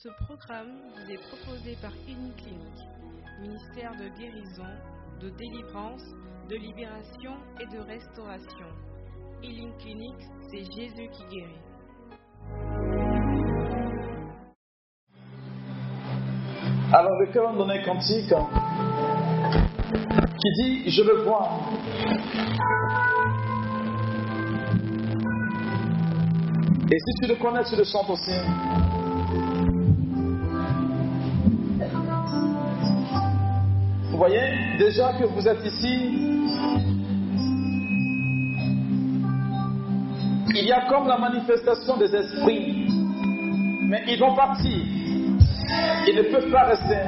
Ce programme vous est proposé par Clinique, ministère de guérison, de délivrance, de libération et de restauration. Healing Clinic, c'est Jésus qui guérit. Alors le cœur donne un cantique qui dit Je le vois. Et si tu le connais, tu le chantes aussi. Vous voyez, déjà que vous êtes ici, il y a comme la manifestation des esprits, mais ils vont partir. Ils ne peuvent pas rester.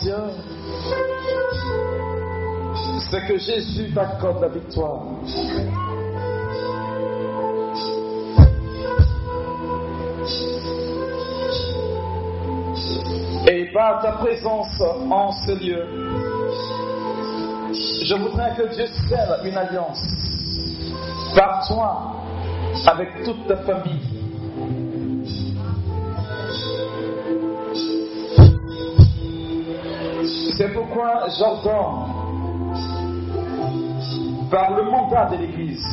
Dieu, c'est que Jésus t'accorde la victoire. Et par ta présence en ce lieu, je voudrais que Dieu scelle une alliance par toi avec toute ta famille. Pourquoi j'ordonne par le mandat de l'Église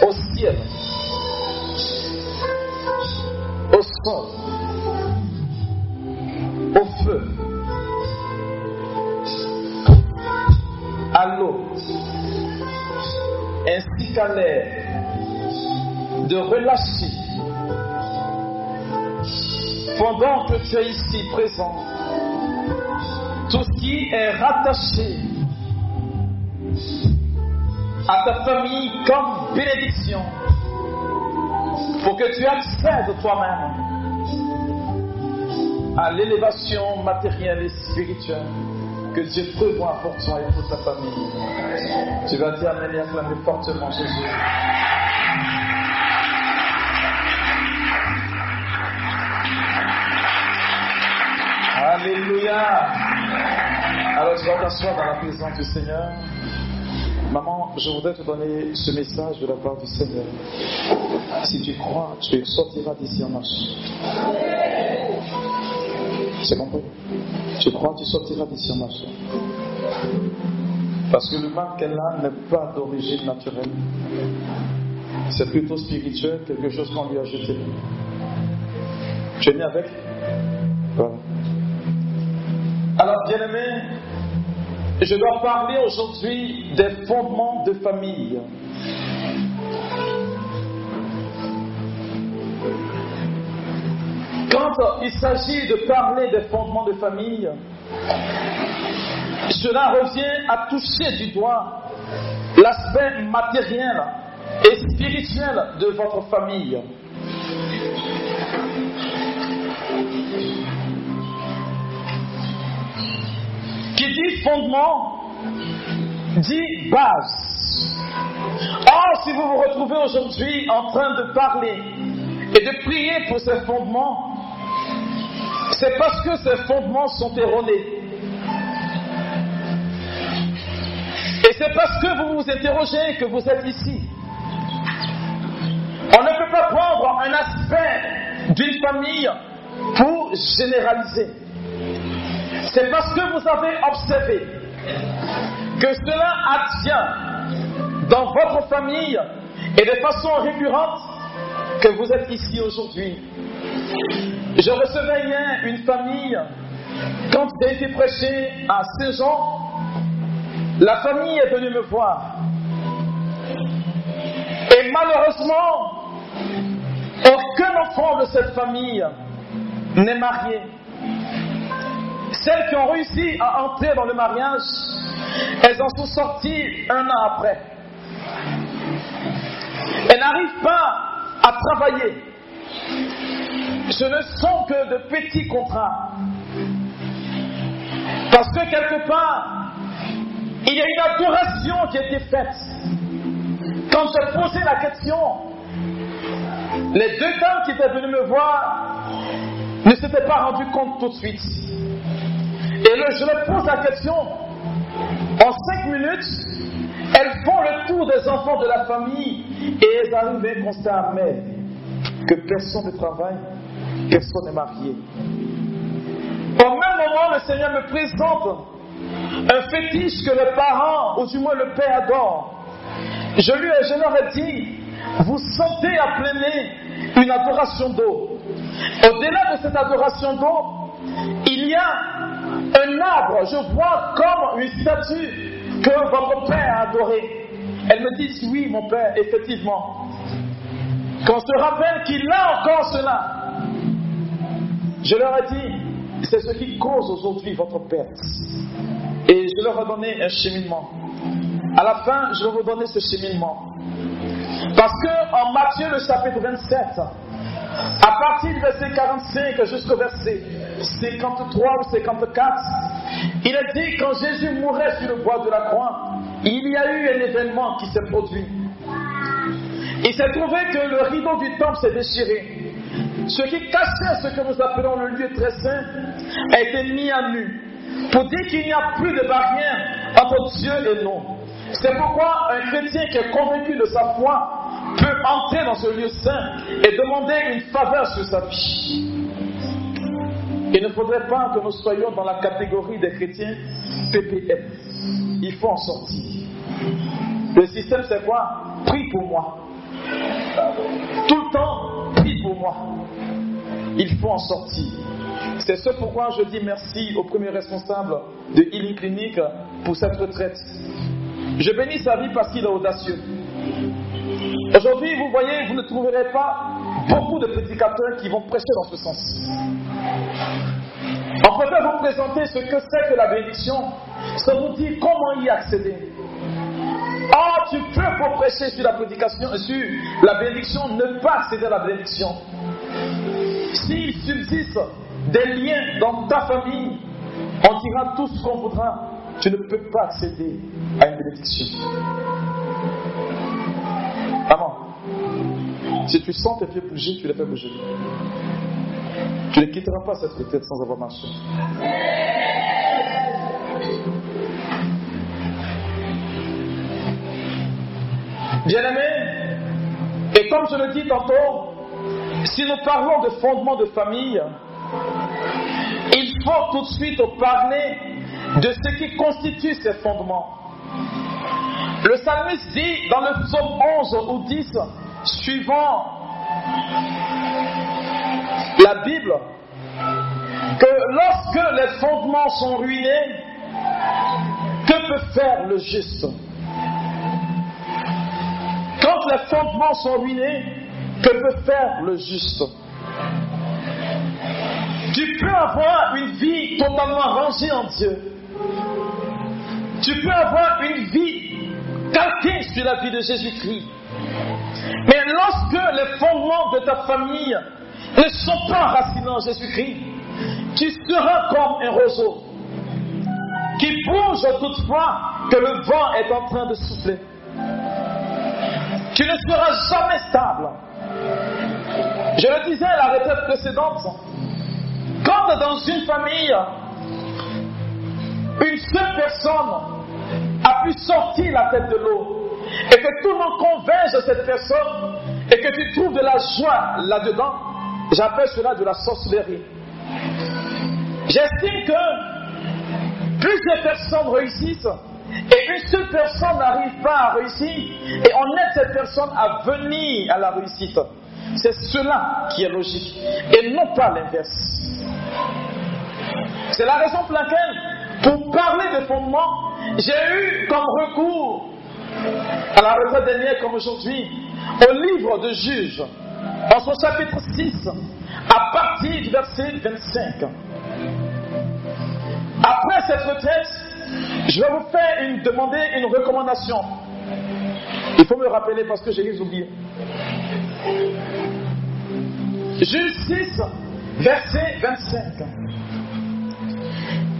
au ciel, au sol, au feu, à l'eau, ainsi qu'à l'air, de relâcher pendant que tu es ici présent? Qui est rattaché à ta famille comme bénédiction pour que tu accèdes toi-même à l'élévation matérielle et spirituelle que Dieu prévoit pour toi et pour ta famille. Tu vas dire Amen et acclamer fortement Jésus. Alléluia. Alors vas t'asseoir dans la présence du Seigneur. Maman, je voudrais te donner ce message de la part du Seigneur. Si tu crois, tu sortiras d'ici en marche. C'est compris Tu crois, tu sortiras d'ici en marche. Parce que le mal qu'elle a n'est pas d'origine naturelle. C'est plutôt spirituel, quelque chose qu'on lui a jeté. Tu es né avec? Voilà. Alors, bien aimé, je dois parler aujourd'hui des fondements de famille. Quand il s'agit de parler des fondements de famille, cela revient à toucher du doigt l'aspect matériel et spirituel de votre famille. Dit fondement, dit base. Or, si vous vous retrouvez aujourd'hui en train de parler et de prier pour ces fondements, c'est parce que ces fondements sont erronés. Et c'est parce que vous vous interrogez que vous êtes ici. On ne peut pas prendre un aspect d'une famille pour généraliser. C'est parce que vous avez observé que cela advient dans votre famille et de façon récurrente que vous êtes ici aujourd'hui. Je recevais hier une famille, quand j'ai été prêché à Saint-Jean, la famille est venue me voir. Et malheureusement, aucun enfant de cette famille n'est marié. Celles qui ont réussi à entrer dans le mariage, elles en sont sorties un an après. Elles n'arrivent pas à travailler. Ce ne sont que de petits contrats. Parce que quelque part, il y a une adoration qui a été faite. Quand j'ai posé la question, les deux dames qui étaient venues me voir ne s'étaient pas rendues compte tout de suite. Et je leur pose la question. En cinq minutes, elles font le tour des enfants de la famille et elles arrivent à un constat que personne ne travaille, personne n'est marié. Au même moment, le Seigneur me présente un fétiche que les parents, ou du moins le père adore. Je lui ai, je leur ai dit, vous sentez à plein une adoration d'eau. Au-delà de cette adoration d'eau, il y a un arbre, je vois comme une statue que votre père a adorée. Elle me dit, oui, mon père, effectivement. Qu'on se rappelle qu'il a encore cela. Je leur ai dit, c'est ce qui cause aujourd'hui votre perte. Et je leur ai donné un cheminement. À la fin, je vais vous donner ce cheminement. Parce que en Matthieu le chapitre 27, à partir du verset 45 jusqu'au verset 53 ou 54, il est dit quand Jésus mourait sur le bois de la croix, il y a eu un événement qui s'est produit. Il s'est trouvé que le rideau du temple s'est déchiré. Ce qui cachait ce que nous appelons le lieu très saint a été mis à nu pour dire qu'il n'y a plus de barrière entre Dieu et nous. C'est pourquoi un chrétien qui est convaincu de sa foi peut entrer dans ce lieu saint et demander une faveur sur sa vie. Il ne faudrait pas que nous soyons dans la catégorie des chrétiens PPM. Il faut en sortir. Le système, c'est quoi? Prie pour moi. Tout le temps, prie pour moi. Il faut en sortir. C'est ce pourquoi je dis merci au premier responsable de Healing Clinic pour cette retraite. Je bénis sa vie parce qu'il est audacieux. Aujourd'hui, vous voyez, vous ne trouverez pas beaucoup de prédicateurs qui vont prêcher dans ce sens. On préfère vous présenter ce que c'est que la bénédiction, sans vous dire comment y accéder. Ah, tu peux pour prêcher sur la prédication, sur la bénédiction, ne pas accéder à la bénédiction. S'il subsiste des liens dans ta famille, on dira tout ce qu'on voudra. Tu ne peux pas accéder à une bénédiction. Vraiment. Si tu sens tes pieds bouger, tu les fais bouger. Tu ne quitteras pas cette retraite sans avoir marché. Bien-aimés, et comme je le dis tantôt, si nous parlons de fondement de famille, il faut tout de suite parler de ce qui constitue ces fondements. Le psalmiste dit dans le psaume 11 ou 10, suivant la Bible, que lorsque les fondements sont ruinés, que peut faire le juste? Quand les fondements sont ruinés, que peut faire le juste? Tu peux avoir une vie totalement rangée en Dieu. Tu peux avoir une vie calquée sur la vie de Jésus-Christ. Mais lorsque les fondements de ta famille ne sont pas racinés en Jésus-Christ, tu seras comme un roseau qui bouge toutefois que le vent est en train de souffler. Tu ne seras jamais stable. Je le disais à la retraite précédente, quand dans une famille, une seule personne sortir la tête de l'eau et que tout le monde convainc cette personne et que tu trouves de la joie là-dedans, j'appelle cela de la sorcellerie. J'estime que plusieurs personnes réussissent et une seule personne n'arrive pas à réussir et on aide cette personne à venir à la réussite. C'est cela qui est logique et non pas l'inverse. C'est la raison pour laquelle, pour parler de fondement, j'ai eu comme recours à la retraite dernière comme aujourd'hui au livre de Juges, en son chapitre 6, à partir du verset 25. Après cette retraite, je vais vous faire demander une recommandation. Il faut me rappeler parce que j'ai les oublié. Juge 6, verset 25.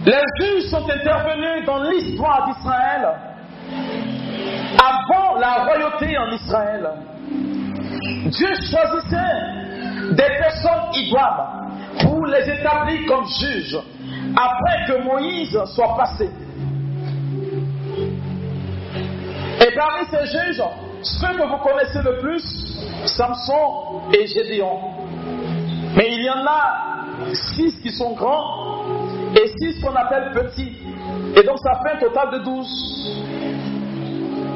Les juges sont intervenus dans l'histoire d'Israël avant la royauté en Israël. Dieu choisissait des personnes idoines pour les établir comme juges après que Moïse soit passé. Et parmi ces juges, ceux que vous connaissez le plus, Samson et Gédéon. Mais il y en a six qui sont grands et six qu'on appelle petits. Et donc ça fait un total de douze.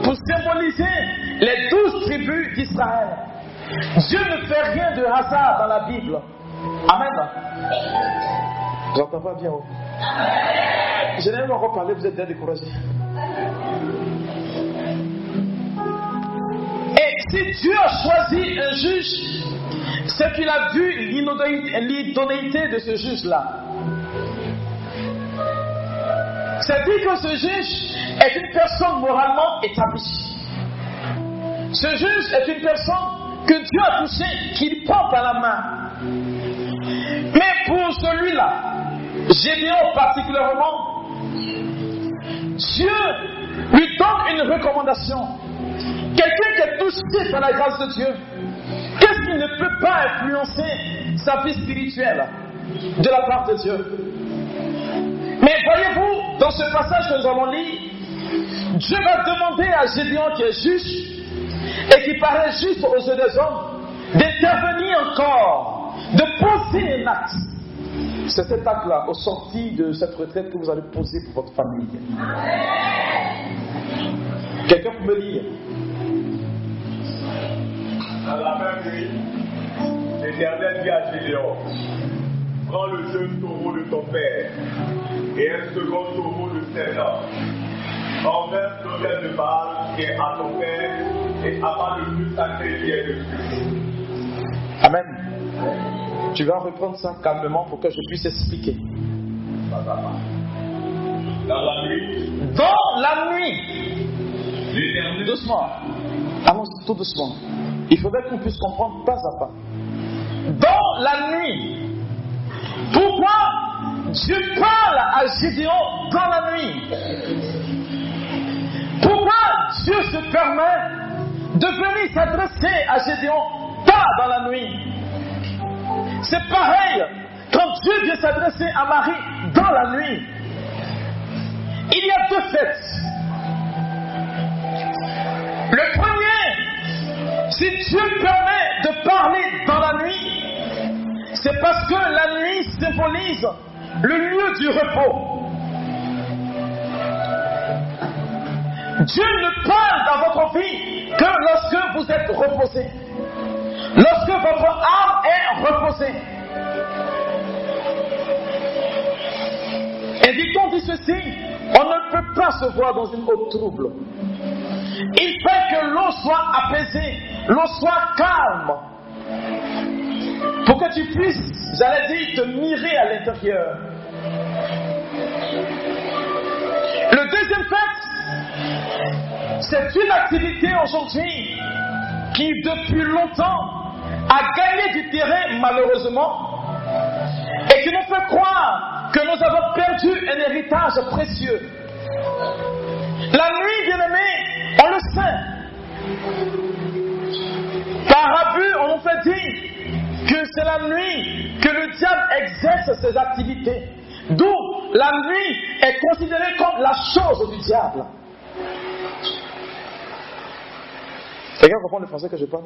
Pour symboliser les douze tribus d'Israël. Dieu ne fait rien de hasard dans la Bible. Amen. J'entends pas bien. Oh. Je n'ai même encore parlé, vous êtes bien découragés. Et si Dieu a choisi un juge, c'est qu'il a vu l'idonéité de ce juge-là. C'est dire que ce juge est une personne moralement établie. Ce juge est une personne que Dieu a touchée, qu'il porte à la main. Mais pour celui-là, Gédéon particulièrement, Dieu lui donne une recommandation. Quelqu'un qui est touché par la grâce de Dieu, qu'est-ce qui ne peut pas influencer sa vie spirituelle de la part de Dieu? Mais voyez-vous, dans ce passage que nous allons lire, Dieu va demander à Gédéon qui est juste et qui paraît juste aux yeux des hommes d'intervenir encore, de poser un acte. C'est cet acte-là, au sorti de cette retraite, que vous allez poser pour votre famille. Quelqu'un peut me lire? Dans la même nuit, l'Éternel dit à Gédéon Prends le jeune taureau de ton père et un second taureau de 7 ans. Enverse l'autel de Baal qui est à ton père et abat le plus sacré qui est dessus. Amen. Tu vas reprendre ça calmement pour que je puisse expliquer. Dans la nuit, Dans la nuit, doucement, allons tout doucement. Il faudrait qu'on puisse comprendre pas à pas. Dans la nuit, pourquoi Dieu parle à Gédéon dans la nuit Pourquoi Dieu se permet de venir s'adresser à Gédéon tard dans la nuit? C'est pareil quand Dieu vient s'adresser à Marie dans la nuit. Il y a deux fêtes. Le premier, Dieu permet de parler dans la nuit, c'est parce que la nuit symbolise le lieu du repos. Dieu ne parle dans votre vie que lorsque vous êtes reposé. Lorsque votre âme est reposée. Et dit-on dit ceci, on ne peut pas se voir dans une eau trouble. Il fait que l'eau soit apaisée, l'eau soit calme. Pour que tu puisses, j'allais dire, te mirer à l'intérieur. Le deuxième fait, c'est une activité aujourd'hui qui depuis longtemps a gagné du terrain malheureusement et qui nous fait croire que nous avons perdu un héritage précieux. La nuit, bien-aimé, on le sait. Par abus, on nous fait dire que c'est la nuit que le diable exerce ses activités. D'où la nuit est considérée comme la chose du diable. Quelqu'un comprend le français que je parle?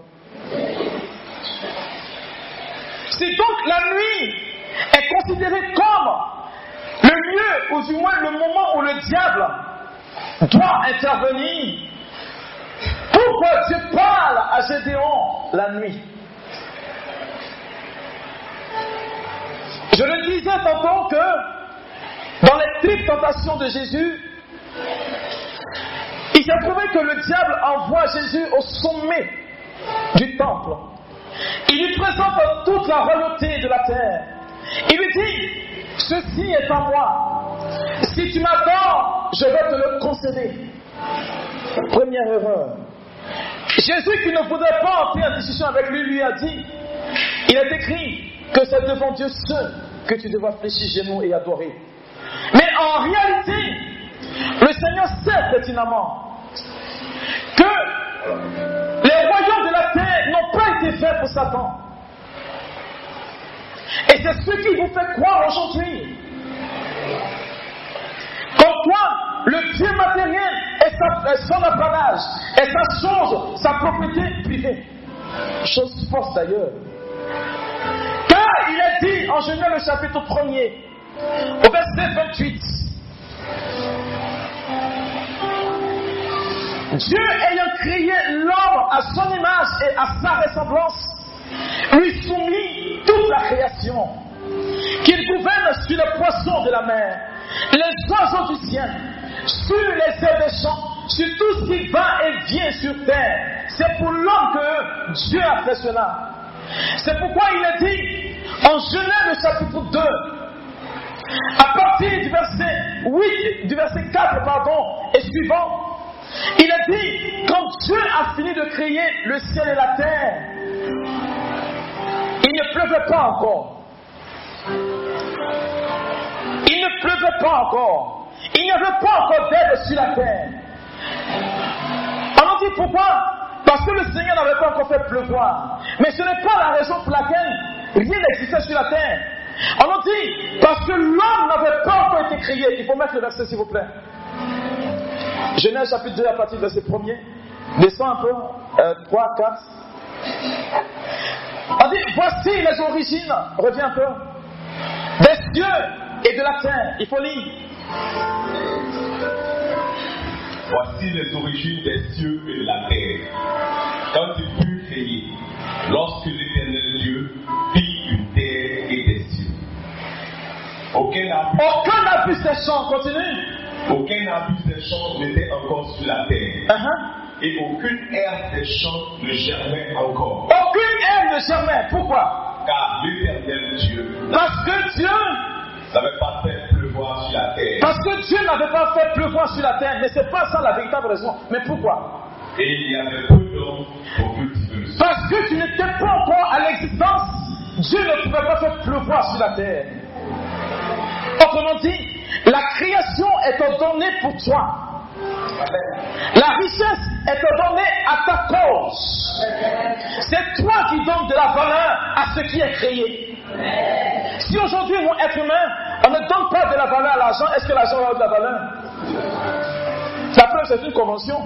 C'est donc la nuit est considérée comme le lieu, ou du moins le moment où le diable doit intervenir. Pourquoi Dieu parle à Gédéon la nuit? Je le disais tantôt que dans les tripes tentations de Jésus, il s'est trouvé que le diable envoie Jésus au sommet du temple. Il lui présente toute la royauté de la terre. Il lui dit, ceci est en moi. Si tu m'adores, je vais te le concéder. Première erreur. Jésus qui ne voudrait pas entrer en discussion avec lui, lui a dit, il est écrit que c'est devant Dieu seul que tu devras fléchir genoux et adorer. Mais en réalité, le Seigneur sait pertinemment que les royaumes de la terre n'ont pas été faits pour Satan. Et c'est ce qui vous fait croire aujourd'hui. Comme quoi, le Dieu matériel est, sa, son apanage, est sa chose, sa propriété privée. Chose force d'ailleurs. Il est dit en Genèse le chapitre 1er, au verset 28, Dieu ayant créé l'homme à son image et à sa ressemblance, lui soumit toute la création, qu'il gouverne sur les poissons de la mer, les oiseaux du ciel, sur les airs des champs, sur tout ce qui va et vient sur terre. C'est pour l'homme que Dieu a fait cela. C'est pourquoi il est dit en Genèse chapitre 2, à partir du verset 8, du verset 4, pardon, et suivant, il a dit, quand Dieu a fini de créer le ciel et la terre, il ne pleuvait pas encore. Il ne pleuvait pas encore. Il n'y avait pas encore d'aide sur la terre. Nous dit pourquoi Parce que le Seigneur n'avait pas encore fait pleuvoir. Mais ce n'est pas la raison pour laquelle rien n'existait sur la terre. On nous dit parce que l'homme n'avait pas encore été créé. Il faut mettre le verset s'il vous plaît. Genèse chapitre 2 à partir du verset 1er. Descends un peu. 3, 4. On dit, voici les origines, reviens un peu, des cieux et de la terre. Il faut lire. Voici les origines des cieux et de la terre. Quand il fut créé, lorsque l'éternel Dieu fit une terre et des cieux. Aucun abus, des champs, continue. aucun abus des champs n'était encore sur la terre. Uh-huh. Et aucune herbe des champs ne germait encore. Aucune herbe ne germait. Pourquoi? Car l'éternel Dieu Parce que Dieu, n'avait pas fait pleuvoir sur la terre. parce que Dieu n'avait pas fait pleuvoir sur la terre. Mais c'est pas ça la véritable raison. Mais pourquoi? Et il y avait peu d'hommes pour cultiver le sol. Parce que tu n'étais pas encore à l'existence, Dieu ne pouvait pas faire pleuvoir sur la terre. Autrement dit, la création est ordonnée pour toi. La richesse est ordonnée à ta cause. C'est toi qui donnes de la valeur à ce qui est créé. Si aujourd'hui, mon être humain, on ne donne pas de la valeur à l'argent, est-ce que l'argent avoir de la valeur? La preuve, c'est une convention.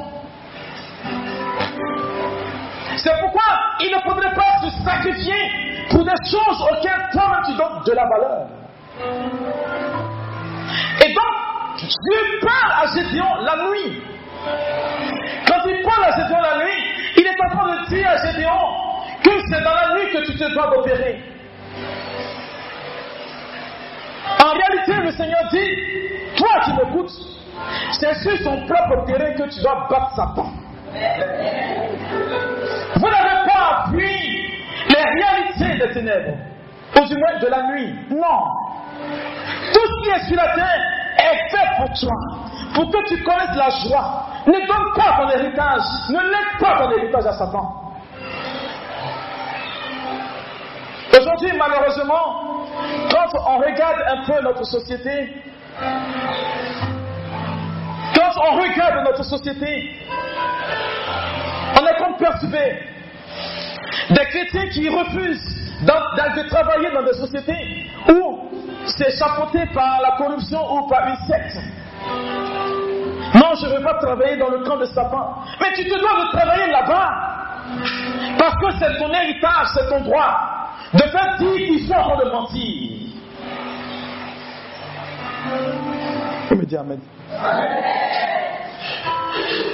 C'est pourquoi il ne faudrait pas se sacrifier pour des choses auxquelles toi-même tu donnes de la valeur. Et donc, Dieu parle à Gédéon la nuit. Quand il parle à Gédéon la nuit, il est en train de dire à Gédéon que c'est dans la nuit que tu te dois opérer. En réalité, le Seigneur dit, toi qui m'écoutes, c'est sur son propre terrain que tu dois battre Satan. Vous n'avez pas appris les réalités des ténèbres, ou du moins de la nuit. Non. Tout ce qui est sur la terre est fait pour toi, pour que tu connaisses la joie. Ne donne pas ton héritage, ne laisse pas ton héritage à Satan. Aujourd'hui, malheureusement, quand on regarde un peu notre société, quand on regarde notre société, on est comme perturbé. Des chrétiens qui refusent de travailler dans des sociétés où c'est chapeauté par la corruption ou par une secte. Non, je ne veux pas travailler dans le camp de Satan. Mais tu te dois de travailler là-bas. Parce que c'est ton héritage, c'est ton droit. De faire dire qu'ils sont en train de mentir. me dit Amen.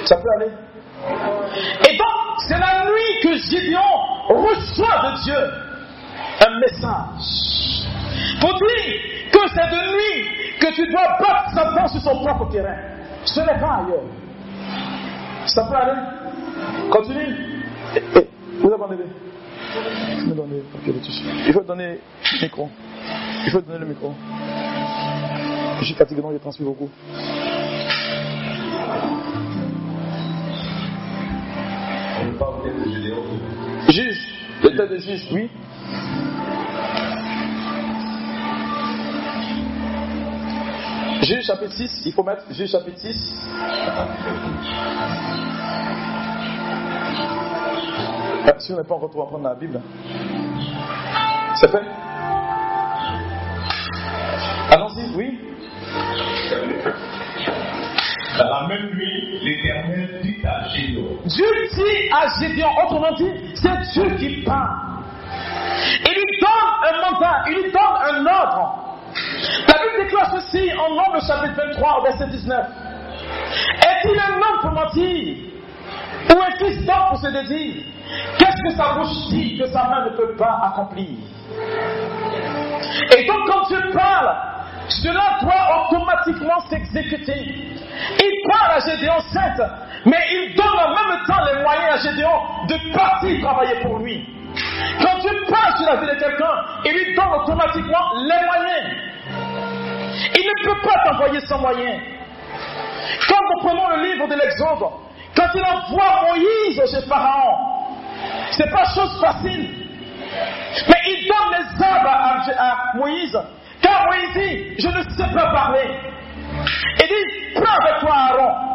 Ça peut aller. Et donc, c'est la nuit que Gideon reçoit de Dieu un message. Pour dire que c'est de nuit que tu dois battre Satan sur son propre terrain. Ce n'est pas ailleurs. Ça peut aller. Continue. Eh, eh, vous avez il faut donner le micro. Il faut donner le micro. Je suis fatigué, donc je transmets beaucoup. Juge, le tête de juge, oui. Juge chapitre 6, il faut mettre Juge chapitre 6. Ah, si on n'est pas encore trop à prendre la Bible, c'est fait Allons-y, oui. Dans la même nuit, l'Éternel dit à Gédéon. Dieu dit à Gédéon, autrement dit, c'est Dieu qui parle. Il lui donne un mandat, il lui donne un ordre. La Bible déclare ceci en Nombre chapitre 23 au verset 19. Est-il un homme pour mentir Ou un fils d'homme pour se dédire? Qu'est-ce que sa bouche dit que sa main ne peut pas accomplir? Et donc quand Dieu parle, cela doit automatiquement s'exécuter. Il parle à Gédéon, certes, mais il donne en même temps les moyens à Gédéon de partir travailler pour lui. Quand Dieu parle sur la vie de quelqu'un, il lui donne automatiquement les moyens. Il ne peut pas t'envoyer sans moyens. Quand nous prenons le livre de l'Exode, quand il envoie Moïse chez Pharaon, c'est pas chose facile. Mais il donne les arbres à Moïse car Moïse dit, je ne sais pas parler. Il dit, prends avec toi Aaron.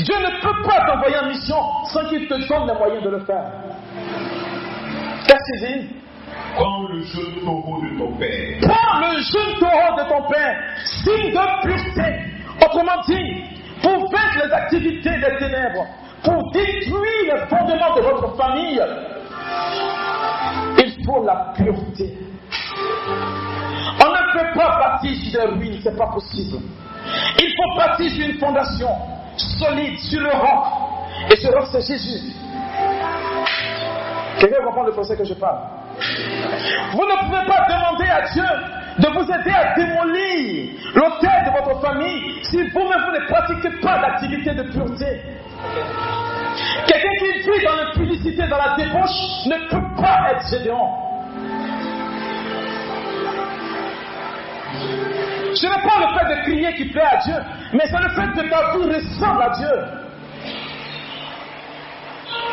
Dieu ne peut pas t'envoyer en mission sans qu'il te donne les moyens de le faire. Qu'est-ce qu'il dit? Prends le jeune taureau de ton père. Prends le jeune taureau de ton père, signe de pureté. Autrement dit, pour vaincre les activités des ténèbres, pour détruire les fondements de votre famille, il faut la pureté. On ne peut pas bâtir sur des ruines, c'est pas possible. Il faut bâtir sur une fondation solide, sur le roc. Et ce roc, c'est Jésus. Quelqu'un comprend le français que je parle? Vous ne pouvez pas demander à Dieu de vous aider à démolir l'hôtel de votre famille si vous-même vous ne pratiquez pas d'activité de pureté. Quelqu'un qui vit dans l'impudicité, dans la débauche, ne peut pas être Gédéon. Ce n'est pas le fait de crier qui plaît à Dieu, mais c'est le fait que ta vie ressemble à Dieu.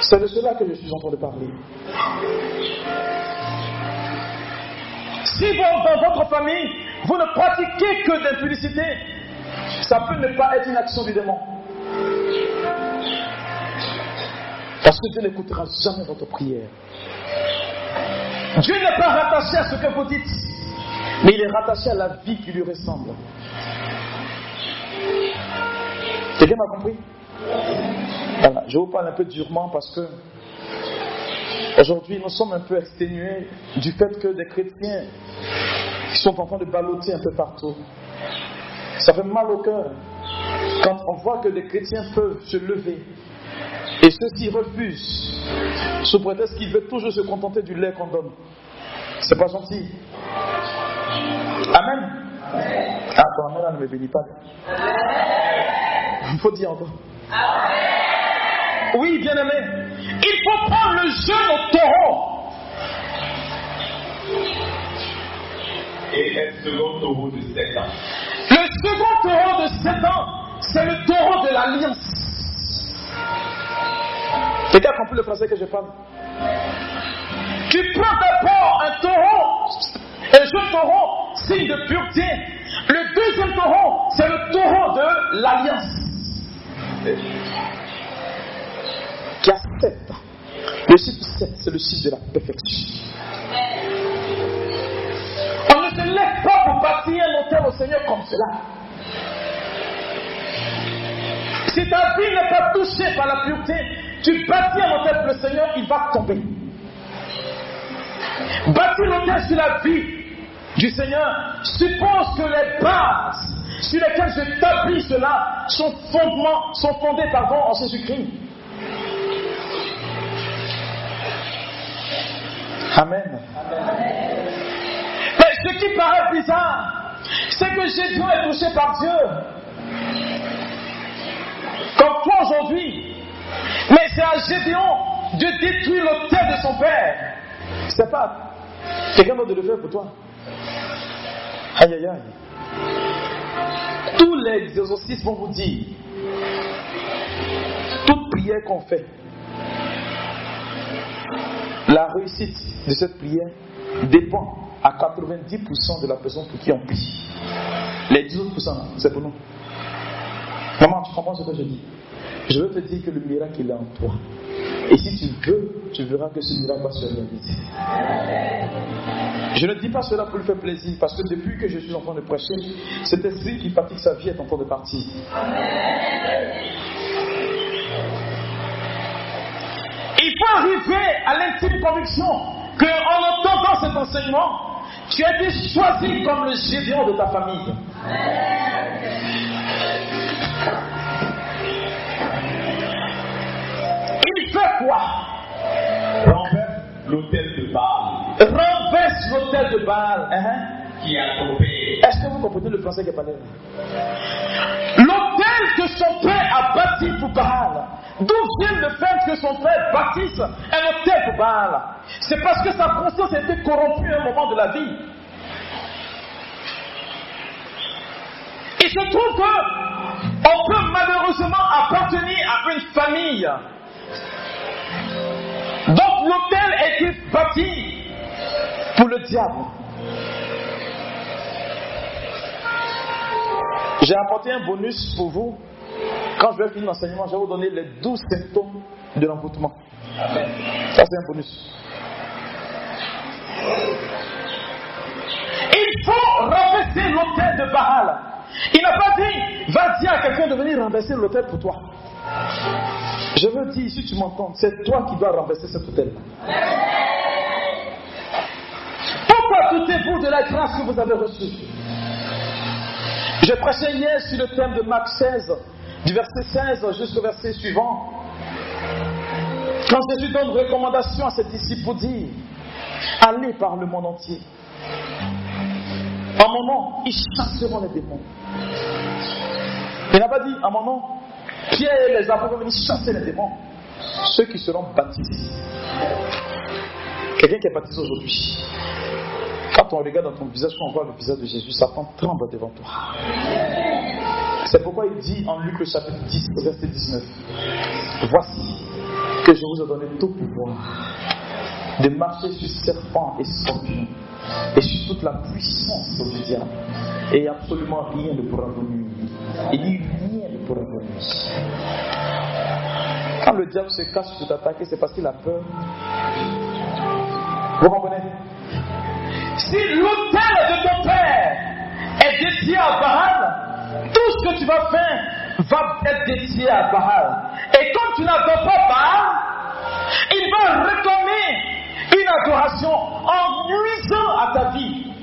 C'est de cela que je suis en train de parler. Si dans votre famille, vous ne pratiquez que d'impudicité, ça peut ne pas être une action du démon. Parce que Dieu n'écoutera jamais votre prière. Dieu n'est pas rattaché à ce que vous dites mais il est rattaché à la vie qui lui ressemble. Quelqu'un m'a compris? Voilà, je vous parle un peu durement parce que aujourd'hui nous sommes un peu exténués du fait que des chrétiens sont en train de balloter un peu partout. Ça fait mal au cœur quand on voit que les chrétiens peuvent se lever et ceux-ci refusent sous prétexte qu'ils veulent toujours se contenter du lait qu'on donne. C'est pas gentil. Amen. Ah, ton amen ne me bénit pas. Il faut dire encore. Oui, bien aimé. Il faut prendre le jeûne au taureau. Et un second taureau de 7 ans. Le second taureau de 7 ans, c'est le taureau de l'alliance. Quelqu'un a compris le français que je parle Tu prends d'abord un taureau, un jeune taureau, signe de pureté. Le deuxième taureau, c'est le taureau de l'alliance. Qui a 7 ans. Le chiffre 7, c'est le chiffre de la perfection. On ne se lève pas pour bâtir un hôtel au Seigneur comme cela. Si ta vie n'est pas touchée par la pureté, tu bâtis un hôtel pour le Seigneur, il va tomber. Bâtir l'hôtel sur la vie du Seigneur suppose que les bases sur lesquelles j'établis cela sont, fondements, sont fondées pardon, en Jésus-Christ. Amen. Mais ce qui paraît bizarre, c'est que Gédéon est touché par Dieu. Comme toi aujourd'hui. Mais c'est à Gédéon de détruire l'autel de son père. C'est pas quelqu'un d'autre de le faire pour toi. Aïe aïe aïe. Tous les exorcistes vont vous dire, toute prière qu'on fait, la réussite de cette prière dépend à 90% de la personne pour qui on prie. Les 10 autres c'est pour nous. Maman, tu comprends ce que je dis? Je veux te dire que le miracle il est en toi. Et si tu veux, tu verras que ce miracle va se réaliser. Je ne dis pas cela pour lui faire plaisir, parce que depuis que je suis en train de prêcher, cet esprit qui fatigue sa vie est en train de partir. Il faut arriver à l'intime conviction qu'en entendant cet enseignement, tu as été choisi comme le géant de ta famille. Il fait quoi? Renverse l'hôtel de Baal Renverse l'hôtel de Baal. Hein? qui a tombé. Est-ce que vous comprenez le français qui est parlé? L'hôtel que son père a bâti pour Baal. D'où vient le fait que son père bâtisse un hôtel pour Baal? C'est parce que sa conscience été corrompue à un moment de la vie. Il se trouve que on peut malheureusement appartenir à une famille. Donc l'hôtel a été bâti pour le diable. J'ai apporté un bonus pour vous. Quand je vais finir l'enseignement, je vais vous donner les 12 symptômes de l'envoûtement. Ça, c'est un bonus. Il faut renverser l'hôtel de Baal. Il n'a pas dit, va dire à quelqu'un de venir renverser l'hôtel pour toi. Je veux dire, si tu m'entends, c'est toi qui dois renverser cet hôtel. Pourquoi doutez-vous de la grâce que vous avez reçue? Je prêchais hier sur le thème de Marc 16, du verset 16 jusqu'au verset suivant. Quand Jésus donne recommandation à ses disciples pour dire Allez par le monde entier. En mon nom, ils chasseront les démons. Il n'a pas dit en mon nom, Pierre et les apôtres vont venir chasser les démons. Ceux qui seront baptisés. Quelqu'un qui est baptisé aujourd'hui. Quand on regarde dans ton visage, quand on voit le visage de Jésus, Satan tremble devant toi. C'est pourquoi il dit en Luc le chapitre 10, verset 19 Voici que je vous ai donné tout pouvoir de marcher sur serpents et scorpions et sur toute la puissance du diable. Et absolument rien ne pourra vous nuire. Il dit rien ne pourra vous nuire. Quand le diable se cache pour t'attaquer, c'est parce qu'il a peur. Vous comprenez? Si l'autel de ton père est dédié à Baal, tout ce que tu vas faire va être dédié à Baal. Et quand tu n'adores pas Baal, il va réclamer adoration en nuisant à ta vie.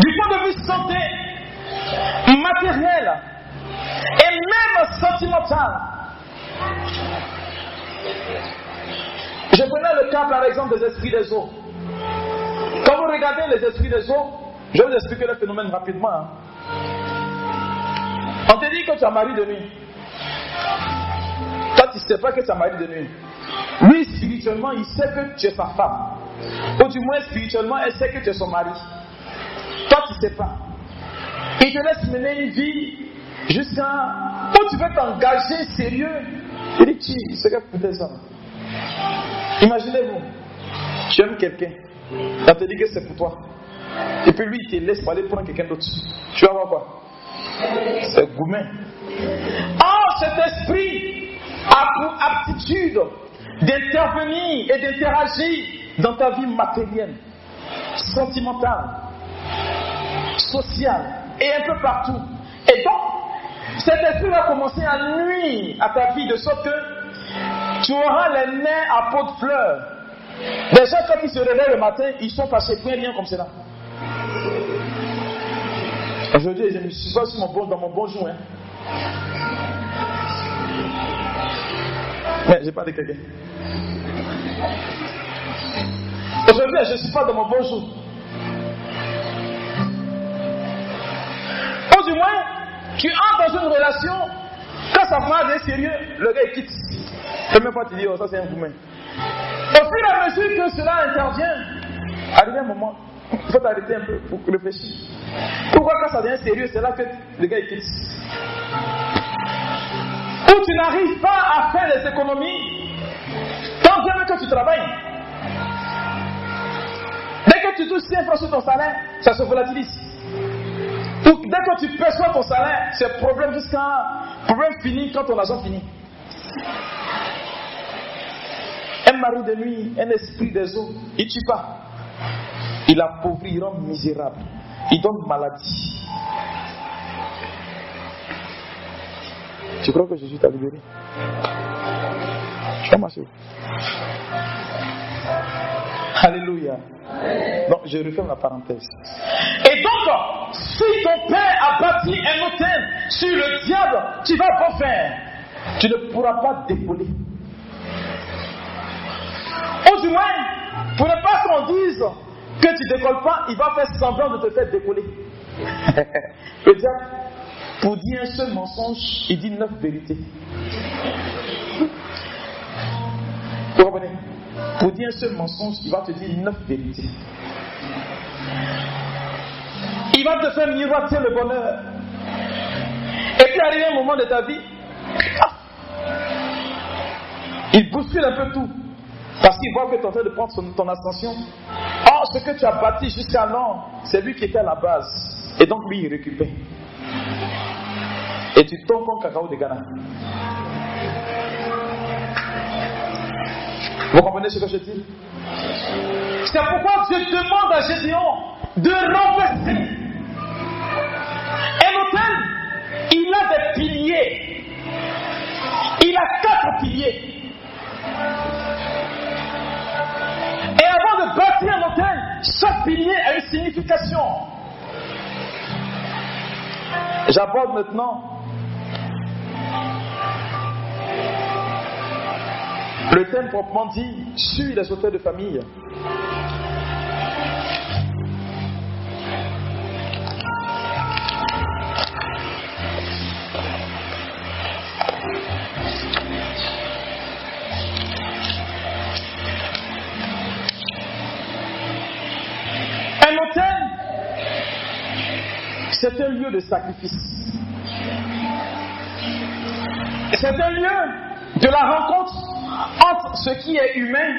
Du point de vue santé, matériel et même sentimental. Je prenais le cas par exemple des esprits des eaux. Quand vous regardez les esprits des eaux, je vais vous expliquer le phénomène rapidement. hein. On te dit que tu as mari de nuit. Toi, tu ne sais pas que tu as mari de nuit. Lui, spirituellement, il sait que tu es sa femme. Ou du moins, spirituellement, elle sait que tu es son mari. Toi, tu ne sais pas. Il te laisse mener une vie jusqu'à où tu veux t'engager sérieux. Il dit, tu, c'est que pour tes hommes. Imaginez-vous, tu aimes quelqu'un, on te dit que c'est pour toi. Et puis lui, il te laisse pour aller prendre quelqu'un d'autre. Tu vas voir quoi? C'est gourmet. Oh, cet esprit a pour aptitude d'intervenir et d'interagir dans ta vie matérielle, sentimentale, sociale et un peu partout. Et donc, cet esprit va commencer à nuire à ta vie de sorte que tu auras les mains à peau de fleurs. Les gens, quand ils se réveillent le matin, ils sont passés point rien comme cela. Aujourd'hui, je ne suis pas sur mon bon, dans mon bon jour. Hein. Mais j'ai pas de quelqu'un. Aujourd'hui, je ne suis pas dans mon bon jour. Ou du moins, tu entres dans une relation, quand ça prend des sérieux, le gars il quitte. Première fois, tu dis, oh, ça c'est un gourmet. Au fur et à mesure que cela intervient, arrive un moment, il faut t'arrêter un peu pour réfléchir. Pourquoi quand ça devient sérieux, c'est là que le gars quitte? Ou tu n'arrives pas à faire les économies, tant bien que tu travailles. Dès que tu touches 5 francs sur ton salaire, ça se volatilise. Dès que tu perçois ton salaire, c'est problème jusqu'à problème fini quand ton argent finit. Un mari de nuit, un esprit des eaux, il ne tue pas. Il appauvrit, il rend misérable. Il donne maladie. Tu crois que Jésus t'a libéré? Vas marcher. Alléluia. Donc, je referme la parenthèse. Et donc, si ton père a bâti un hôtel sur le diable, tu vas pas faire. Tu ne pourras pas décoller. Ou du moins, pour ne pas qu'on dise que tu décolles pas, il va faire semblant de te faire décoller. le diable, pour dire un seul mensonge, il dit neuf vérités. Vous comprenez Pour dire un seul mensonge, il va te dire neuf vérités. Il va te faire miroiter le bonheur. Et puis arrivé un moment de ta vie, ah, il bouscule un peu tout. Parce qu'il voit que tu es en train de prendre ton ascension. Or, ce que tu as bâti jusqu'alors, c'est lui qui était à la base. Et donc, lui, il récupère. Et tu tombes comme cacao de Ghana. Vous comprenez ce que je dis? C'est pourquoi Dieu demande à Gédéon de renverser un hôtel. Il a des piliers. Il a quatre piliers. Et avant de bâtir un hôtel, chaque pilier a une signification. J'aborde maintenant le thème proprement dit sur les hôtels de famille. Un hôtel, c'est un lieu de sacrifice. C'est un lieu de la rencontre entre ce qui est humain,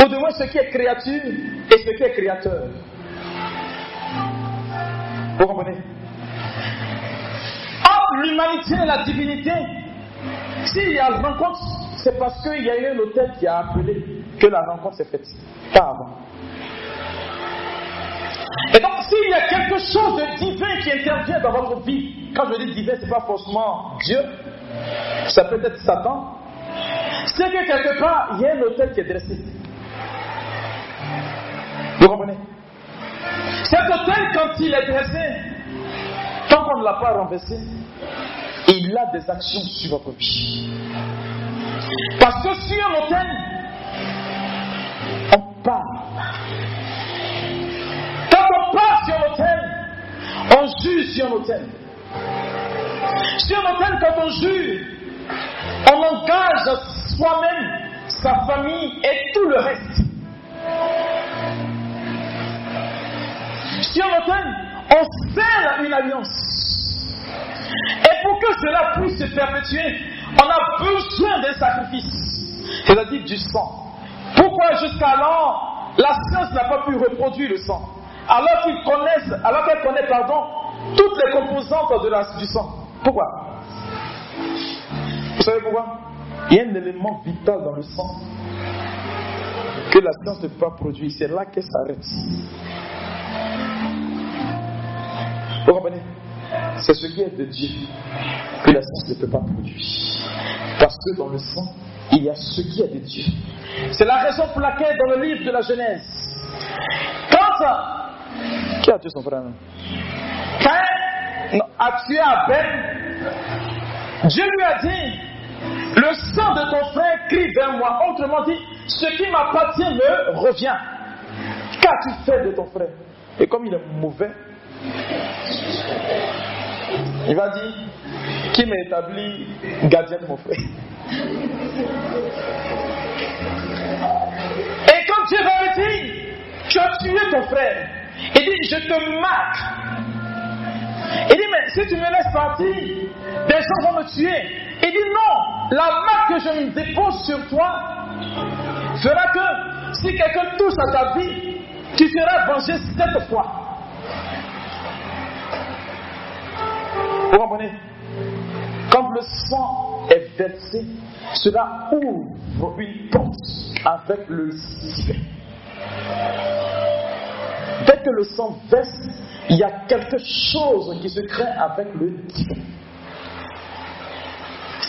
ou de moins ce qui est créature, et ce qui est créateur. Vous comprenez? Entre l'humanité et la divinité, s'il y a rencontre, c'est parce qu'il y a eu un hôtel qui a appelé que la rencontre s'est faite. Pas avant. Et donc, s'il y a quelque chose de divin qui intervient dans votre vie, quand je dis divin, ce n'est pas forcément Dieu, ça peut être Satan, c'est que quelque part, il y a un hôtel qui est dressé. Vous comprenez? Cet hôtel, quand il est dressé, tant qu'on ne l'a pas renversé, il a des actions sur votre vie. Parce que sur un hôtel, on parle. Quand on parle sur l'hôtel, on juge sur l'hôtel. Sur l'hôtel, quand on juge, on engage soi-même, sa famille et tout le reste. Sur l'automne, on scelle une alliance. Et pour que cela puisse se perpétuer, on a besoin d'un sacrifice, c'est-à-dire du sang. Pourquoi jusqu'alors la science n'a pas pu reproduire le sang? Alors qu'ils connaissent, alors qu'elle connaît toutes les composantes de la, du sang. Pourquoi? Vous savez pourquoi? Il y a un élément vital dans le sang que la science ne peut pas produire. C'est là qu'elle s'arrête. Vous comprenez? C'est ce qui est de Dieu que la science ne peut pas produire. Parce que dans le sang, il y a ce qui est de Dieu. C'est la raison pour laquelle dans le livre de la Genèse, quand qui a tué son frère? Quand a tué Abel, Dieu lui a dit le sang de ton frère crie vers moi. Autrement dit, ce qui m'appartient me revient. Qu'as-tu fait de ton frère? Et comme il est mauvais, il va dire Qui m'a établi gardien de mon frère Et quand Dieu va me dire Tu as tué ton frère, il dit Je te marque. Il dit Mais si tu me laisses partir, des gens vont me tuer. Il dit Non, la marque que je dépose sur toi fera que si quelqu'un touche à ta vie, tu seras vengé cette fois. Vous comprenez? Quand le sang est versé, cela ouvre une porte avec le divin. Dès que le sang verse, il y a quelque chose qui se crée avec le divin.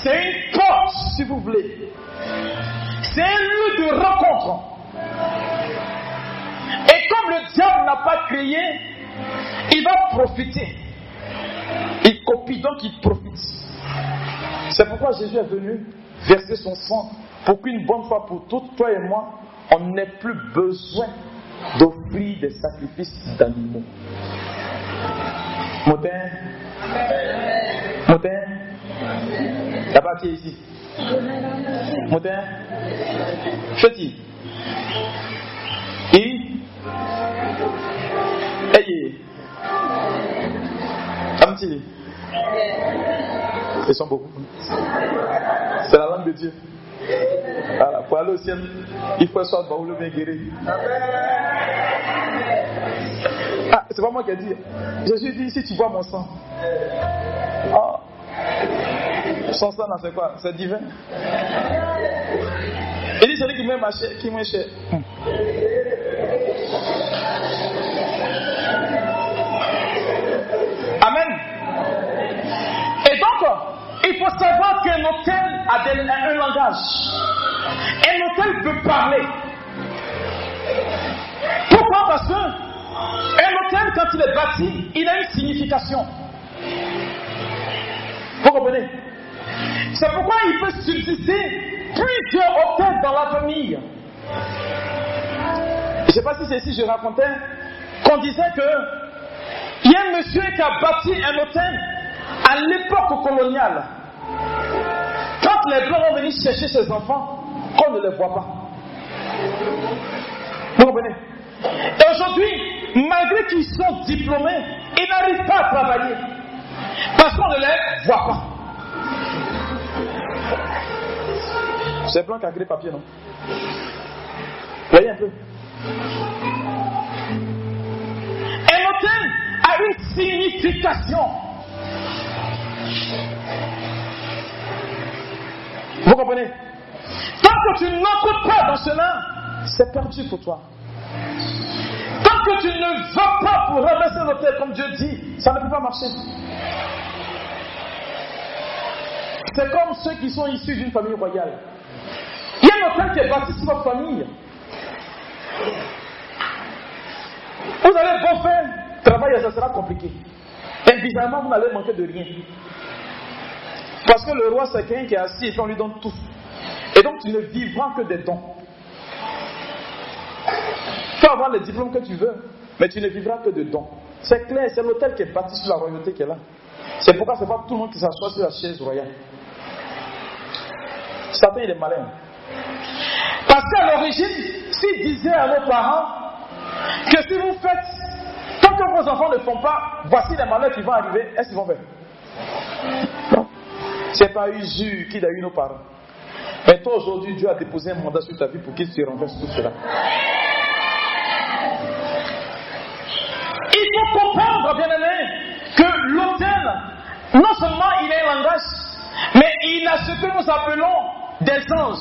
C'est une porte, si vous voulez. C'est un lieu de rencontre. Et comme le diable n'a pas créé, il va profiter. Il copie donc il profite. C'est pourquoi Jésus est venu verser son sang pour qu'une bonne fois pour toutes, toi et moi, on n'ait plus besoin d'offrir des sacrifices d'animaux. Motin? Motin? La partie ici. Motin Feti Et Ayez Amti Ils sont beaucoup. C'est la langue de Dieu. Voilà, pour aller au ciel, il faut soit le bien guéri. Ah, c'est pas moi qui ai dit. Jésus dit si tu vois mon sang. Oh. Son sang, c'est quoi? C'est divin. Il dit celui qui m'aime qui m'aime cher. Amen. Et donc, il faut savoir qu'un hôtel a un langage. Un hôtel peut parler. Pourquoi? Parce que un hôtel, quand il est bâti, il a une signification. Vous comprenez? C'est pourquoi il peut subsister plusieurs hôtels dans la famille. Je ne sais pas si c'est ici je racontais qu'on disait que il y a un monsieur qui a bâti un hôtel à l'époque coloniale. Quand les blancs vont venir chercher ses enfants, on ne les voit pas. Vous comprenez? Et aujourd'hui, malgré qu'ils sont diplômés, ils n'arrivent pas à travailler. Parce qu'on ne les C'est blanc qui a créé papier, non? Voyez un peu. Un hôtel a une signification. Vous comprenez? Tant que tu n'entres pas dans cela, c'est perdu pour toi. Tant que tu ne vas pas pour ramasser l'hôtel comme Dieu dit, ça ne peut pas marcher. C'est comme ceux qui sont issus d'une famille royale. Il y a un hôtel qui est bâti sur votre famille. Vous allez bon faire travailler, ça sera compliqué. Et bizarrement, vous n'allez manquer de rien. Parce que le roi, c'est quelqu'un qui est assis et on lui donne tout. Et donc, tu ne vivras que des dons. Tu peux avoir les diplômes que tu veux, mais tu ne vivras que de dons. C'est clair, c'est l'hôtel qui est bâti sur la royauté qui est là. C'est pourquoi ce n'est pas tout le monde qui s'assoit sur la chaise royale. Satan, il est malin. Parce qu'à l'origine, s'il disait à nos parents que si vous faites, tant que vos enfants ne font pas, voici les malheurs qui vont arriver, est-ce qu'ils vont faire? C'est pas Usur qui a eu nos parents. Mais toi, aujourd'hui, Dieu a déposé un mandat sur ta vie pour qu'il se renverse tout cela. Il faut comprendre, bien aimé, que l'autel, non seulement il a un langage, mais il a ce que nous appelons des anges.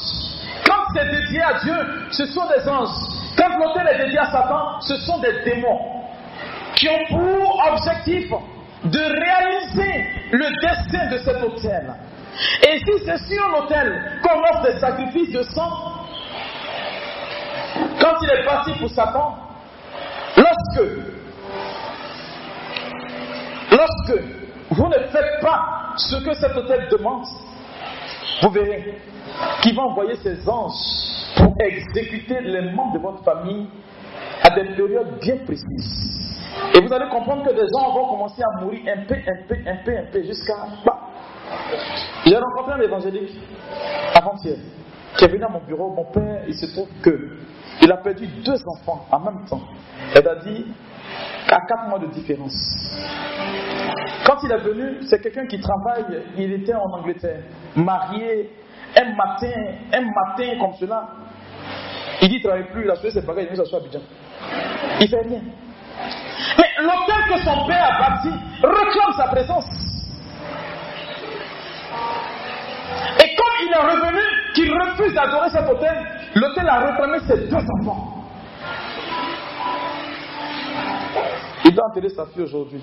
Quand c'est dédié à Dieu, ce sont des anges. Quand l'autel est dédié à Satan, ce sont des démons qui ont pour objectif de réaliser le destin de cet autel. Et si c'est sur l'autel qu'on offre des sacrifices de sang, quand il est parti pour Satan, lorsque, lorsque vous ne faites pas ce que cet autel demande, vous verrez qu'il va envoyer ses anges pour exécuter les membres de votre famille à des périodes bien précises. Et vous allez comprendre que des gens vont commencer à mourir un peu, un peu, un peu, un peu, jusqu'à... J'ai rencontré un évangélique avant-hier qui est venu à mon bureau. Mon père, il se trouve que il a perdu deux enfants en même temps. Elle a dit à quatre mois de différence. Quand il est venu, c'est quelqu'un qui travaille, il était en Angleterre, marié, un matin, un matin comme cela. Il dit, il ne travaille plus, il a souhaité ses bagages, il est venu s'asseoir à Abidjan. Il fait rien. Mais l'hôtel que son père a bâti réclame sa présence. Et comme il est revenu, qu'il refuse d'adorer cet hôtel, l'hôtel a réclamé ses deux enfants. Il doit enterrer sa fille aujourd'hui.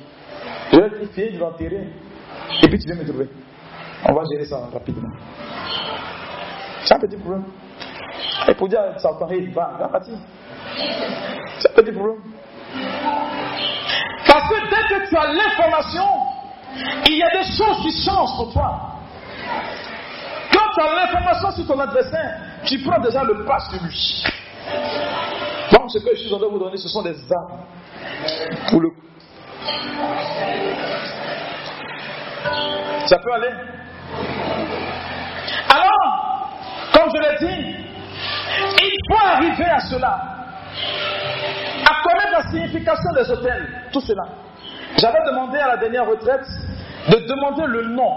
Je vais dire, fille, il va enterrer. Et puis tu viens me trouver. On va gérer ça rapidement. C'est un petit problème. Et pour dire, ça paraît, il va, va partir. C'est un petit problème. Parce que dès que tu as l'information, il y a des choses qui changent pour toi. Quand tu as l'information sur ton adversaire, tu prends déjà le pas sur lui. Donc, ce que je suis en train de vous donner, ce sont des armes pour le Ça peut aller Alors, comme je l'ai dit, il faut arriver à cela, à connaître la signification des hôtels, tout cela. J'avais demandé à la dernière retraite de demander le nom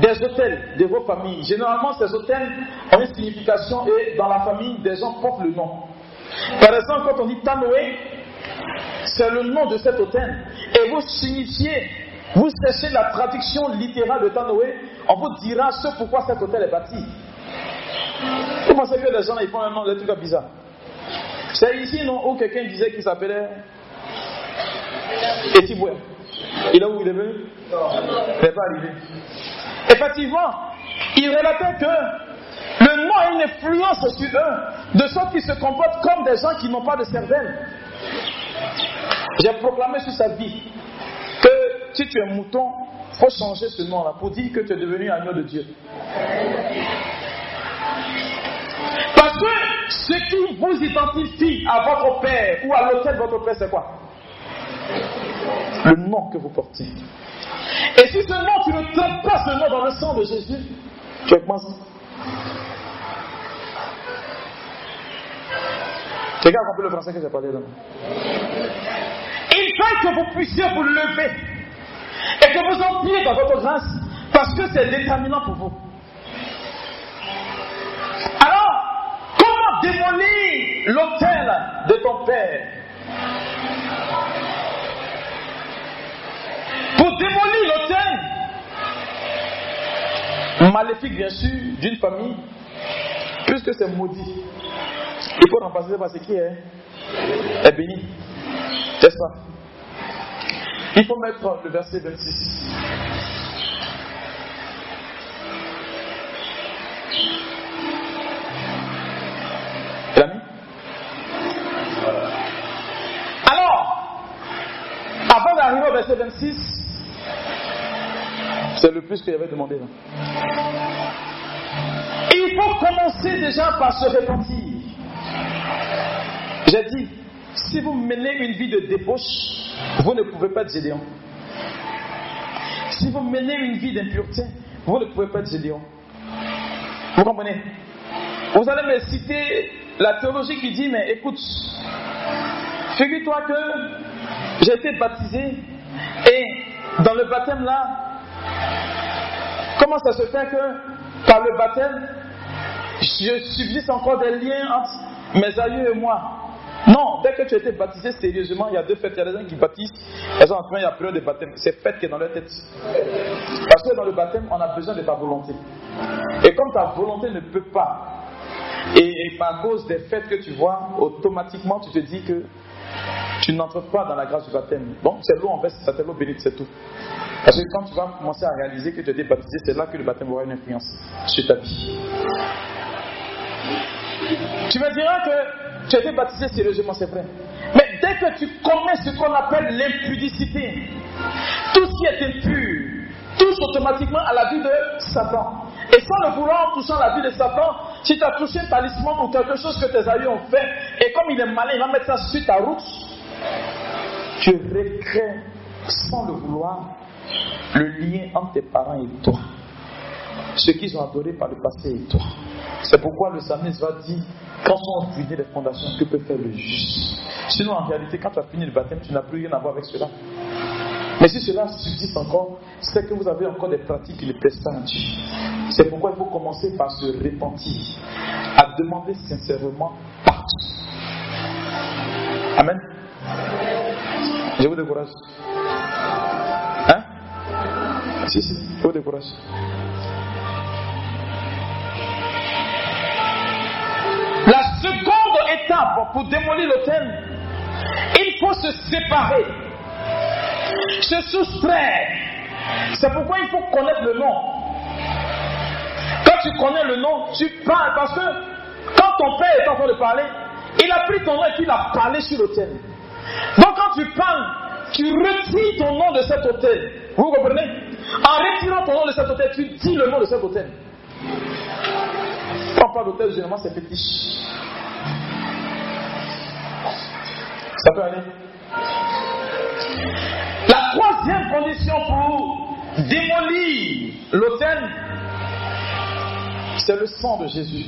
des hôtels de vos familles. Généralement, ces hôtels ont une signification et dans la famille, des gens portent le nom. Par exemple, quand on dit Tanoé, c'est le nom de cet hôtel. Et vous signifiez, vous cherchez la traduction littérale de Tanoé, on vous dira ce pourquoi cet hôtel est bâti. Vous pensez que les gens ils font un nom, des trucs bizarres. C'est ici, non, où quelqu'un disait qu'il s'appelait Etiboué. Il est où il est venu? Il n'est pas arrivé. Effectivement, il relatait que le nom a une influence sur eux, de sorte qu'ils se comportent comme des gens qui n'ont pas de cervelle. J'ai proclamé sur sa vie que si tu es mouton, il faut changer ce nom-là pour dire que tu es devenu agneau de Dieu. Parce que ce qui vous identifie à votre père ou à l'hôtel de votre père, c'est quoi? Le nom que vous portez. Et si ce nom, tu ne traites pas ce nom dans le sang de Jésus, tu es Quelqu'un a compris le français que j'ai parlé là. Il faut que vous puissiez vous lever et que vous entriez dans votre grâce parce que c'est déterminant pour vous. Alors, comment démolir l'autel de ton père? Pour démolir l'autel maléfique, bien sûr, d'une famille, puisque c'est maudit, il faut remplacer par ce qui est est béni. C'est ça. Il faut mettre le verset 26. Il Alors, avant d'arriver au verset 26, c'est le plus que j'avais demandé. Il faut commencer déjà par se repentir. J'ai dit, si vous menez une vie de débauche, vous ne pouvez pas être Gédéon. Si vous menez une vie d'impureté, vous ne pouvez pas être Gédéon. Vous comprenez? Vous allez me citer la théologie qui dit, mais écoute, figure-toi que j'ai été baptisé et dans le baptême là, comment ça se fait que par le baptême, je subsiste encore des liens entre mes aïeux et moi? Non, dès que tu as été baptisé sérieusement, il y a deux fêtes. Il y a des gens qui baptisent, elles sont en train, il y a de baptême. C'est fête qui est dans leur tête. Parce que dans le baptême, on a besoin de ta volonté. Et comme ta volonté ne peut pas, et, par cause des fêtes que tu vois, automatiquement tu te dis que tu n'entres pas dans la grâce du baptême. Bon, c'est l'eau en fait, c'est l'eau bénite, c'est tout. Parce que quand tu vas commencer à réaliser que tu as été baptisé, c'est là que le baptême aura une influence sur ta vie. Tu me diras que tu as été baptisé sérieusement, c'est vrai. Mais dès que tu commets ce qu'on appelle l'impudicité, tout ce qui est impur touche automatiquement à la vie de Satan. Et sans le vouloir, en touchant la vie de Satan, si tu as touché un talisman ou quelque chose que tes aïeux ont fait, et comme il est malin, il va mettre ça sur ta route, tu recrées sans le vouloir le lien entre tes parents et toi. Ce qu'ils ont adoré par le passé et toi. C'est pourquoi le psalmiste va dire quand sont ruinées les fondations, que peut faire le juste? Sinon, en réalité, quand tu as fini le baptême, tu n'as plus rien à voir avec cela. Mais si cela subsiste encore, c'est que vous avez encore des pratiques qui ne plaisent à Dieu. C'est pourquoi il faut commencer par se repentir, à demander sincèrement partout. Amen. Je vous décourage. Hein? Si, si, je vous décourage. Seconde étape pour démolir l'autel, il faut se séparer, se soustraire. C'est pourquoi il faut connaître le nom. Quand tu connais le nom, tu parles parce que quand ton père est en train de parler, il a pris ton nom et il a parlé sur l'autel. Donc quand tu parles, tu retires ton nom de cet hôtel. Vous comprenez? En retirant ton nom de cet hôtel, tu dis le nom de cet hôtel. On parle d'hôtel, généralement c'est fétiche. Ça peut aller La troisième condition pour démolir l'hôtel, c'est le sang de Jésus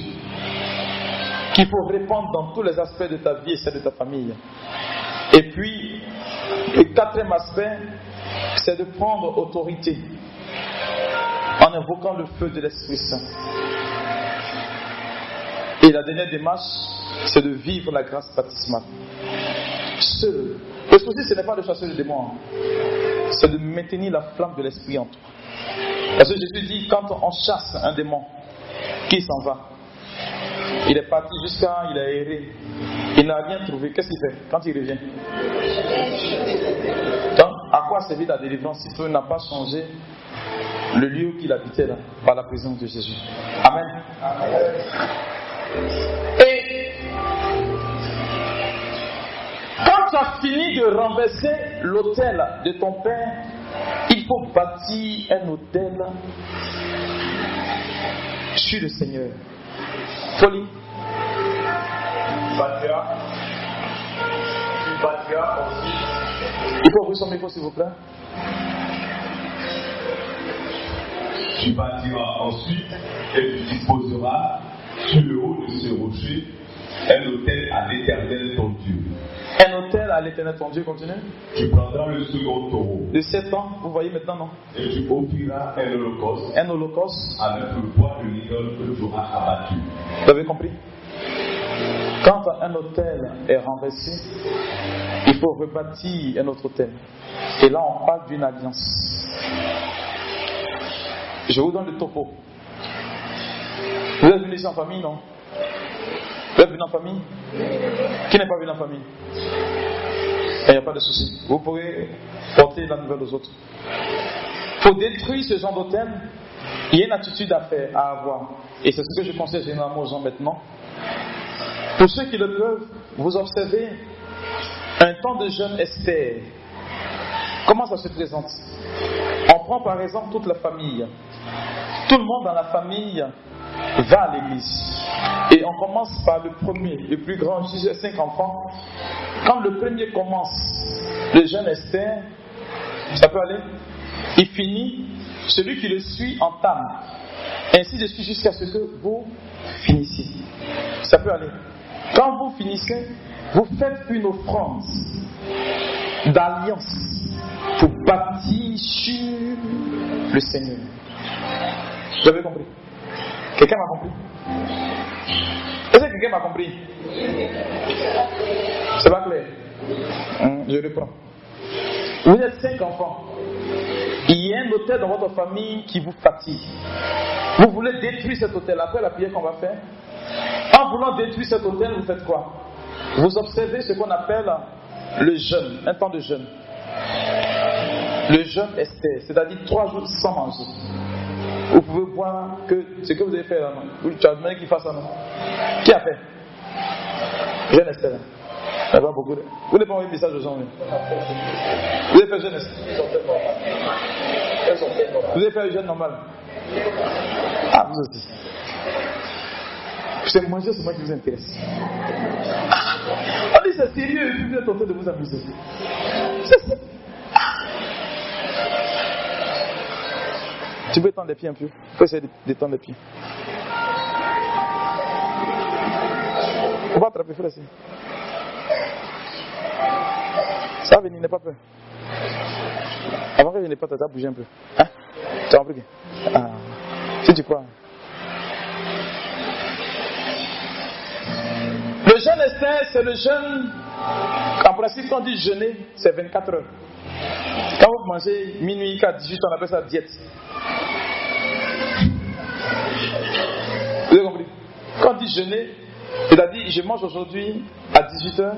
qu'il faut répandre dans tous les aspects de ta vie et celle de ta famille. Et puis, le quatrième aspect, c'est de prendre autorité en invoquant le feu de l'Esprit Saint. Et la dernière démarche, c'est de vivre la grâce baptismale. Seul. Le souci, ce n'est pas de chasser le démon, hein. c'est de maintenir la flamme de l'esprit en toi. Parce que Jésus dit, quand on chasse un démon, qui s'en va? Il est parti jusqu'à, il a erré, il n'a rien trouvé. Qu'est-ce qu'il fait quand il revient? Donc, à quoi servit la délivrance si toi n'a pas changé le lieu qu'il habitait là, par la présence de Jésus? Amen. Et quand tu as fini de renverser l'autel de ton père, il faut bâtir un autel sur le Seigneur. Folie. Tu bâtiras. Tu bâtiras ensuite. Il faut ouvrir son micro, s'il vous plaît. Tu bâtiras ensuite et tu disposeras sur le haut de ce rocher un hôtel à l'éternel ton Dieu. Un hôtel à l'éternel ton Dieu, continue. Tu prendras le second taureau De 7 ans, vous voyez maintenant, non? Et tu offriras un holocauste Un holocauste, avec le poids de l'idole que tu auras abattu. vous avez compris? Quand un hôtel est renversé, il faut rebâtir un autre hôtel. Et là, on parle d'une alliance. Je vous donne le topo. Venus ici en famille, non? Vous êtes venu en famille? Qui n'est pas venu en famille? Il n'y a pas de souci. Vous pourrez porter la nouvelle aux autres. Pour détruire ce genre d'hôtel, il y a une attitude à faire, à avoir. Et c'est ce que je conseille généralement aux gens maintenant. Pour ceux qui le peuvent, vous observez un temps de jeûne Esther. Comment ça se présente? On prend par exemple toute la famille. Tout le monde dans la famille va à l'église. Et on commence par le premier, le plus grand, j'ai cinq enfants. Quand le premier commence le jeûne Esther, ça peut aller? Il finit, celui qui le suit entame. Ainsi de suite jusqu'à ce que vous finissiez. Ça peut aller. Quand vous finissez, vous faites une offrande d'alliance pour bâtir sur le Seigneur. Vous avez compris? Quelqu'un m'a compris? Est-ce que quelqu'un m'a compris C'est pas clair hum, Je reprends. Vous êtes cinq enfants. Il y a un hôtel dans votre famille qui vous fatigue. Vous voulez détruire cet hôtel. Après la prière qu'on va faire, en voulant détruire cet hôtel, vous faites quoi? Vous observez ce qu'on appelle le jeûne, un temps de jeûne. Le jeûne Esther, c'est-à-dire trois jours sans manger. Vous pouvez voir que ce que vous avez fait là, Tu as demandé qu'il fasse ça, non Qui a fait? Il n'y a beaucoup de... Vous n'avez pas envoyé un message aux gens. Vous avez fait Esther. Vous avez fait un jeûne normal. Ah, vous aussi. C'est manger, moi qui vous intéresse. On dit c'est sérieux et puis vous êtes en train de vous amuser. C'est ça. Tu peux étendre les pieds un peu? Il faut essayer d'étendre les pieds. On va attraper, frère. Ça va venir, n'aie pas peur. Avant que je n'ai pas, tu as bougé un peu. Hein? Tu as compris ah. Si tu crois. Le jeûne Esther, c'est le jeûne. En principe, quand on dit jeûner, c'est 24 heures. Quand vous mangez minuit, 4, 18, on appelle ça diète. Vous avez compris? Quand on dit jeûner, c'est-à-dire je mange aujourd'hui à 18h,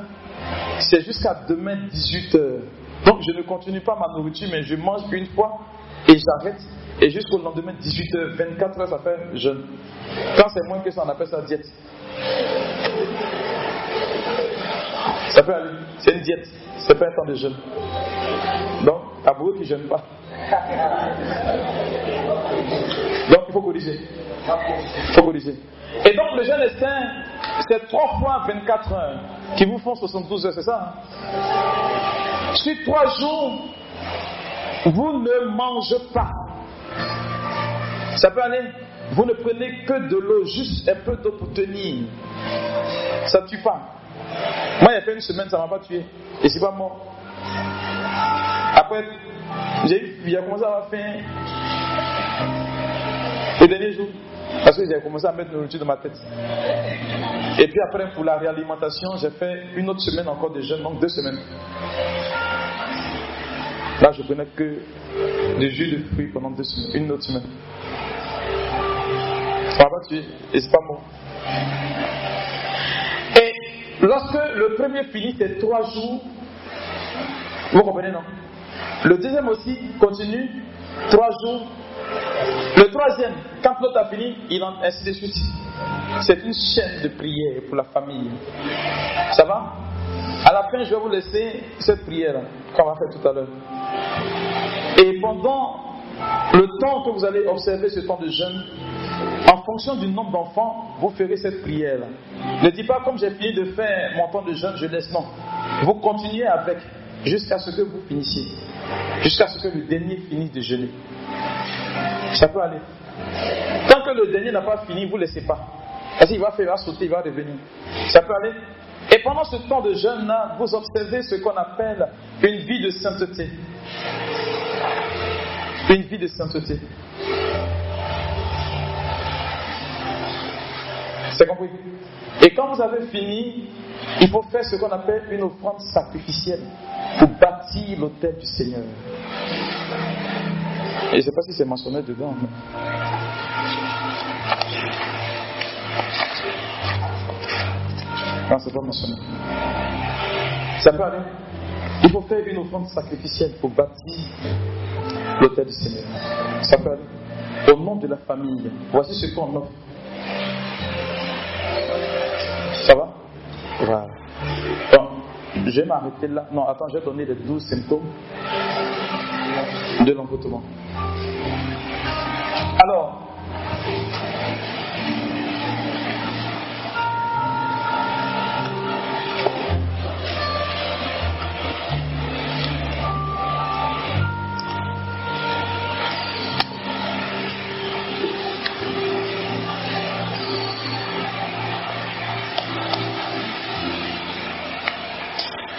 c'est jusqu'à demain 18h. Donc je ne continue pas ma nourriture, mais je mange une fois et j'arrête. Et jusqu'au lendemain 18h, 24h, ça fait jeûne. Quand c'est moins que ça, on appelle ça diète. Ça peut aller. C'est une diète. C'est pas un temps de jeûne. Donc, à beaucoup qui ne jeûne pas. Donc, il faut corriger. Il faut corriger. Et donc, le jeûne est sain, c'est 3 fois 24 heures qui vous font 72 heures, c'est ça hein? Sur 3 jours, vous ne mangez pas. Ça peut aller Vous ne prenez que de l'eau, juste un peu d'eau pour tenir. Ça ne tue pas. Moi, a fait une semaine, ça ne m'a pas tué. Et c'est pas mort. Après, j'ai commencé à avoir faim les derniers jours. Parce que j'ai commencé à mettre nourriture dans ma tête. Et puis après, pour la réalimentation, j'ai fait une autre semaine encore de jeûne, donc deux semaines. Là, je prenais que du jus de fruits pendant deux semaines, une autre semaine. Ça va pas tuer, et c'est pas mort. Lorsque le premier finit, c'est trois jours. Vous comprenez, non? Le deuxième aussi continue, trois jours. Le troisième, quand l'autre a fini, il en ainsi de suite. C'est une chaîne de prière pour la famille. Ça va? À la fin, je vais vous laisser cette prière qu'on va faire tout à l'heure. Et pendant le temps que vous allez observer ce temps de jeûne, en fonction du nombre d'enfants, vous ferez cette prière. Ne dites pas comme j'ai fini de faire mon temps de jeûne, je laisse. Non. Vous continuez avec jusqu'à ce que vous finissiez. Jusqu'à ce que le dernier finisse de jeûner. Ça peut aller. Tant que le dernier n'a pas fini, vous ne laissez pas. Parce qu'il va faire, sauter, il va revenir. Ça peut aller. Et pendant ce temps de jeûne-là, vous observez ce qu'on appelle une vie de sainteté. Une vie de sainteté. C'est compris Et quand vous avez fini, il faut faire ce qu'on appelle une offrande sacrificielle pour bâtir l'autel du Seigneur. Et je ne sais pas si c'est mentionné dedans. Non, c'est pas mentionné. Ça peut aller. Il faut faire une offrande sacrificielle pour bâtir l'autel du Seigneur. Ça peut aller. Au nom de la famille, voici ce qu'on offre. Ça va Voilà. je vais m'arrêter là. Non, attends, je vais donner les 12 symptômes de l'envoûtement. Alors,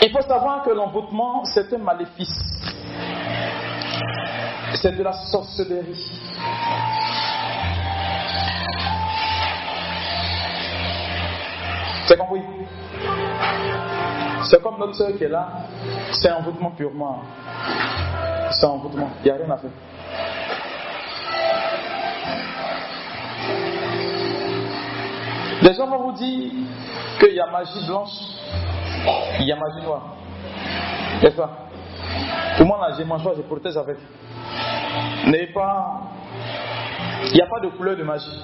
Il faut savoir que l'envoûtement, c'est un maléfice. C'est de la sorcellerie. C'est compris? C'est comme notre soeur qui est là. C'est un envoûtement purement. C'est un envoûtement. Il n'y a rien à faire. Les gens vont vous dire qu'il y a magie blanche il y a magie noire. N'est-ce pas? Pour moi, là, j'ai mâchoire, je protège avec. N'est pas. Il n'y a pas de couleur de magie.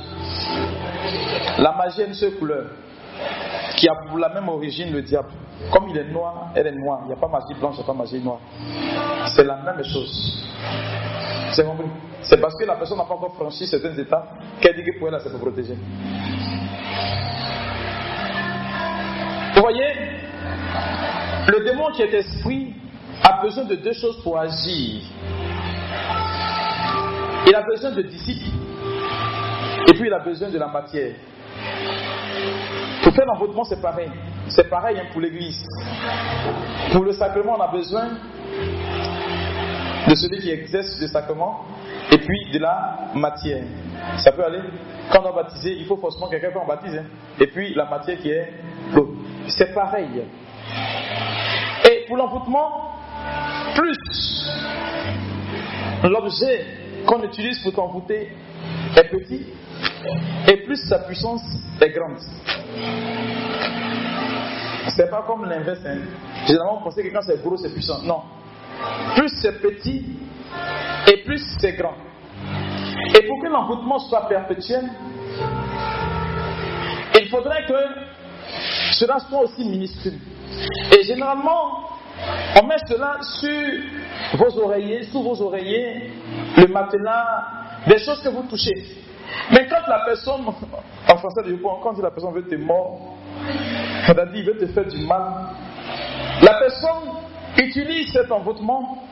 La magie a une seule couleur qui a pour la même origine le diable. Comme il est noir, elle est noire. Il n'y a pas magie blanche, il n'y a pas magie noire. C'est la même chose. C'est compris? C'est parce que la personne n'a pas encore franchi certains états qu'elle dit que pour elle, elle se protéger. Vous voyez? Le démon qui est esprit a besoin de deux choses pour agir. Il a besoin de disciples et puis il a besoin de la matière. Pour faire l'envoûtement, c'est pareil. C'est pareil hein, pour l'église. Pour le sacrement, on a besoin de celui qui exerce le sacrement et puis de la matière. Ça peut aller. Quand on va baptiser, il faut forcément quelqu'un qui en baptise. Hein. Et puis la matière qui est l'eau. C'est pareil. Et pour l'envoûtement, plus l'objet qu'on utilise pour t'envoûter est petit, et plus sa puissance est grande. C'est pas comme l'inverse. Hein. Généralement, on pensait que quand c'est gros, c'est puissant. Non. Plus c'est petit, et plus c'est grand. Et pour que l'envoûtement soit perpétuel, il faudrait que cela soit aussi minuscule. Et généralement, on met cela sur vos oreillers, sous vos oreillers, le matelas, des choses que vous touchez. Mais quand la personne, en français, quand la personne veut te mordre, il veut te faire du mal, la personne utilise cet envoûtement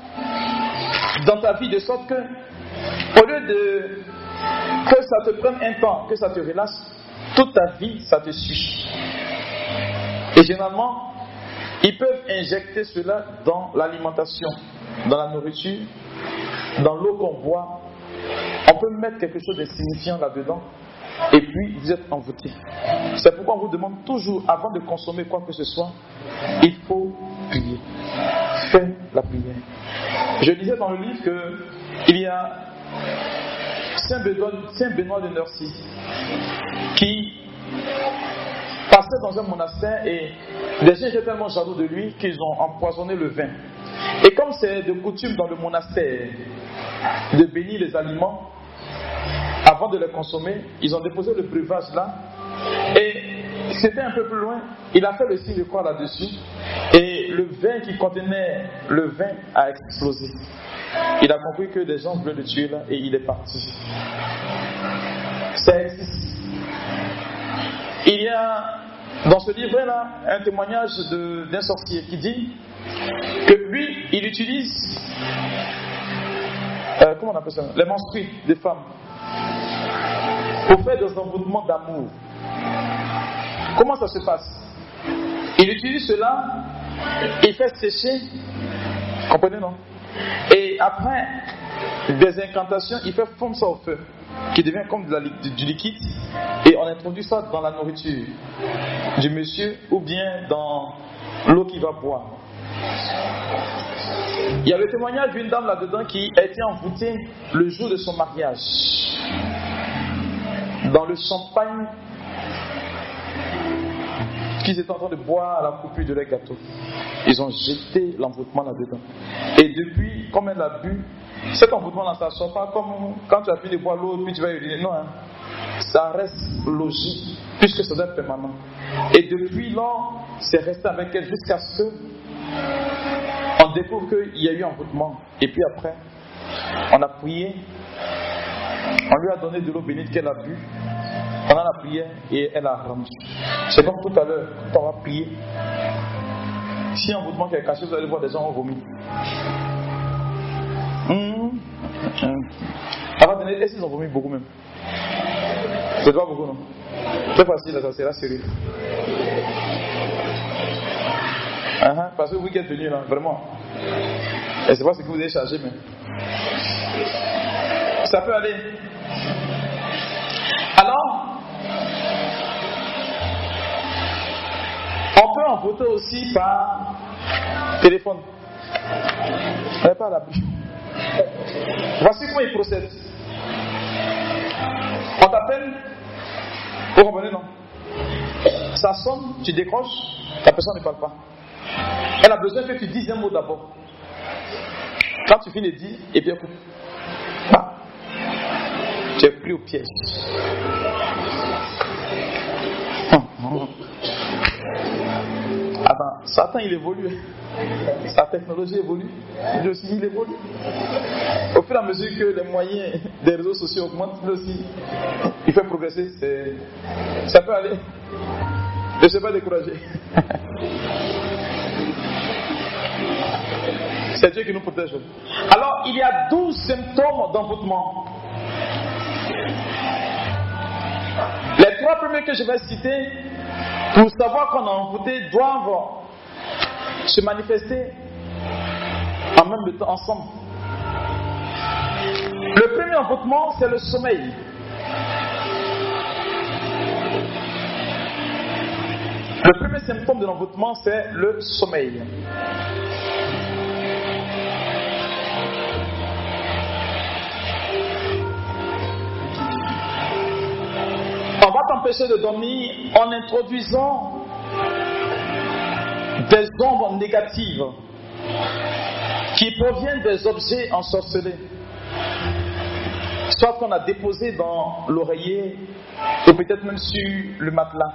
dans ta vie de sorte que, au lieu de que ça te prenne un temps, que ça te relâche, toute ta vie, ça te suit. Et généralement, ils peuvent injecter cela dans l'alimentation, dans la nourriture, dans l'eau qu'on boit. On peut mettre quelque chose d'insignifiant là-dedans et puis vous êtes envoûté. C'est pourquoi on vous demande toujours, avant de consommer quoi que ce soit, il faut prier. Faites la prière. Je disais dans le livre qu'il y a Saint Benoît, de Nursie qui passait dans un monastère et les gens étaient tellement jaloux de lui qu'ils ont empoisonné le vin. Et comme c'est de coutume dans le monastère de bénir les aliments, avant de les consommer, ils ont déposé le breuvage là. Et c'était un peu plus loin. Il a fait le signe de croix là-dessus. Et le vin qui contenait le vin a explosé. Il a compris que des gens voulaient le tuer là et il est parti. Ça existe. Il y a dans ce livre-là un témoignage d'un sorcier qui dit que lui, il utilise, euh, comment on appelle ça, les menstrues des femmes pour faire des envoûtements d'amour. Comment ça se passe? Il utilise cela, il fait sécher, comprenez non? Et après des incantations, il fait fondre ça au feu qui devient comme du liquide et on introduit ça dans la nourriture du monsieur ou bien dans l'eau qu'il va boire. Il y a le témoignage d'une dame là-dedans qui a été envoûtée le jour de son mariage dans le champagne qu'ils étaient en train de boire à la coupure de leur gâteau. Ils ont jeté l'envoûtement là-dedans. Et depuis, comme elle a bu, cet envoûtement-là, ça ne sort pas comme quand tu as fini de boire l'eau, puis tu vas uriner. Non, hein. ça reste logique, puisque ça doit être permanent. Et depuis lors, c'est resté avec elle jusqu'à ce que on découvre qu'il y a eu envoûtement. Et puis après, on a prié, on lui a donné de l'eau bénite qu'elle a bu, on a prié et elle a rendu. C'est comme tout à l'heure, quand on va prier. Si un envoûtement qui est caché, vous allez voir des gens ont vomi. Hum, hum. Est-ce qu'ils ont vomi beaucoup même? C'est pas beaucoup, non? Très facile, ça sera sérieux. Uh -huh, parce que le week-end venu, là, vraiment. Et c'est pas ce que vous avez chargé, mais. Ça peut aller. Alors, on peut en voter aussi par téléphone. Elle pas Voici comment il procède. On t'appelle, vous comprenez, non Ça sonne, tu décroches, la personne ne parle pas. Elle a besoin que tu dises un mot d'abord. Quand tu finis de dire, et bien écoute. Ah. Tu es pris au piège. Attends, Satan il évolue. Sa technologie évolue. Lui aussi il évolue. Au fur et à mesure que les moyens des réseaux sociaux augmentent, lui aussi il fait progresser. Ça peut aller. Ne sois pas découragé. C'est Dieu qui nous protège. Alors, il y a 12 symptômes d'envoûtement. Les trois premiers que je vais citer, pour savoir qu'on a envoûté, doivent se manifester en même temps, ensemble. Le premier envoûtement, c'est le sommeil. Le premier symptôme de l'envoûtement, c'est le sommeil. On va t'empêcher de dormir en introduisant des ombres négatives qui proviennent des objets ensorcelés. Soit qu'on a déposé dans l'oreiller ou peut-être même sur le matelas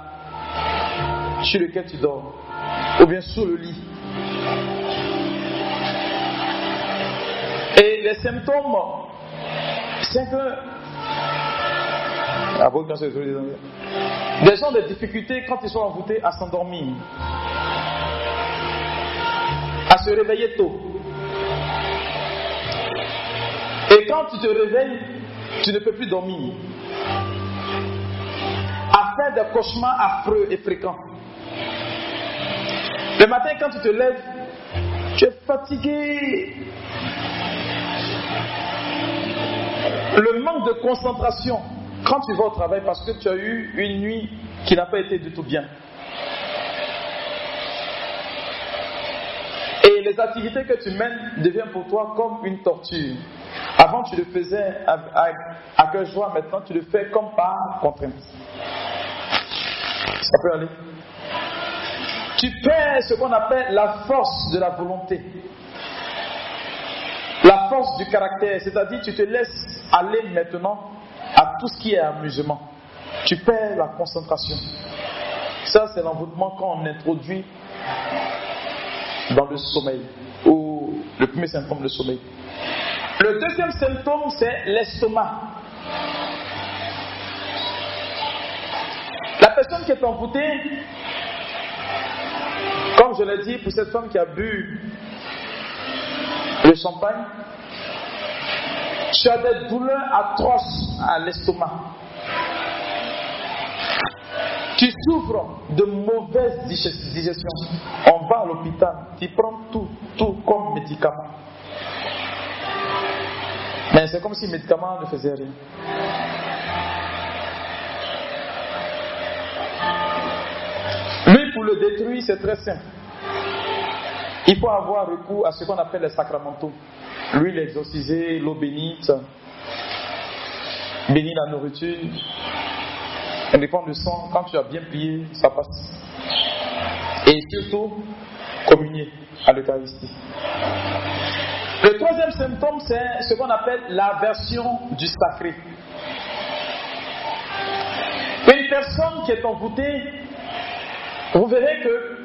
sur lequel tu dors ou bien sous le lit. Et les symptômes, c'est que des gens ont des difficultés quand ils sont envoûtés à s'endormir, à se réveiller tôt. Et quand tu te réveilles, tu ne peux plus dormir. À faire des cauchemars affreux et fréquents. Le matin, quand tu te lèves, tu es fatigué. Le manque de concentration quand tu vas au travail parce que tu as eu une nuit qui n'a pas été du tout bien. Et les activités que tu mènes deviennent pour toi comme une torture. Avant, tu le faisais à, cœur joie, maintenant, tu le fais comme par contrainte. Ça peut aller. Tu perds ce qu'on appelle la force de la volonté. La force du caractère, c'est-à-dire tu te laisses aller maintenant à tout ce qui est amusement. Tu perds la concentration. Ça, c'est l'envoûtement qu'on introduit dans le sommeil, ou le premier symptôme, le sommeil. Le deuxième symptôme, c'est l'estomac. La personne qui est envoûtée, comme je l'ai dit, pour cette femme qui a bu le champagne, tu as des douleurs atroces à l'estomac. Tu souffres de mauvaise digestion. On va à l'hôpital, tu prends tout, tout comme médicament. Mais c'est comme si le médicament ne faisait rien. Lui, pour le détruire, c'est très simple. Il faut avoir recours à ce qu'on appelle les sacramentaux l'huile exorcisée, l'eau bénite, bénir la nourriture. On dépend du sang, quand tu as bien plié, ça passe. et surtout communier à l'Eucharistie. Le troisième symptôme, c'est ce qu'on appelle l'aversion du sacré. Une personne qui est envoûtée, vous verrez que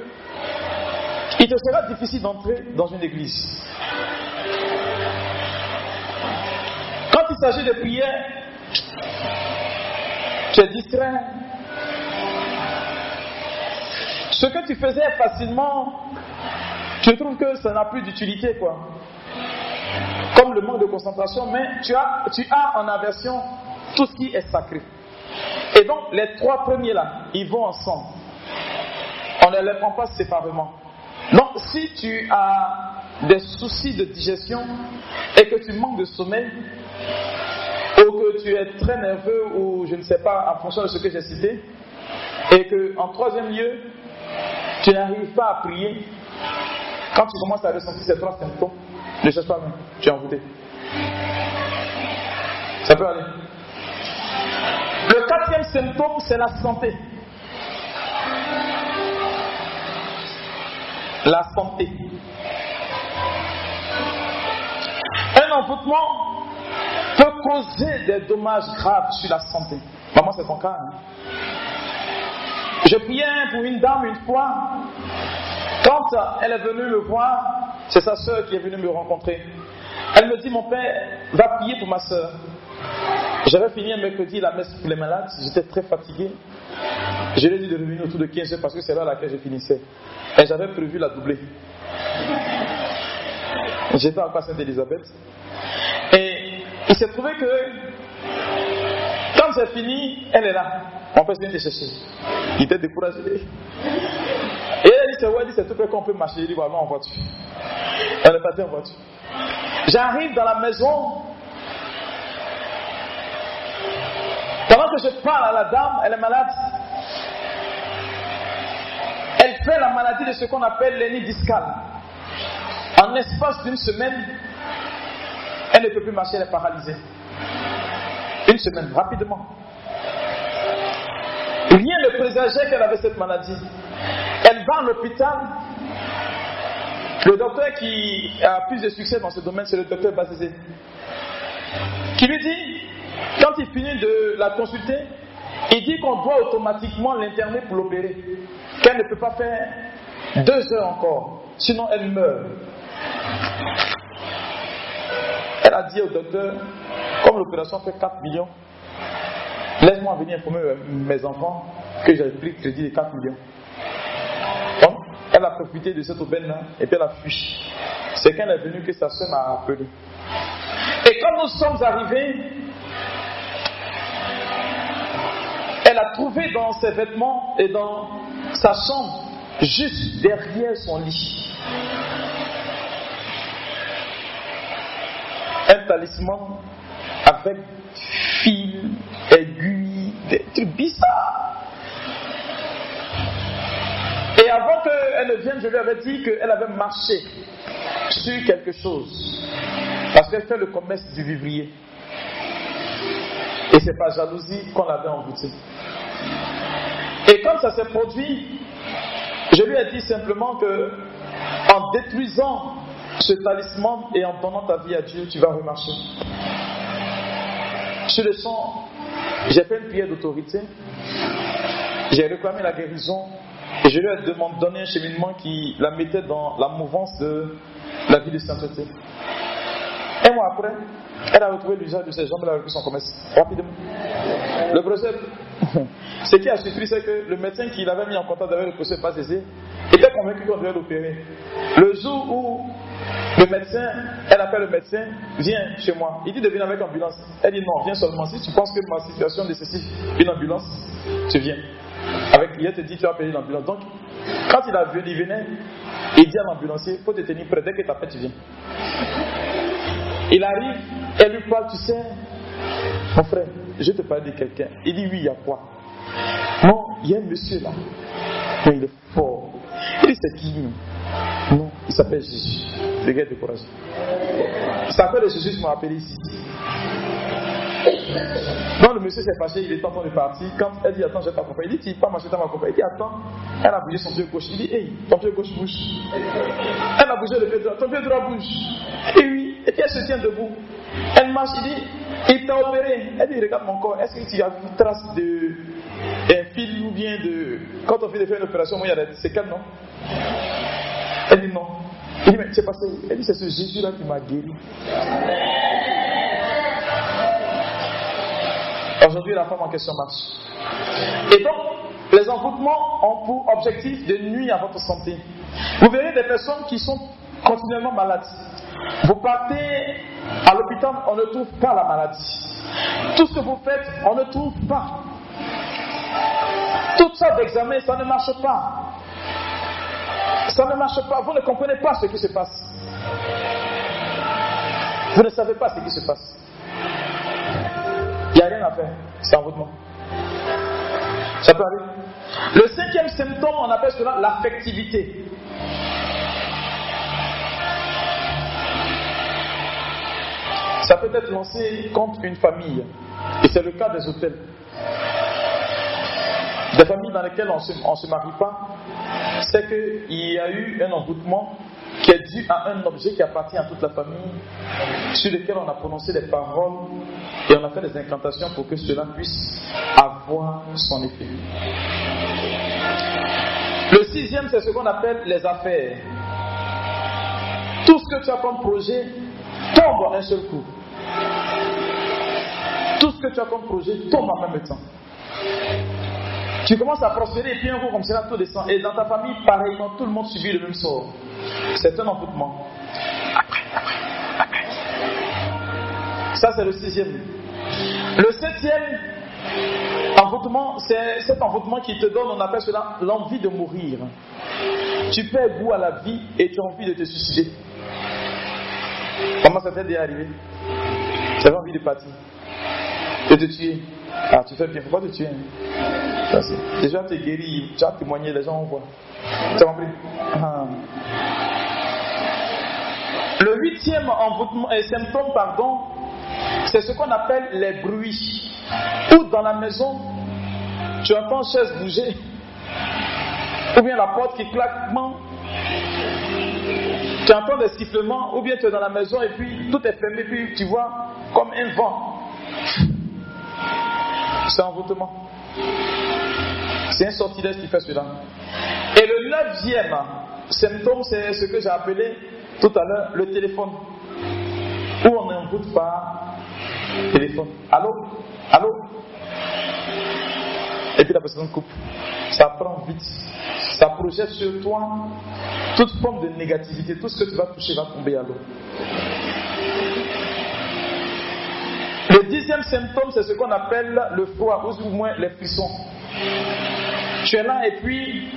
il te sera difficile d'entrer dans une église. Quand il s'agit de prière, tu es distrait. Ce que tu faisais facilement, tu trouves que ça n'a plus d'utilité, quoi. Comme le manque de concentration, mais tu as, tu as en aversion tout ce qui est sacré. Et donc, les trois premiers là, ils vont ensemble. On ne les prend pas séparément. Donc, si tu as des soucis de digestion et que tu manques de sommeil, ou que tu es très nerveux, ou je ne sais pas, en fonction de ce que j'ai cité, et que, en troisième lieu, tu n'arrives pas à prier, quand tu commences à ressentir ces trois symptômes, ne cherche pas tu es envoûté. Ça peut aller. Le quatrième symptôme, c'est la santé. La santé. Un envoûtement causer des dommages graves sur la santé. Maman, c'est ton cas. Hein? Je priais pour une dame une fois. Quand elle est venue me voir, c'est sa soeur qui est venue me rencontrer. Elle me dit, mon père, va prier pour ma soeur. J'avais fini un mercredi la messe pour les malades, j'étais très fatigué. Je lui ai dit de revenir autour de 15 heures parce que c'est là à laquelle je finissais. Et j'avais prévu la doubler. J'étais en face d'Elisabeth. Et il s'est trouvé que quand c'est fini, elle est là. On peut te chercher. Il était découragé. Et elle dit, c'est ouais, c'est tout près qu'on peut marcher. Il dit, voilà, en voiture. Elle est partie en voiture. J'arrive dans la maison, Pendant que je parle à la dame, elle est malade. Elle fait la maladie de ce qu'on appelle l'ennemi discale. En l'espace d'une semaine, elle ne peut plus marcher, elle est paralysée. Une semaine, rapidement. Rien ne présageait qu'elle avait cette maladie. Elle va à l'hôpital. Le docteur qui a plus de succès dans ce domaine, c'est le docteur Bazizé. Qui lui dit quand il finit de la consulter, il dit qu'on doit automatiquement l'interner pour l'opérer. Qu'elle ne peut pas faire deux heures encore, sinon elle meurt. A dit au docteur, comme l'opération fait 4 millions, laisse-moi venir informer mes enfants que j'ai pris le crédit de 4 millions. Donc, elle a profité de cette aubaine-là et puis elle a fui. C'est quand elle est venue que sa soeur m'a appelé. Et quand nous sommes arrivés, elle a trouvé dans ses vêtements et dans sa chambre, juste derrière son lit, un talisman avec fil, aiguille, des trucs bizarres. Et avant qu'elle ne vienne, je lui avais dit qu'elle avait marché sur quelque chose. Parce qu'elle fait le commerce du vivrier. Et c'est pas jalousie qu'on l'avait envoûté. Et quand ça s'est produit, je lui ai dit simplement que en détruisant ce talisman et en donnant ta vie à Dieu, tu vas remarcher. Sur le sang, j'ai fait une prière d'autorité, j'ai réclamé la guérison et je lui ai demandé, donné un cheminement qui la mettait dans la mouvance de la vie de sainteté. Un mois après, elle a retrouvé l'usage de ses jambes, elle a repris son commerce rapidement. Le procès, ce qui a surpris, c'est que le médecin qui l'avait mis en contact avec le procès pas cessé était convaincu qu'on devait l'opérer. Le jour où le médecin, elle appelle le médecin, viens chez moi. Il dit de venir avec ambulance. Elle dit non, viens seulement. Si tu penses que ma situation nécessite une ambulance, tu viens. Avec il te dit tu vas payer l'ambulance. Donc, quand il a venu, il venait, il dit à l'ambulancier, faut te tenir prêt. Dès que tu appelles, tu viens. Il arrive, elle lui parle, tu sais, mon frère, je te parle de quelqu'un. Il dit oui, il y a quoi? Non, il y a un monsieur là. il est fort. Il dit c'est qui il s'appelle Jésus. Le gars est découragé. Il s'appelle Jésus, je m'appelle ici. Donc le monsieur s'est fâché, il est en train de partir. Quand elle dit Attends, je vais t'accompagner, il dit Tu pas marcher dans ma compagnie. Il dit Attends. Elle a bougé son pied gauche. Il dit Hey, ton pied gauche bouge. Elle a bougé le pied droit. Ton pied droit bouge. Et oui. Et puis elle se tient debout. Elle marche. Il dit Il t'a opéré. Elle dit Regarde mon corps. Est-ce que tu as une trace de. Un fil ou bien de. Quand on fait une opération, moi, il y a des séquelles, non? Il dit Mais c'est passé. Elle dit C'est ce Jésus-là qui m'a guéri. Aujourd'hui, la femme en question marche. Et donc, les envoûtements ont pour objectif de nuire à votre santé. Vous verrez des personnes qui sont continuellement malades. Vous partez à l'hôpital, on ne trouve pas la maladie. Tout ce que vous faites, on ne trouve pas. Toutes sortes d'examens, ça ne marche pas. Ça ne marche pas. Vous ne comprenez pas ce qui se passe. Vous ne savez pas ce qui se passe. Il n'y a rien à faire. C'est envoûtement. Ça peut arriver. Le cinquième symptôme, on appelle cela l'affectivité. Ça peut être lancé contre une famille. Et c'est le cas des hôtels. Des familles dans lesquelles on ne se, marie pas, c'est qu'il y a eu un envoûtement qui est dû à un objet qui appartient à toute la famille, sur lequel on a prononcé des paroles et on a fait des incantations pour que cela puisse avoir son effet. Le sixième, c'est ce qu'on appelle les affaires. Tout ce que tu as comme projet tombe en un seul coup. Tout ce que tu as comme projet tombe en même temps. Tu commences à prospérer et puis un coup comme cela, tout descend. Et dans ta famille, pareillement, tout le monde subit le même sort. C'est un envoûtement. Après, après, après. Ça, c'est le sixième. Le septième envoûtement, c'est cet envoûtement qui te donne, on appelle cela l'envie de mourir. Tu perds goût à la vie et tu as envie de te suicider. Comment ça t'est déjà arrivé? Tu avais envie de partir, de te tuer. Ah, tu fais bien, pas te tuer. Hein. Déjà, tu es guéri, tu as témoigné, les gens voient. Tu as compris? Ah. Le huitième euh, symptôme, pardon, c'est ce qu'on appelle les bruits. Ou dans la maison, tu entends chaise bouger, ou bien la porte qui claque, tu entends des sifflements, ou bien tu es dans la maison et puis tout est fermé, puis tu vois comme un vent. C'est envoûtement. C'est un sortilège qui fait cela. Et le neuvième symptôme, c'est ce que j'ai appelé tout à l'heure le téléphone. Où on n'envoûte pas téléphone. Allô? Allô? Et puis la personne coupe. Ça prend vite. Ça projette sur toi toute forme de négativité. Tout ce que tu vas toucher va tomber à l'eau. Le dixième symptôme, c'est ce qu'on appelle le froid, ou au moins les frissons. Tu es là et puis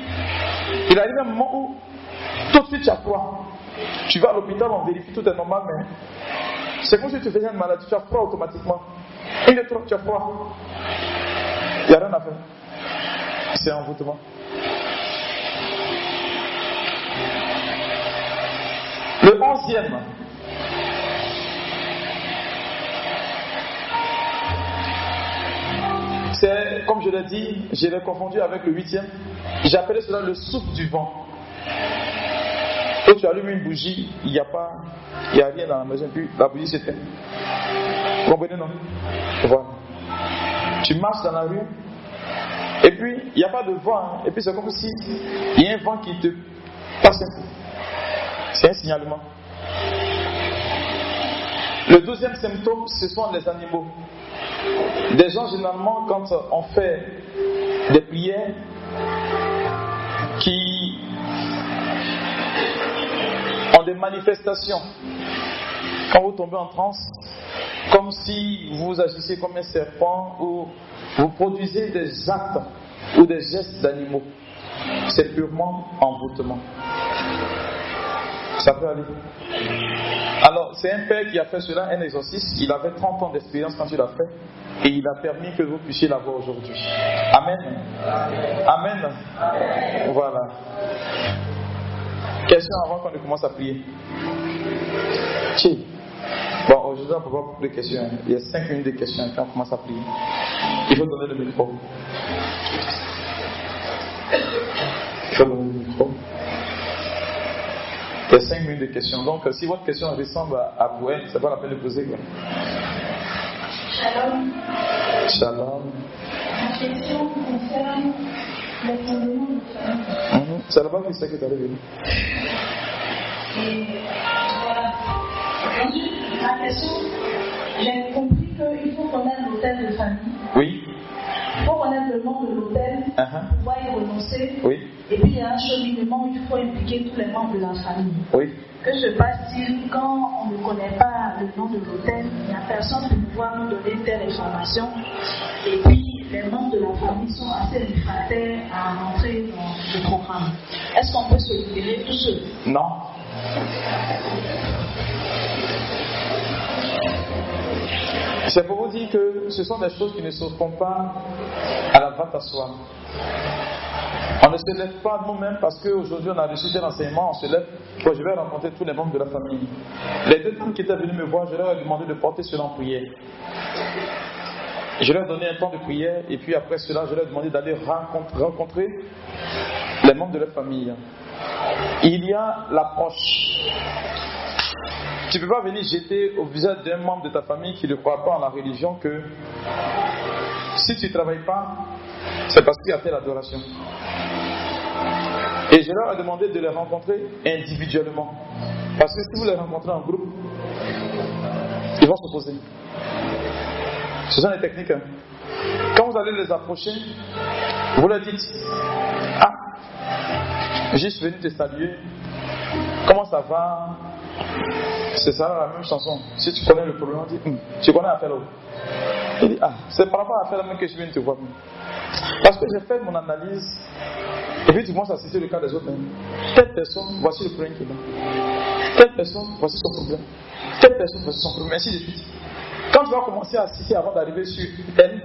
il arrive un moment où tout de suite tu as froid. Tu vas à l'hôpital, on vérifie, tout est normal, mais c'est comme si tu faisais une maladie, tu as froid automatiquement. Est trop, tu as froid. Il n'y a rien à faire. C'est un envoûtement. Le onzième, comme je l'ai dit, je l'ai confondu avec le huitième. J'appelais cela le souffle du vent. Quand tu allumes une bougie, il n'y a pas, il n'y a rien dans la maison, puis la bougie s'éteint. Vous comprenez, non Voilà. Tu marches dans la rue, et puis il n'y a pas de vent, hein. et puis c'est comme si il y a un vent qui te passe. C'est un signalement. Le deuxième symptôme, ce sont les animaux. Des gens, généralement, quand on fait des prières qui ont des manifestations, quand vous tombez en transe, comme si vous agissiez comme un serpent ou vous produisez des actes ou des gestes d'animaux, c'est purement envoûtement. Ça peut aller. Alors, c'est un père qui a fait cela, un exorciste. Il avait 30 ans d'expérience quand il l'a fait. Et il a permis que vous puissiez l'avoir aujourd'hui. Amen. Amen. Voilà. Question avant qu'on ne commence à prier? Bon, aujourd'hui, on peut pas poser des questions. Il y a 5 minutes de questions puis on commence à prier. Il faut donner le micro. Il faut donner le micro. Il y a 5 minutes de questions. Donc, si votre question ressemble à, à Bouet, c'est pas la peine de poser. Quoi. Shalom. Shalom. Ma question concerne les fondements de famille. Mhm. C'est là-bas qui sait que tu venir. Et voilà. Ensuite, ma question, j'ai compris qu'il faut connaître l'hôtel de famille. Oui. Il faut connaître le nom de l'hôtel Uh-huh. pour pouvoir y renoncer. Oui. Et puis il y a un cheminement où il faut impliquer tous les membres de la famille. Oui. Que se passe-t-il quand on ne connaît pas le nom de l'hôtel Il n'y a personne pour pouvoir nous donner telle information. Et puis les membres de la famille sont assez réfractaires à rentrer dans le programme. Est-ce qu'on peut se libérer tout seul? Non. C'est pour vous dire que ce sont des choses qui ne se font pas à la vente à soi. On ne se lève pas nous-mêmes parce qu'aujourd'hui on a reçu tel enseignement, on se lève, je vais rencontrer tous les membres de la famille. Les deux femmes qui étaient venues me voir, je leur ai demandé de porter cela en prière. Je leur ai donné un temps de prière et puis après cela, je leur ai demandé d'aller rencontrer, rencontrer les membres de leur famille. Il y a l'approche. Tu ne peux pas venir jeter au visage d'un membre de ta famille qui ne croit pas en la religion que si tu ne travailles pas, c'est parce qu'il a telle adoration. Et je leur ai demandé de les rencontrer individuellement. Parce que si vous les rencontrez en groupe, ils vont s'opposer. Ce sont les techniques. hein. Quand vous allez les approcher, vous leur dites Ah, suis venu te saluer. Comment ça va C'est ça la même chanson. Si tu connais le problème, on dit Hum, Tu connais Dit Ah, c'est par rapport à l'affaire là même que je viens de te voir. Parce que j'ai fait mon analyse. Et puis tu commences à citer le cas des autres. hein. Telle personne, voici le problème qu'il a. Telle personne, voici son problème. Telle personne, voici son problème. Ainsi de suite. Quand tu vas commencer à citer avant d'arriver sur elle,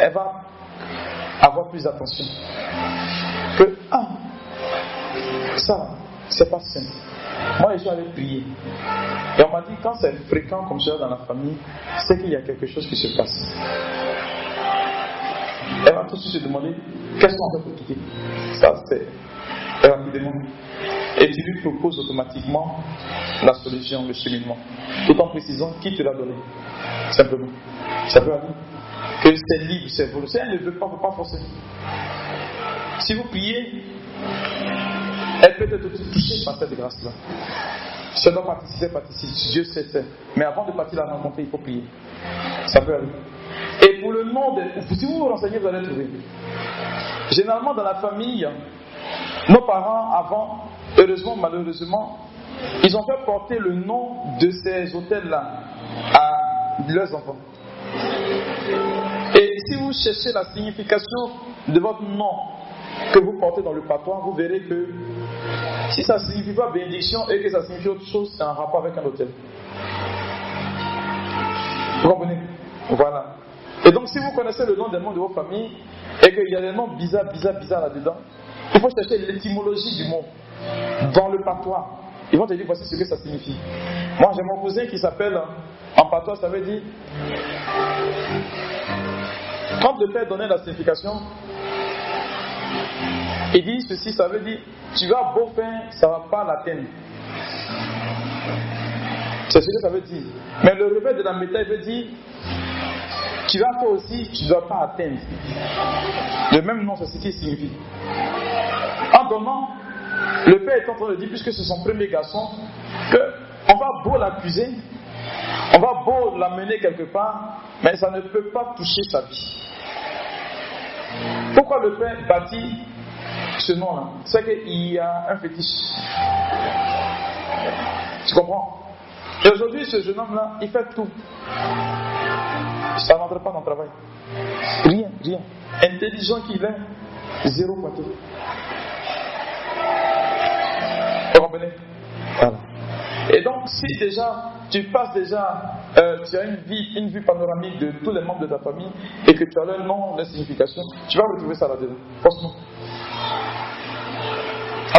elle va avoir plus d'attention. Que, ah, ça, c'est pas simple. Moi, je suis allé prier. Et on m'a dit, quand c'est fréquent comme ça dans la famille, c'est qu'il y a quelque chose qui se passe. Elle va tout de suite se demander, qu'est-ce qu'on fait pour quitter? Ça, c'est rapidement. Et tu lui proposes automatiquement la solution, le cheminement. Tout en précisant qui te l'a donné. Simplement. Ça veut dire que c'est libre, c'est volontaire. Elle ne veut pas, ne peut pas forcer. Si vous priez, elle peut être touchée par cette grâce-là. Si doit participer, participe. Dieu sait. Mais avant de partir la rencontrer, il faut prier. Ça peut aller. Et pour le nom de. Si vous vous renseignez, vous allez trouver. Généralement, dans la famille, nos parents, avant, heureusement, malheureusement, ils ont fait porter le nom de ces hôtels-là à leurs enfants. Et si vous cherchez la signification de votre nom que vous portez dans le patois, vous verrez que si ça ne signifie pas bénédiction et que ça signifie autre chose, c'est un rapport avec un hôtel. Vous comprenez? Voilà. Et donc, si vous connaissez le nom des membres de vos familles et qu'il y a des noms bizarres, bizarres, bizarres là-dedans, il faut chercher l'étymologie du mot dans le patois. Ils vont te dire voici ce que ça signifie. Moi, j'ai mon cousin qui s'appelle, en patois, ça veut dire. Quand le père donnait la signification, il dit ceci, ça veut dire tu vas beau faire, ça ne va pas l'atteindre. C'est ce que ça veut dire. Mais le revers de la médaille veut dire tu vas faire aussi, tu ne dois pas atteindre. Le même nom, c'est ce qui signifie. En donnant, le père est en train de dire, puisque c'est son premier garçon, qu'on va beau l'accuser, on va beau l'amener quelque part, mais ça ne peut pas toucher sa vie. Pourquoi le père bâtit ce nom-là C'est qu'il y a un fétiche. Tu comprends? Et aujourd'hui, ce jeune homme-là, il fait tout. Ça n'entre pas dans le travail. Rien, rien. Intelligent qu'il est, zéro pointé. Vous comprenez? Et donc, si déjà tu passes déjà, euh, tu as une, vie, une vue panoramique de tous les membres de ta famille et que tu as leur nom, leur signification, tu vas retrouver ça là-dedans. Forcément.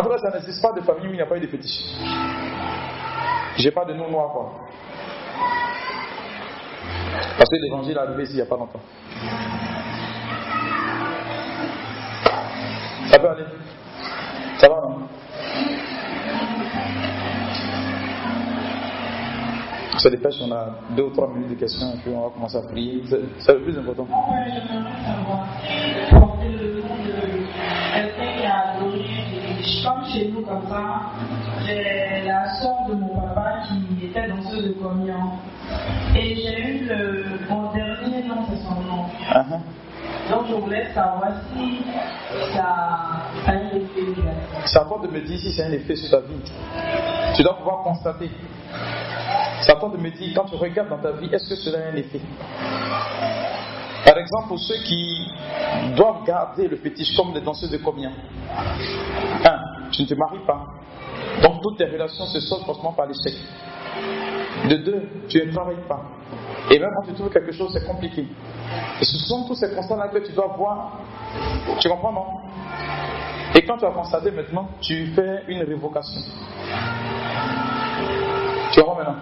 Cas, ça n'existe pas de famille où il n'y a pas eu de fétiche. J'ai pas de nom noir, quoi. Parce que l'évangile est arrivé ici il n'y a pas longtemps. Ça peut aller Ça va, non? Ça dépêche, on a deux ou trois minutes de questions et puis on va commencer à prier. C'est le plus important. Jésus. Comme chez nous, comme ça, j'ai la soeur de mon papa qui était danseuse de communion. Et j'ai eu le, mon dernier nom, c'est son nom. Uh-huh. Donc je voulais savoir si ça, ça a un effet. C'est à toi de me dire si c'est un effet sur ta vie. Tu dois pouvoir constater. C'est à toi de me dire, quand tu regardes dans ta vie, est-ce que cela a un effet? Par exemple, pour ceux qui doivent garder le fétiche comme les danseuses de communion. Un, tu ne te maries pas. Donc toutes tes relations se soldent forcément par l'échec. De deux, tu ne travailles pas. Et même quand tu trouves quelque chose, c'est compliqué. Et ce sont tous ces constats-là que tu dois voir. Tu comprends, non? Et quand tu as constaté maintenant, tu fais une révocation. Tu comprends maintenant?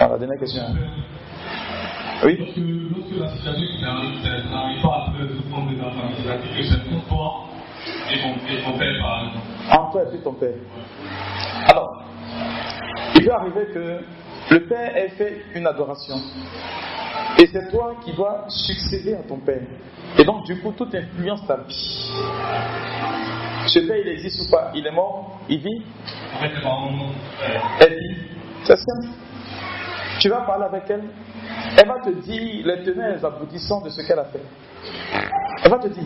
Euh, ah, La dernière question. Oui Lorsque, lorsque la situation qui n'arrive pas à trouver le fond de la famille, c'est-à-dire que c'est pour toi et ton, père, par exemple. En toi et puis ton père. Alors, il peut arriver que le père ait fait une adoration. Et c'est toi qui dois succéder à ton père. Et donc, du coup, tout influence ta vie. Ce père, il existe ou pas? Il est mort? Il vit En fait. Elle vit C'est simple. Tu vas parler avec elle. Elle va te dire les tenants et les aboutissants de ce qu'elle a fait. Elle va te dire.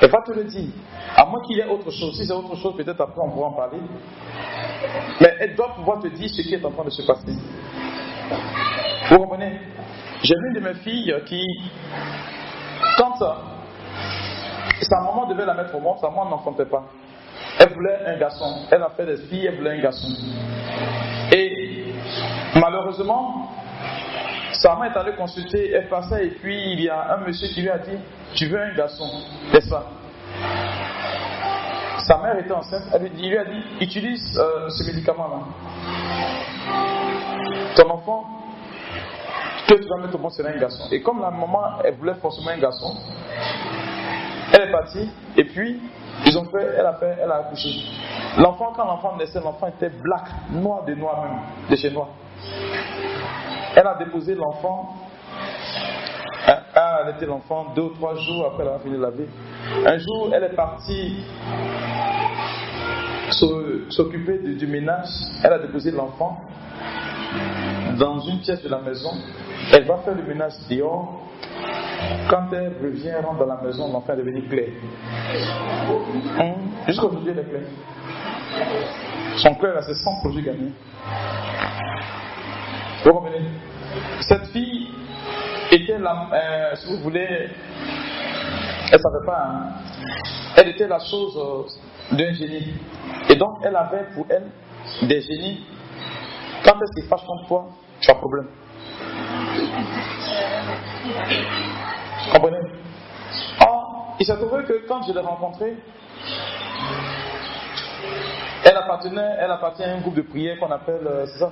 Elle va te le dire. À moins qu'il y ait autre chose. Si c'est autre chose, peut-être après on pourra en parler. Mais elle doit pouvoir te dire ce qui est en train de se passer. Vous comprenez? J'ai vu une de mes filles qui, quand sa maman devait la mettre au monde, sa maman n'enfantait pas. Elle voulait un garçon. Elle a fait des filles, elle voulait un garçon. Et malheureusement, sa maman est allée consulter, elle passait et puis il y a un monsieur qui lui a dit Tu veux un garçon, n'est-ce pas? Sa mère était enceinte, elle lui, il lui a dit Utilise euh, ce médicament-là. Ton enfant, que tu vas mettre au monde, c'est un garçon. Et comme la maman, elle voulait forcément un garçon, elle est partie et puis ils ont fait, elle a fait, elle a accouché. L'enfant, quand l'enfant naissait, l'enfant était black, noir de noir même, de chez noir. Elle a déposé l'enfant. Elle a allaité l'enfant deux ou trois jours après avoir fini de laver. Un jour, elle est partie s'o- s'occuper du, du ménage. Elle a déposé l'enfant dans une pièce de la maison. Elle va faire le ménage dehors. Quand elle revient, rentre dans la maison, l'enfant est devenu clair. Hum, Jusqu'à aujourd'hui, elle est claire. Son cœur a ses 100 projets gagnés. Vous comprenez Cette fille était la, euh, si vous voulez, elle savait pas, hein. elle était la chose euh, d'un génie. Et donc, elle avait pour elle des génies. Quand elle se fâche contre toi, tu as problème. Comprenez? Or, il s'est trouvé que quand je l'ai rencontrée, elle appartenait, elle appartient à un groupe de prière qu'on appelle, euh, c'est ça,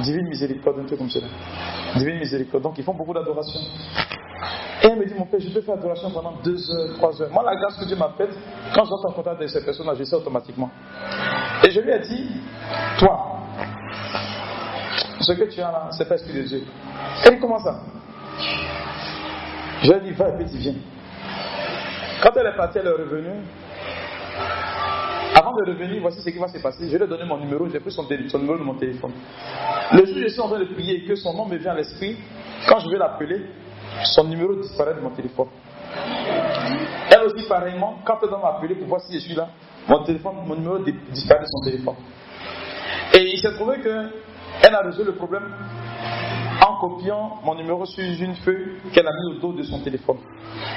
Divine Miséricorde, un truc comme ça. Divine Miséricorde. Donc ils font beaucoup d'adoration. Et elle me dit, mon père, je peux faire adoration pendant deux heures, trois heures. Moi, la grâce que Dieu m'a faite, quand j'entre en contact avec ces personnes-là, je sais automatiquement. Et je lui ai dit, toi, ce que tu as là, c'est pas esprit de Dieu. Elle dit, comment ça Je lui ai dit, va et puis tu viens. Quand elle est partie, elle est revenue. Avant de revenir, voici ce qui va se passer. Je lui ai donné mon numéro, j'ai pris son, numéro de mon téléphone. Le jour où je suis en train de prier que son nom me vient à l'esprit, quand je vais l'appeler, son numéro disparaît de mon téléphone. Elle aussi, pareillement, quand elle doit m'appeler pour voir si je suis là, mon, téléphone, mon numéro di- disparaît de son téléphone. Et il s'est trouvé qu'elle a résolu le problème en copiant mon numéro sur une feuille qu'elle a mis au dos de son téléphone.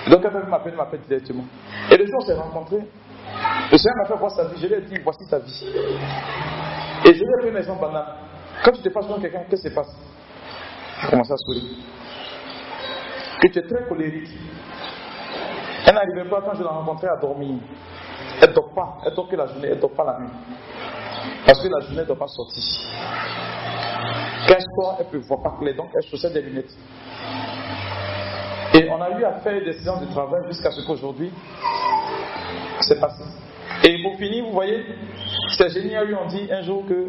Donc elle peut m'appeler, m'appeler directement. Et le jour où on s'est rencontrés, le Seigneur m'a fait voir sa vie. Je lui ai dit, voici ta vie. Et je lui ai pris un exemple banal. Quand tu te passes devant quelqu'un, qu'est-ce qui se passe? Tu commences à sourire. Que tu es très colérique. Elle n'arrivait pas quand je l'ai rencontrée à dormir. Elle ne dort pas. Elle dort que la journée, elle ne dort pas la nuit. Parce que la journée ne doit pas sortir. Quand elle elle ne peut voir pas donc elle chaussait des lunettes. Et on a eu à faire des séances de travail jusqu'à ce qu'aujourd'hui, c'est passé. Et pour finir, vous voyez, ces génies lui ont dit un jour que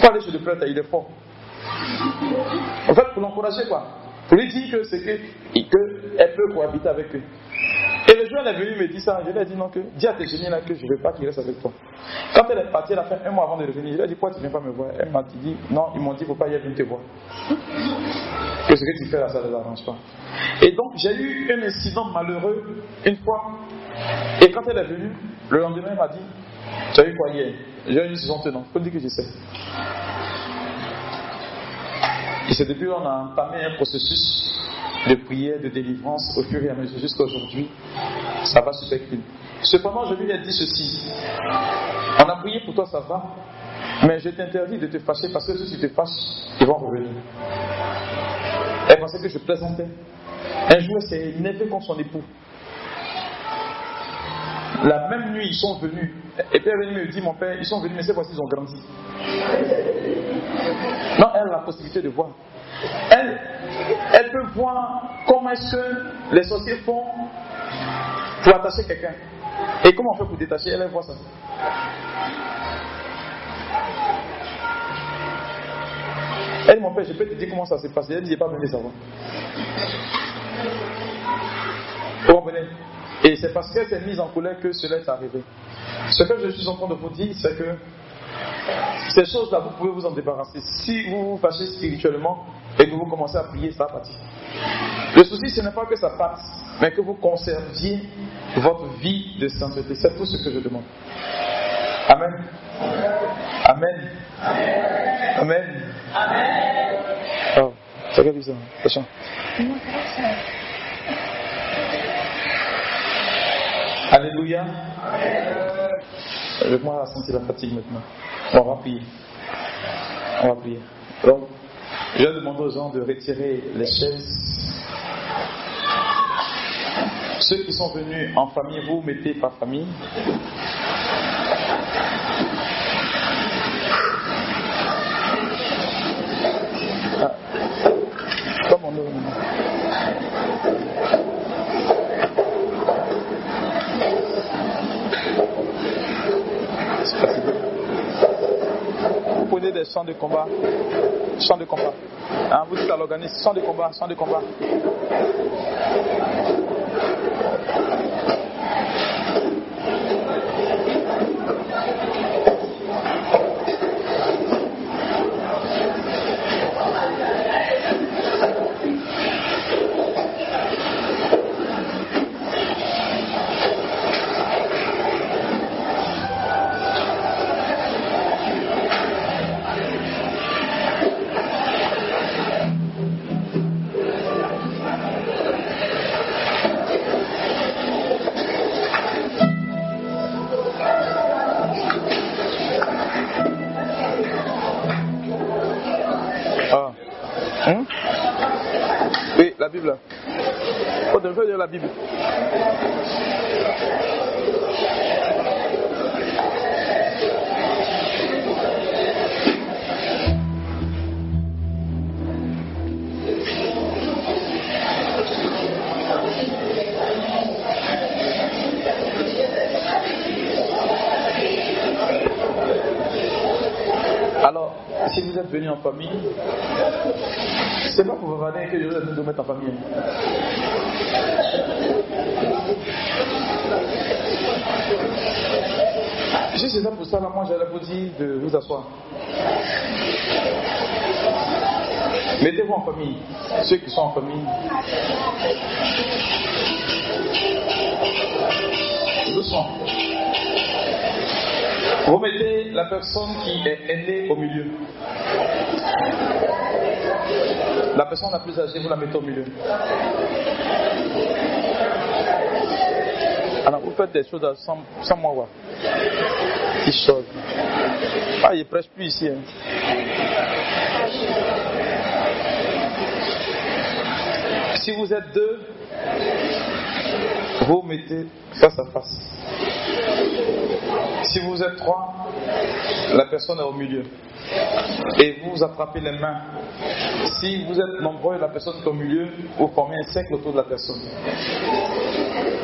faut aller chez le prêtre, il est fort. En fait, pour l'encourager, quoi. Pour lui dire que c'est que, que peut cohabiter avec eux. Le jour, elle est venue me dire ça. Je lui ai dit non, que dis à tes génies là que je ne veux pas qu'ils restent avec toi. Quand elle est partie, elle a fait un mois avant de revenir. Je lui ai dit pourquoi tu ne viens pas me voir? Elle m'a dit non, ils m'ont dit il faut pas y aller te voir? Que ce que tu fais là, ça ne les arrange pas. Et donc, j'ai eu un incident malheureux une fois. Et quand elle est venue, le lendemain, elle m'a dit Tu as eu quoi hier? J'ai eu une saison tenante. Faut dire que je sais. Et c'est depuis qu'on a entamé un processus de prière, de délivrance au fur et à mesure jusqu'à aujourd'hui. Ça va super clean. Cependant, je lui ai dit ceci. On a prié pour toi, ça va. Mais je t'interdis de te fâcher parce que si tu te fâches, ils vont revenir. Elle pensait que je plaisantais. Un jour, elle s'est énervée contre son époux. La même nuit, ils sont venus. Et puis elle est venue me dire, mon père, ils sont venus, mais cette fois-ci, ils ont grandi. Non, elle a la possibilité de voir. Elle, elle peut voir comment est-ce que les sorciers font pour attacher quelqu'un. Et comment on fait pour détacher? Elle, voit ça. Elle, mon père, je peux te dire comment ça s'est passé? Elle dit, j'ai pas besoin de savoir. Vous comprenez Et c'est parce qu'elle s'est mise en colère que cela est arrivé. Ce que je suis en train de vous dire, c'est que ces choses-là, vous pouvez vous en débarrasser. Si vous vous fâchez spirituellement et que vous commencez à prier, ça va partir. Le souci, ce n'est pas que ça passe, mais que vous conserviez votre vie de sainteté. C'est tout ce que je demande. Amen. Amen. Amen. Amen. Oh, ça va ça? Alléluia. Je moi sentir la fatigue maintenant. On va prier. On va prier. Donc, je demande aux gens de retirer les chaises. Ceux qui sont venus en famille, vous mettez par famille. Ah. Comme on Des champs de combat. Champs de combat. Hein, vous dites à l'organisme, champ de combat, champ de combat. la Bible. Alors, si vous êtes venu en famille, c'est pas pour vous que je vous de mettre en famille. Mettez-vous en famille, ceux qui sont en famille. Doucement. Vous mettez la personne qui est aînée au milieu. La personne la plus âgée, vous la mettez au milieu. Alors vous faites des choses sans, sans moi voir. Ah, il prêche plus ici. Hein. Si vous êtes deux, vous mettez face à face. Si vous êtes trois, la personne est au milieu. Et vous attrapez les mains. Si vous êtes nombreux, la personne est au milieu, vous formez un cercle autour de la personne.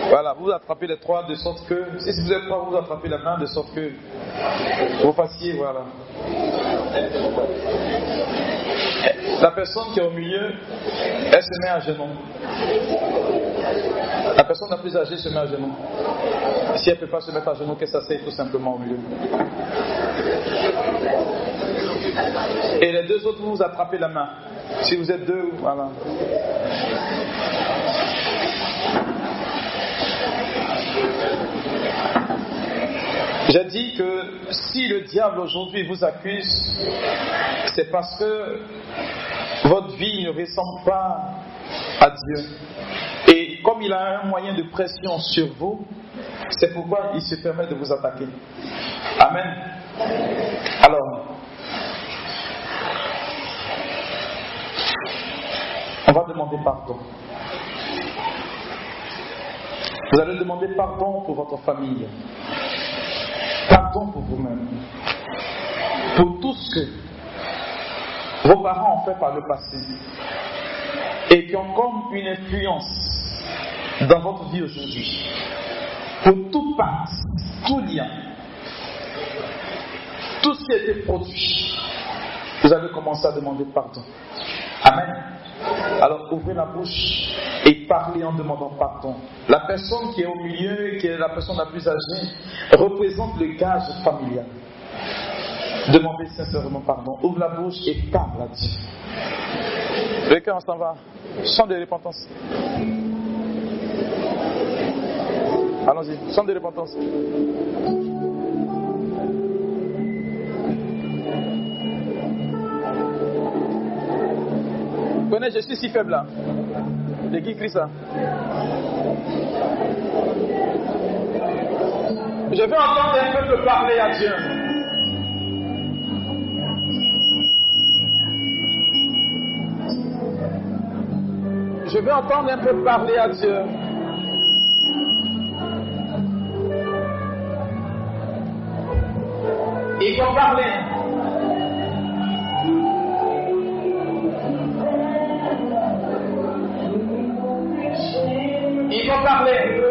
Voilà, vous attrapez les trois de sorte que, si vous êtes trois, vous attrapez la main de sorte que vous fassiez, voilà. La personne qui est au milieu, elle se met à genoux. La personne la plus âgée se met à genoux. Si elle ne peut pas se mettre à genoux, qu'elle s'asseye tout simplement au milieu. Et les deux autres, vous attrapez la main. Si vous êtes deux, voilà. J'ai dit que si le diable aujourd'hui vous accuse, c'est parce que votre vie ne ressemble pas à Dieu. Et comme il a un moyen de pression sur vous, c'est pourquoi il se permet de vous attaquer. Amen. Alors, on va demander pardon. Vous allez demander pardon pour votre famille. Pardon pour vous-même. Pour tout ce que vos parents ont fait par le passé. Et qui ont comme une influence dans votre vie aujourd'hui. Pour tout part, tout lien, tout ce qui a été produit, vous allez commencer à demander pardon. Amen. Alors ouvrez la bouche et parlez en demandant pardon. La personne qui est au milieu, qui est la personne la plus âgée, représente le gage familial. Demandez sincèrement pardon. Ouvre la bouche et parle à Dieu. Le cœur s'en va? Chant de repentance. Allons-y, chant de repentance. Connais, je suis si faible là. De qui crie ça? Je veux entendre un peuple parler à Dieu. Je veux entendre un peu parler à Dieu. Il faut parler. Il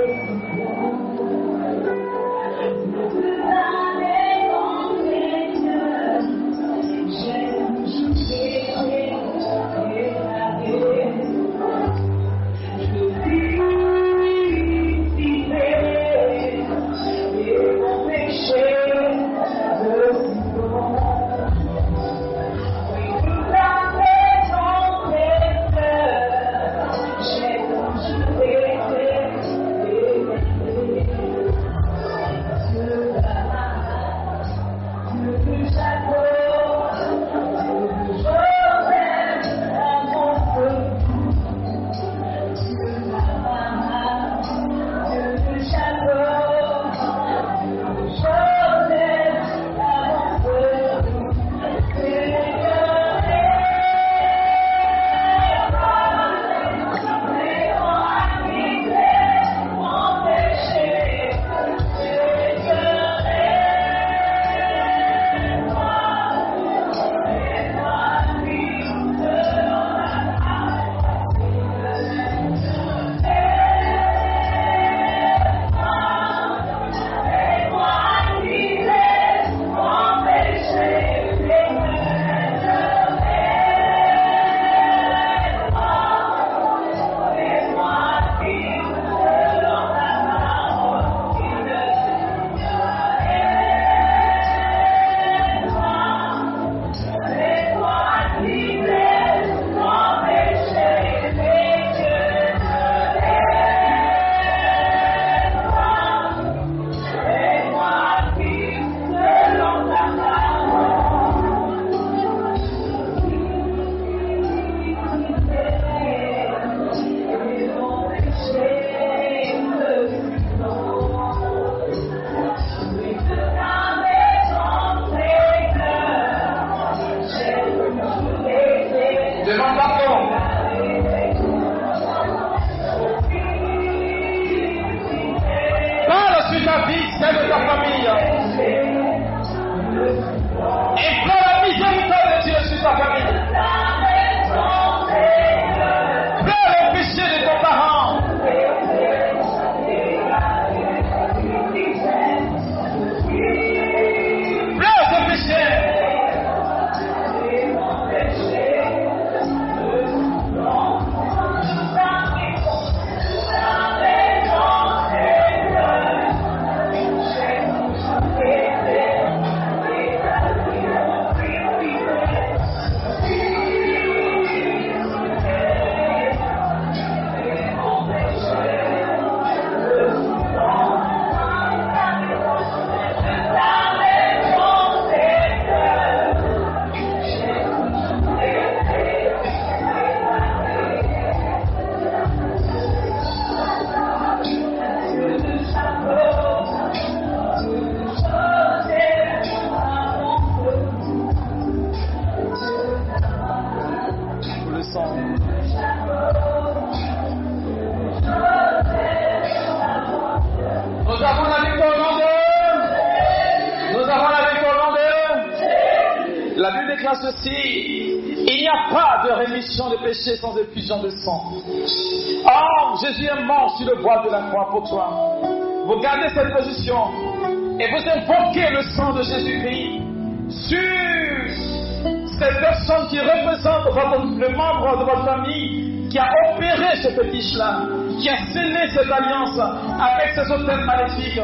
de votre famille qui a opéré ce fétiche-là, qui a scellé cette alliance avec ces hôtels maléfiques.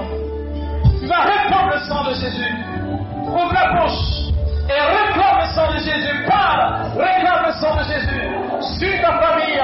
Tu vas répandre le sang de Jésus. Ouvre la bouche et réclame le sang de Jésus. Parle, réclame le sang de Jésus sur ta famille,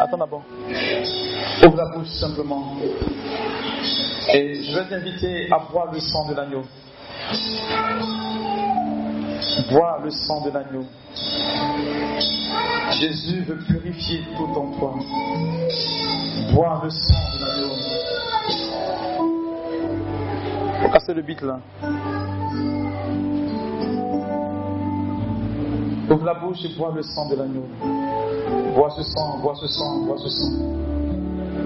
Attends d'abord. Ouvre la bouche simplement. Et je vais t'inviter à boire le sang de l'agneau. Bois le sang de l'agneau. Jésus veut purifier tout en toi. Bois le sang de l'agneau. Faut casser le beat là. Ouvre la bouche et bois le sang de l'agneau. Bois ce sang, bois ce sang, bois ce sang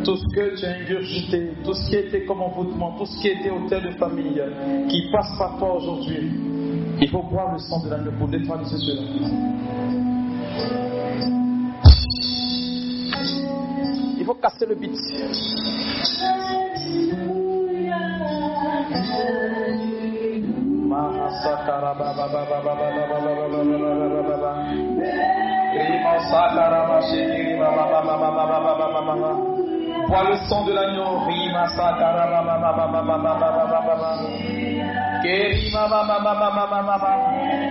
tout ce que tu as ingurgité, tout ce qui était comme envoûtement, tout ce qui était hôtel de famille, qui passe par toi aujourd'hui, il faut boire le sang de l'agneau pour neutraliser cela. c'est le beat. Vois le son de l'agneau.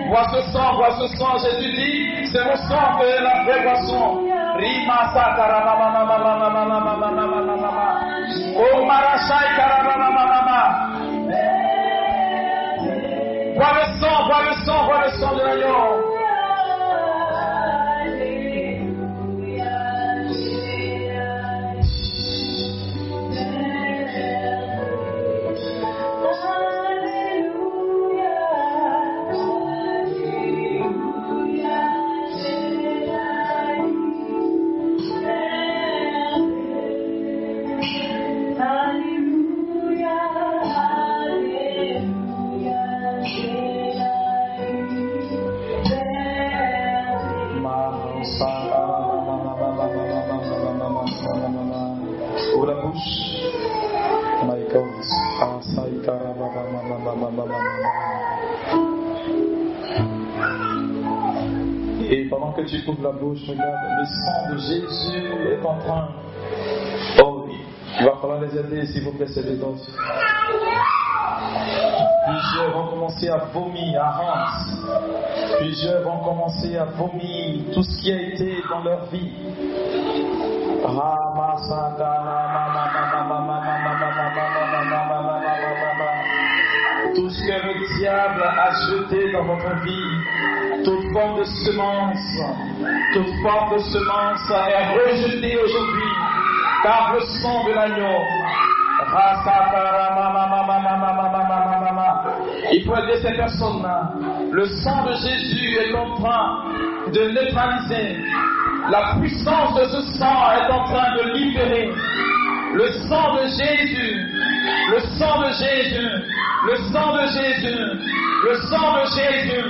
Vois ce sang, vois ce sang. Jésus dit, c'est mon sang que la vraie boisson. Rima Oh marashai Vois le sang, vois le sang, vois le sang de l'agneau. Regarde, le sang de Jésus est en train. Oh. Il va falloir les aider, s'il vous plaît, c'est les autres. Plusieurs vont commencer à vomir, à rendre. Plusieurs vont commencer à vomir tout ce qui a été dans leur vie. Tout ce que le diable a jeté dans votre vie, toute forme de semence, toute forme de semence est rejetée aujourd'hui par le sang de l'agneau. Il faut aider ces personnes-là. Le sang de Jésus est en train de neutraliser. La puissance de ce sang est en train de libérer. Le sang de Jésus, le sang de Jésus, le sang de Jésus, le sang de Jésus.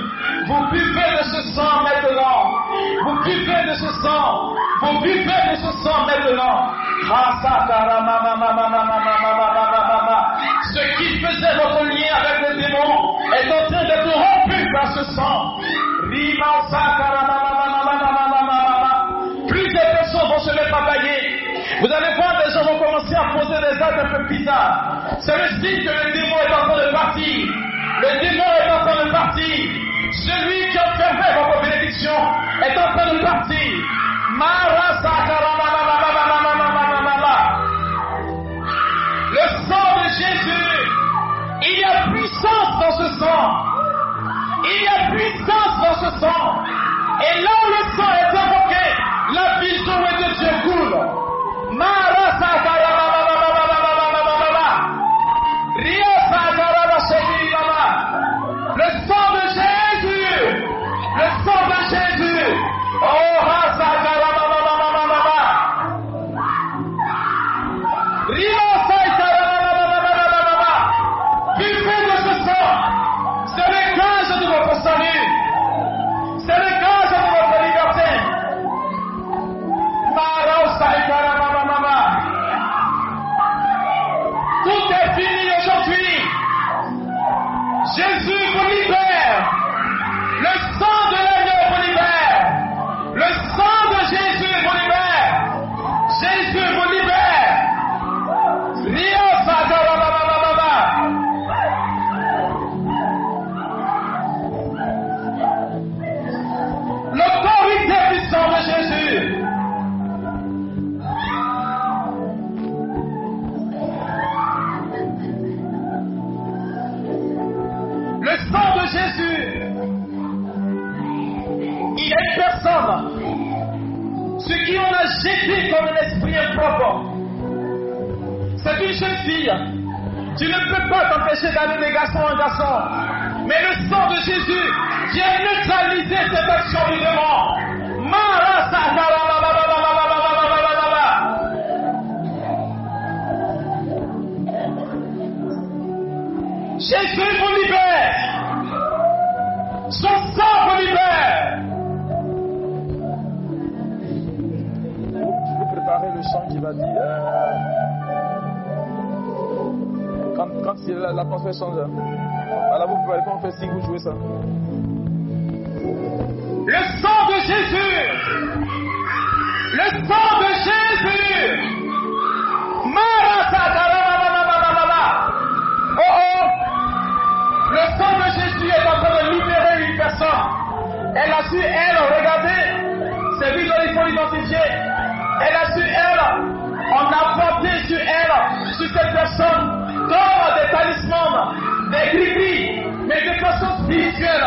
Vous buvez de ce sang maintenant. Vous buvez de ce sang. Vous buvez de ce sang maintenant. Ce qui faisait votre lien avec les démons est en train d'être rompu par ce sang. Vous allez voir, des gens vont commencer à poser des actes un peu bizarres. C'est le signe que le démon est en train de partir. Le démon est en train de partir. Celui qui enfermait votre bénédiction est en train de partir. Le sang de Jésus, il y a puissance dans ce sang. Il y a puissance dans ce sang. Et là Tu ne peux pas t'empêcher d'aller des garçons en garçon. Mais le sang de Jésus vient neutraliser cette action du Jésus vous libère. Son sang vous libère. Vais préparer le chant qui va dire. Euh, quand l'atmosphère change. Alors vous pouvez quand on fait signe, vous jouez ça. Le sang de Jésus. Le sang de Jésus. Oh oh. Le sang de Jésus est en train de libérer une personne. Elle a su, elle, regardez, c'est lui il faut l'identifier. Elle a su, elle, on a porté sur elle, sur cette personne, des talismans, des gribis, mais des personnes spirituelles.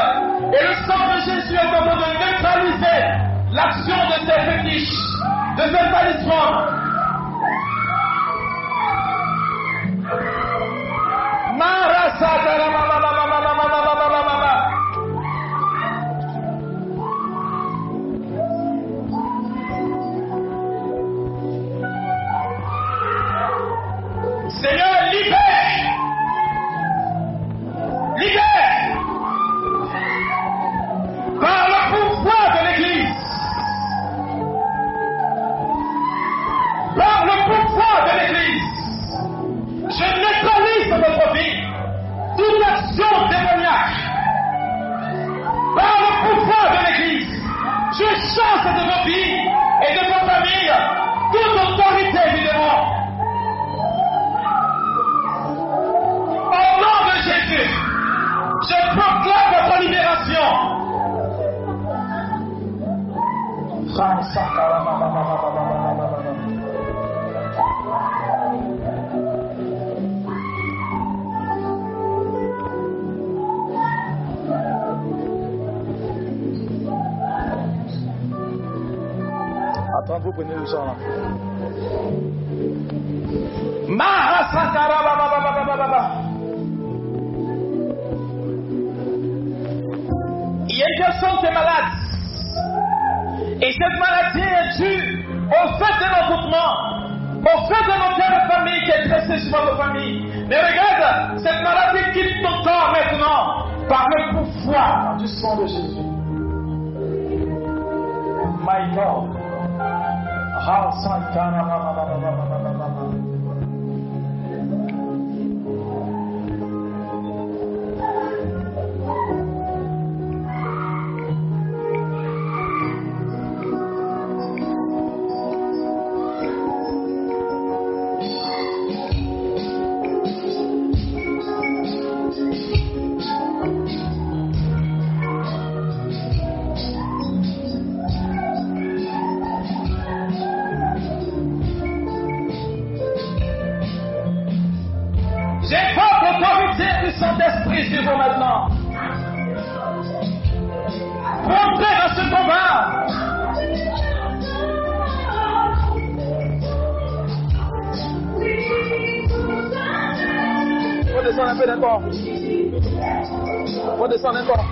Et le sang de Jésus est en train de neutraliser l'action de ces fétiches, de ces talismans. Je chasse de vos vies et de vos familles toute autorité évidemment. Au nom de Jésus, je proclame votre libération. Vous prenez le sang là. Il y a une personne qui est malade. Et cette maladie est due au fait de l'envoûtement, au fait de notre famille qui est dressé sur votre famille. Mais regarde, cette maladie quitte ton corps maintenant par le pouvoir du sang de Jésus. My God. Ah, Santana, Faut descendre encore.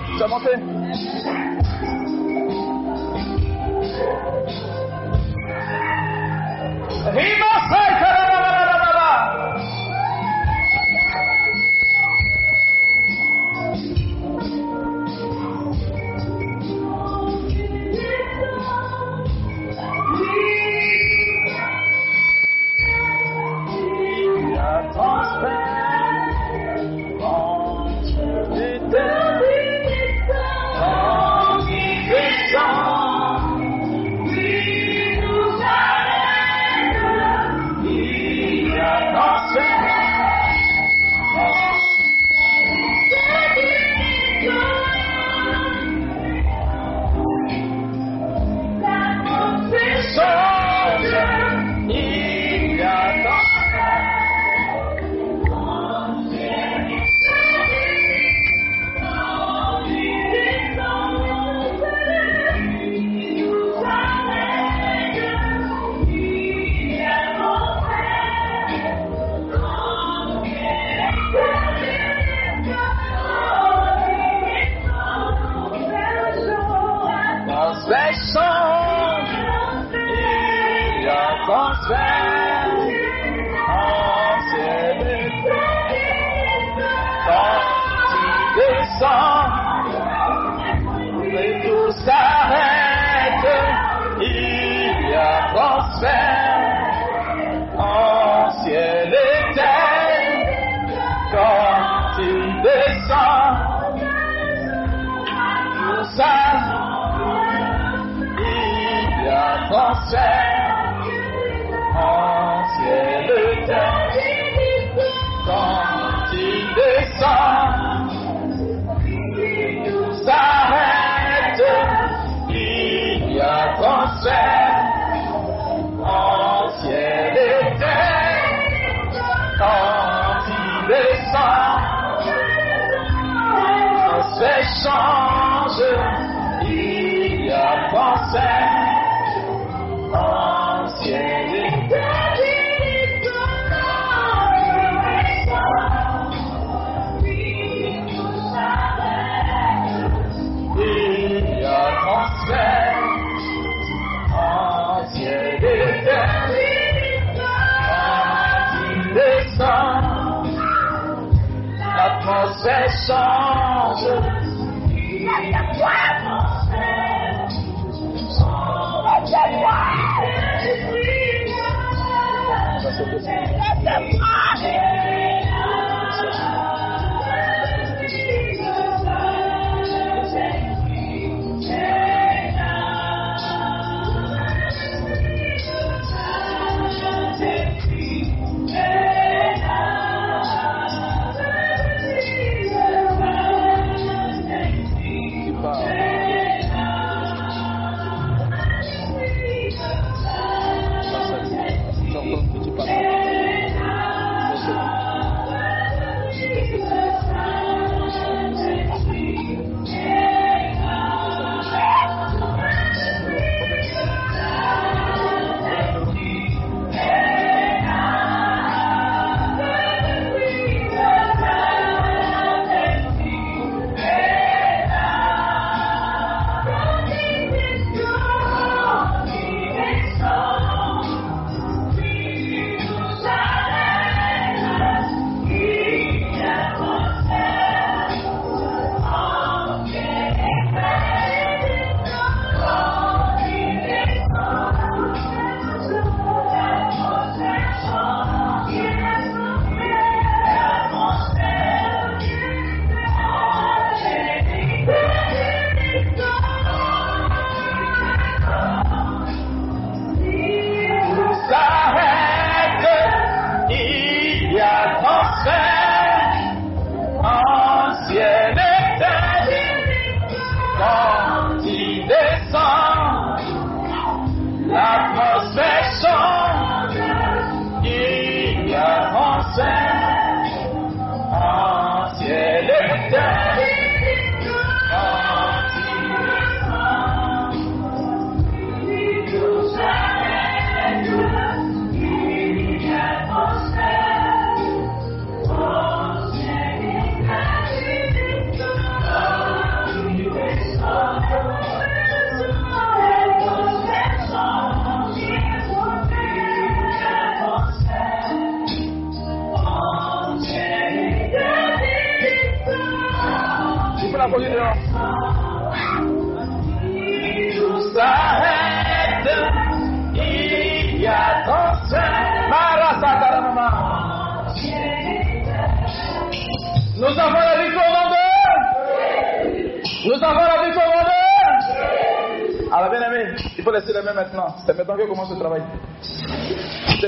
Faut laisser les mains maintenant. C'est maintenant que commence le travail.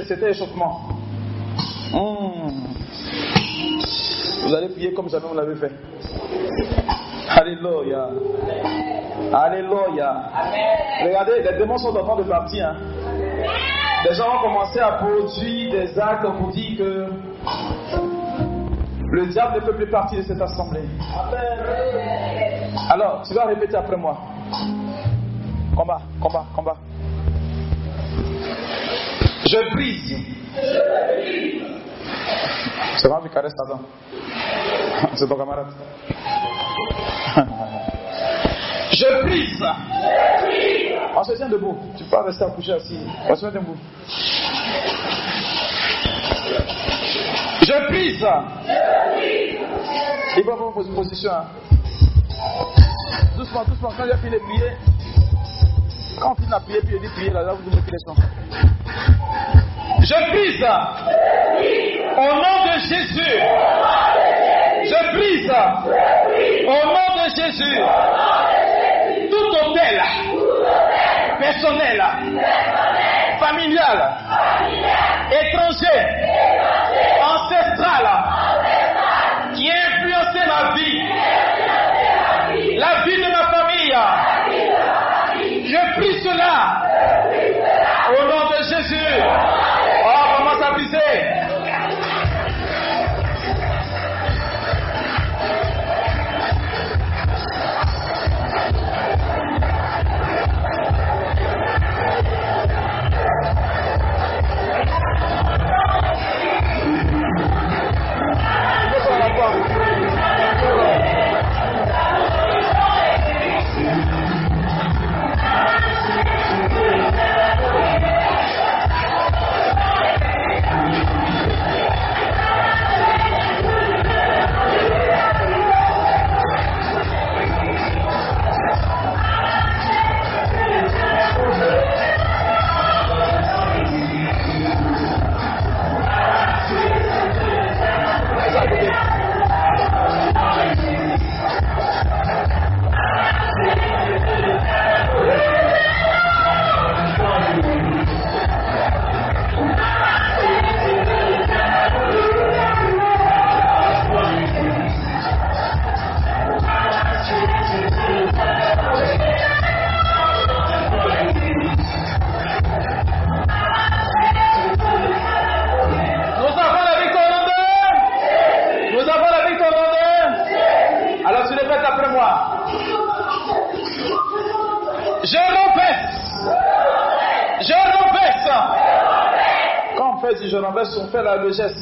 C'était échauffement. Hmm. Vous allez prier comme jamais vous l'avez fait. Alléluia. Alléluia. Regardez, les démons sont en train de partir. hein. Les gens vont commencer à produire des actes pour dire que le diable ne peut plus partir de cette assemblée. Alors, tu vas répéter après moi. Combat, combat, combat. Je brise. C'est moi qui caresse Adam. C'est ton camarade. Je brise. On se tient debout. Tu peux pas rester accouché assis. On se met debout. Je brise. Il faut avoir une position. hein. Doucement, doucement. Quand il a fini de prier, quand on finit la puis il dit prier, là, là, vous mettez les sons. Je prie. Au nom de Jésus. Je prie. Au nom de Jésus. Tout hôtel personnel, familial, étranger, ancestral, qui a influencé ma vie, la vie la richesse.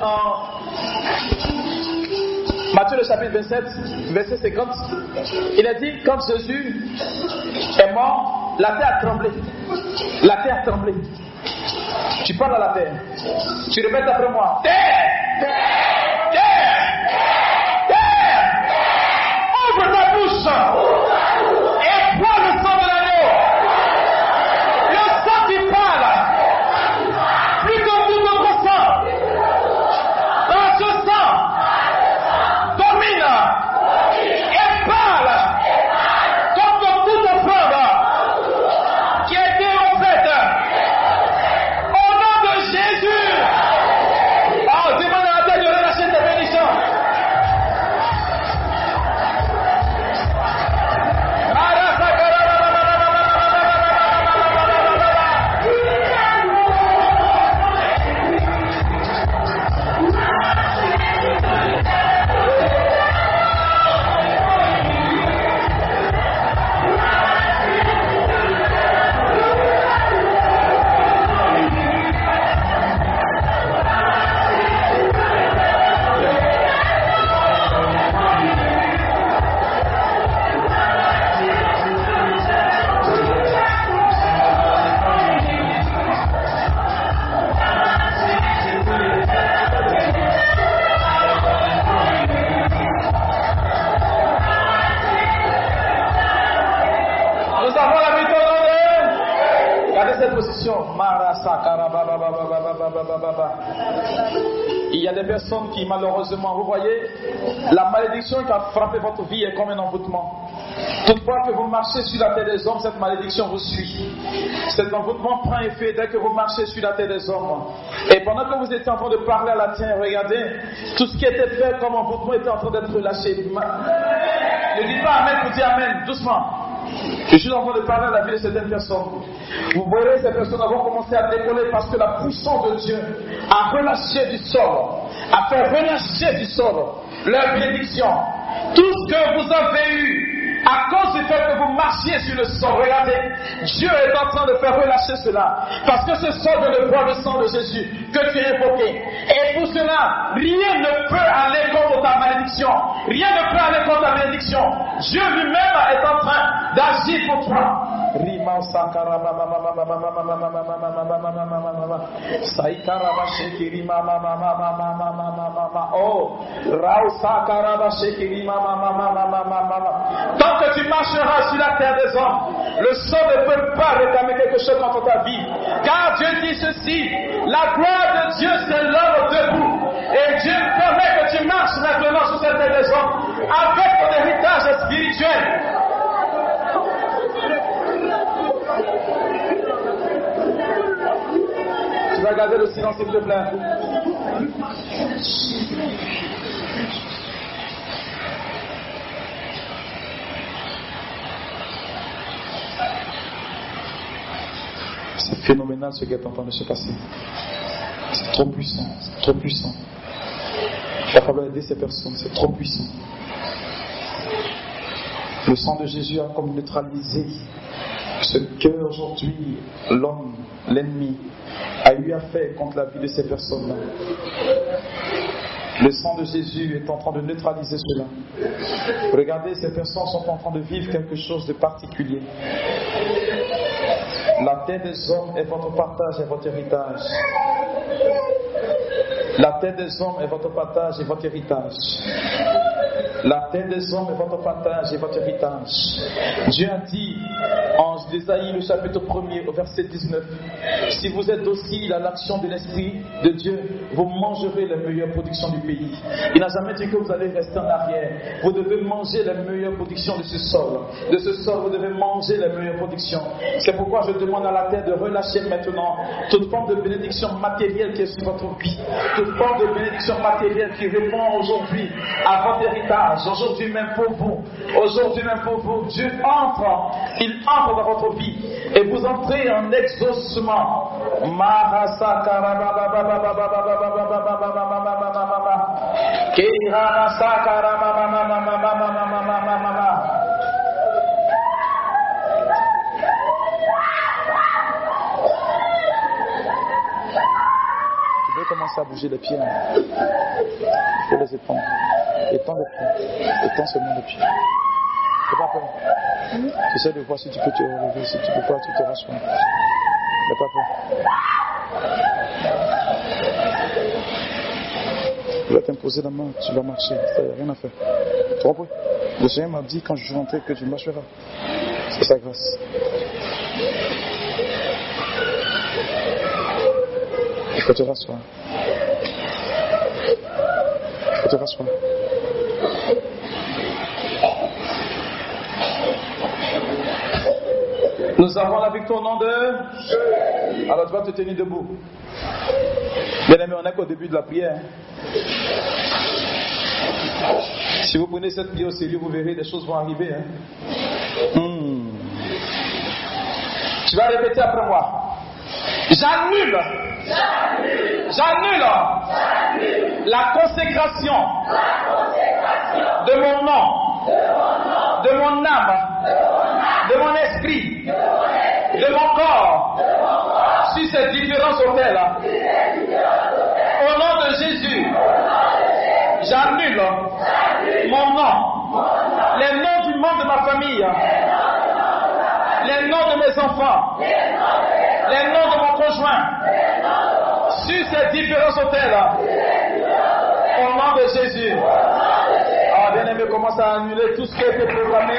en Matthieu le chapitre 27, verset 50, il a dit quand Jésus est mort, la terre a tremblé. La terre a tremblé. Tu parles à la terre. Tu répètes après moi. Frappé votre vie est comme un envoûtement. Toutefois que vous marchez sur la terre des hommes, cette malédiction vous suit. Cet envoûtement prend effet dès que vous marchez sur la terre des hommes. Et pendant que vous étiez en train de parler à la terre, regardez, tout ce qui était fait comme envoûtement était en train d'être relâché. Ne dites pas Amen vous dire Amen, doucement. Je suis en train de parler à la vie de certaines personnes. Vous voyez, ces personnes vont commencé à décoller parce que la puissance de Dieu a relâché du sol, a fait relâcher du sol leur bénédiction. Tout ce que vous avez eu à cause du fait que vous marchiez sur le sol, regardez, Dieu est en train de faire relâcher cela. Parce que ce sol de le bois le sang de Jésus que tu évoqué. Et pour cela, rien ne peut aller contre ta malédiction. Rien ne peut aller contre ta malédiction. Dieu lui-même est en train d'agir pour toi. Oh, Tant que tu marcheras sur la terre des hommes, le sang ne peut pas réclamer quelque chose contre ta vie. Car Dieu dit ceci, la gloire de Dieu c'est l'homme debout. Et Dieu permet que tu marches maintenant sur cette terre des hommes avec ton héritage spirituel. Vas garder le silence s'il te plaît. C'est phénoménal ce qui est en train de se passer. C'est trop puissant, trop puissant. Il va falloir aider ces personnes, c'est trop puissant. Le sang de Jésus a comme neutralisé ce que aujourd'hui l'homme, l'ennemi, a eu à faire contre la vie de ces personnes-là. Le sang de Jésus est en train de neutraliser cela. Regardez, ces personnes sont en train de vivre quelque chose de particulier. La terre des hommes est votre partage et votre héritage. La terre des hommes est votre partage et votre héritage. La terre des hommes est votre partage et votre héritage. Dieu a dit en Isaïe, le chapitre 1er, au verset 19, si vous êtes docile à l'action de l'Esprit de Dieu, vous mangerez les meilleures productions du pays. Il n'a jamais dit que vous allez rester en arrière. Vous devez manger les meilleures productions de ce sol. De ce sol, vous devez manger les meilleures productions. C'est pourquoi je demande à la terre de relâcher maintenant toute forme de bénédiction matérielle qui est sur votre vie. Toute forme de bénédiction matérielle qui répond aujourd'hui à votre héritage. Aujourd'hui même pour vous. Aujourd'hui même pour vous. Dieu entre. Il entre dans votre vie. Et vous entrez en exaucement. Tu peux commencer à bouger les pieds. hein. Étendre. Étends les pieds. Étends seulement les pieds. T'as pas peur. J'essaie de voir si tu peux te relever. Si tu peux pas, tu te rassois. N'aie pas peur. Je vais t'imposer la main, tu vas marcher. Ça n'y a rien à faire. Tu comprends Le Seigneur m'a dit quand je suis rentré que tu marcheras. C'est sa grâce. Il faut te rasseoir. Il faut te rasseoir. Nous avons la victoire au nom de. Alors tu vas te tenir debout. Bien aimé, on n'est qu'au début de la prière. Si vous prenez cette prière au sérieux, vous verrez des choses vont arriver. hein. Hmm. Tu vas répéter après moi. J'annule. J'annule la consécration de mon nom, de mon âme, de mon esprit, de mon corps sur ces différents hôtels. Au nom de Jésus, j'annule mon nom, les noms du monde de ma famille, les noms de mes enfants, les noms de mon conjoint sur ces différents hôtels. Au nom de Jésus. Bien aimé, commence à annuler tout ce qui a été programmé.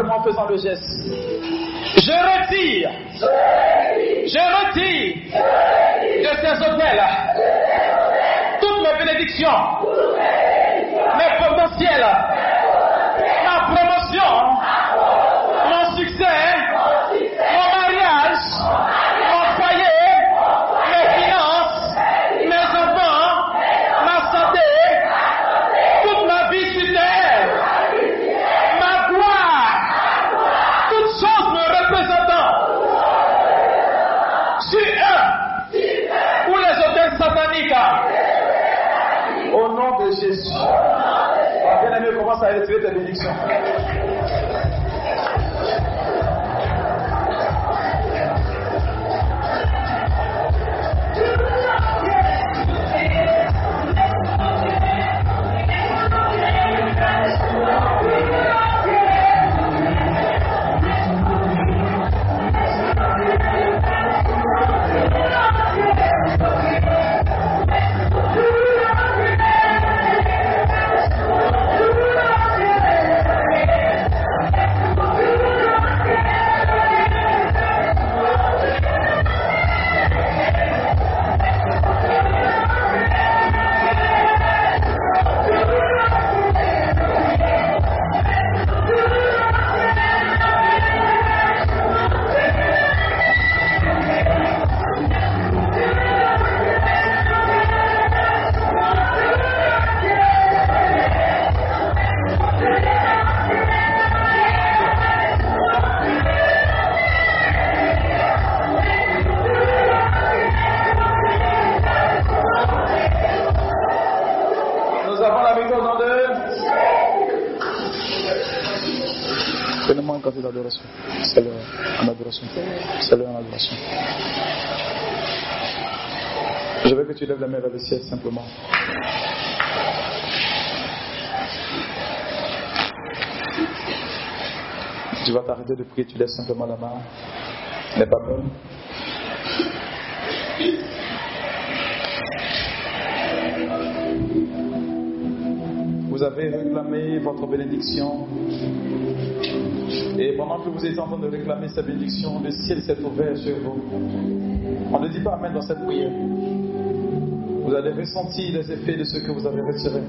Avant le geste. Je retire. Je retire de ces hôtels toutes mes bénédictions, mes potentiels, ma promotion, mon succès, mon mariage, mon foyer, mes finances, mes enfants, ma santé, toute ma vie sur terre, ma gloire, toutes choses me représentant. Sur eux, ou les hôtels sataniques. Au nom de Jésus. Ah, Bien aimé, commence à retirer tes bénédictions. Je veux que tu lèves la main vers le ciel simplement. Tu vas t'arrêter de prier, tu lèves simplement la main. N'aie pas peur. Vous avez réclamé votre bénédiction. Et pendant que vous étiez en train de réclamer cette bénédiction, le ciel s'est ouvert sur vous. On ne dit pas Amen dans cette prière. Vous allez ressentir les effets de ce que vous avez retiré.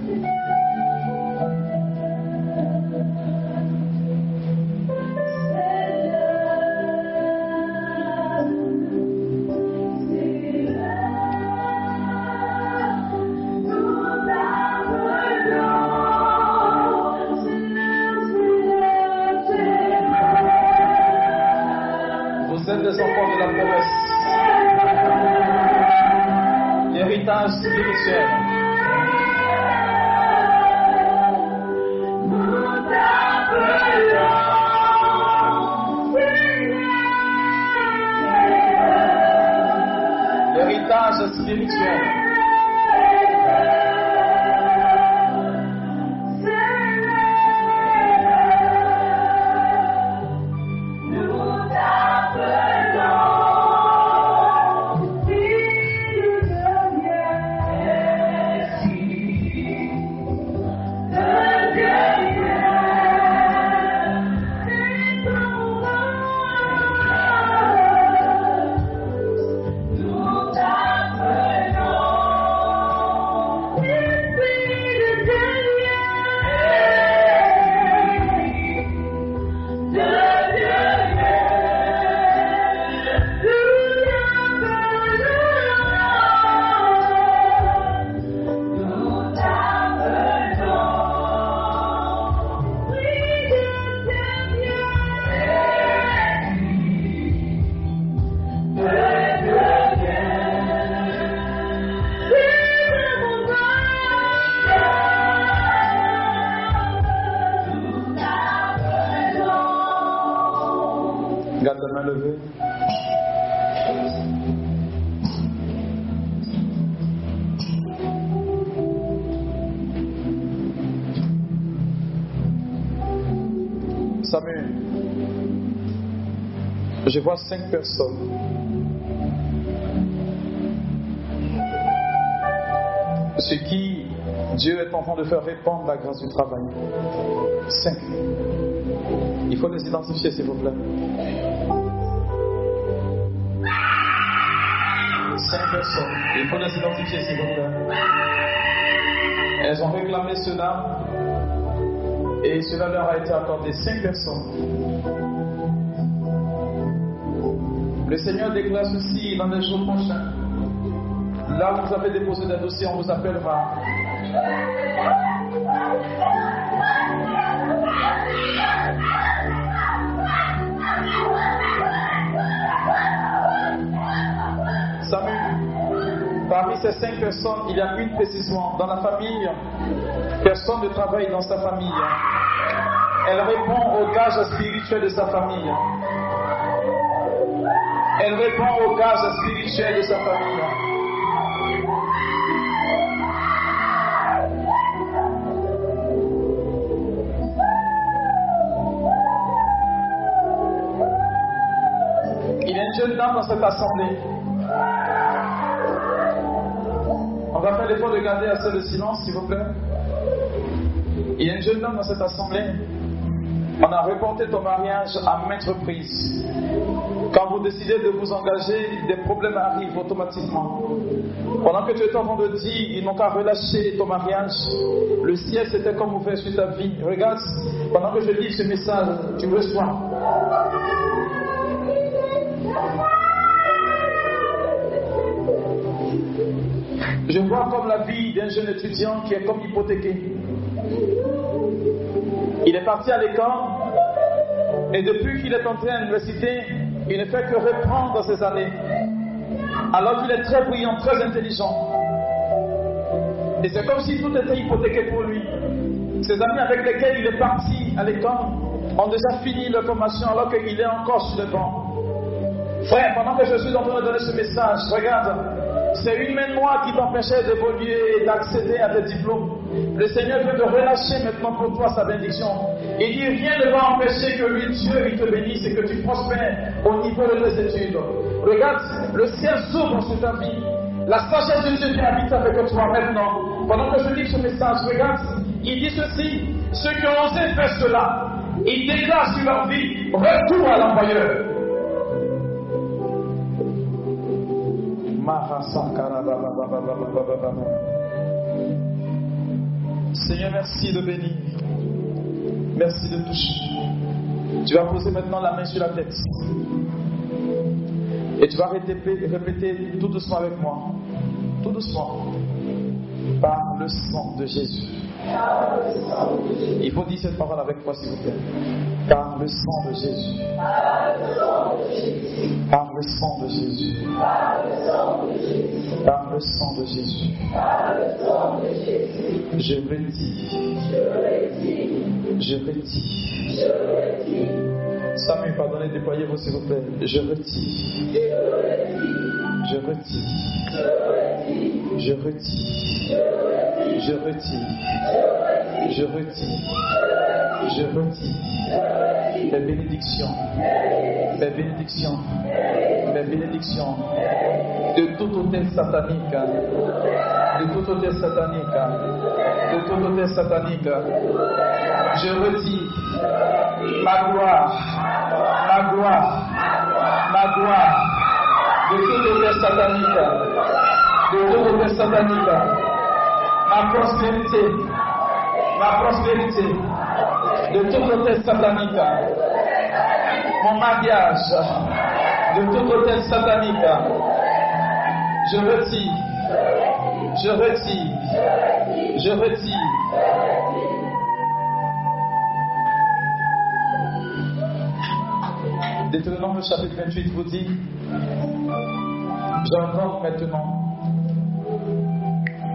Cinq personnes. Ce qui Dieu est en train de faire répandre la grâce du travail. Cinq. Il faut les identifier, s'il vous plaît. Cinq personnes. Il faut les identifier, s'il vous plaît. Elles ont réclamé cela et cela leur a été accordé. Cinq personnes. Seigneur déclare ceci dans les jours prochains. Là où vous avez déposé des dossiers, on vous appellera. Samuel, parmi ces cinq personnes, il y a une précision. Dans la famille, personne ne travaille dans sa famille. Elle répond au gage spirituel de sa famille. Elle répond au gage spirituel de sa famille. Il y a une jeune dame dans cette assemblée. On va faire l'effort de garder assez de silence, s'il vous plaît. Il y a une jeune dame dans cette assemblée. On a reporté ton mariage à maintes reprises. Quand vous décidez de vous engager, des problèmes arrivent automatiquement. Pendant que tu es en train de dire, ils n'ont qu'à relâcher ton mariage, le ciel s'était comme ouvert sur ta vie. Regarde, pendant que je lis ce message, tu reçois. Je vois comme la vie d'un jeune étudiant qui est comme hypothéqué. Il est parti à l'école et depuis qu'il est entré à l'université, il ne fait que reprendre ses années. Alors qu'il est très brillant, très intelligent. Et c'est comme si tout était hypothéqué pour lui. Ses amis avec lesquels il est parti à l'école ont déjà fini leur formation alors qu'il est encore sur le banc. Frère, pendant que je suis en train de donner ce message, regarde, c'est une main noire qui t'empêchait d'évoluer et d'accéder à tes diplômes. Le Seigneur veut te relâcher maintenant pour toi sa bénédiction. Il dit rien ne va empêcher que lui, Dieu, il te bénisse et que tu prospères au niveau de tes études. Regarde, le ciel s'ouvre sur ta vie. La sagesse de Dieu vient habiter avec toi maintenant. Pendant que je lis ce message, regarde, il dit ceci ceux qui ont osé faire cela, ils déclarent sur leur vie retour à l'envoyeur. Seigneur, merci de bénir. Merci de toucher. Tu vas poser maintenant la main sur la tête. Et tu vas répéter, tout doucement avec moi. Tout doucement. Par le sang de Jésus. Il faut dire cette parole avec moi, s'il vous plaît. Par le sang de Jésus. Par le sang de Jésus. Par le sang de Jésus. Je redis. Je redis. Samuel, pardonnez, déployez-vous, s'il vous plaît. Je redis. Je redis. Je redis. Je redis. Je redis. Je redis. Les bénédictions. Les bénédictions. Les bénédictions. De tout hôtel satanique. De tout hôtel satanique. De tout hôtel satanique. Je redis. Ma gloire. Ma gloire. Ma gloire. De tout hôtel satanique. De tout hôtel satanique ma prospérité, ma prospérité. De tout hôtel satanique, mon mariage. De tout hôtel satanique, je retire, je retire, je retire. Deutéronome chapitre 28 vous dit, j'entends maintenant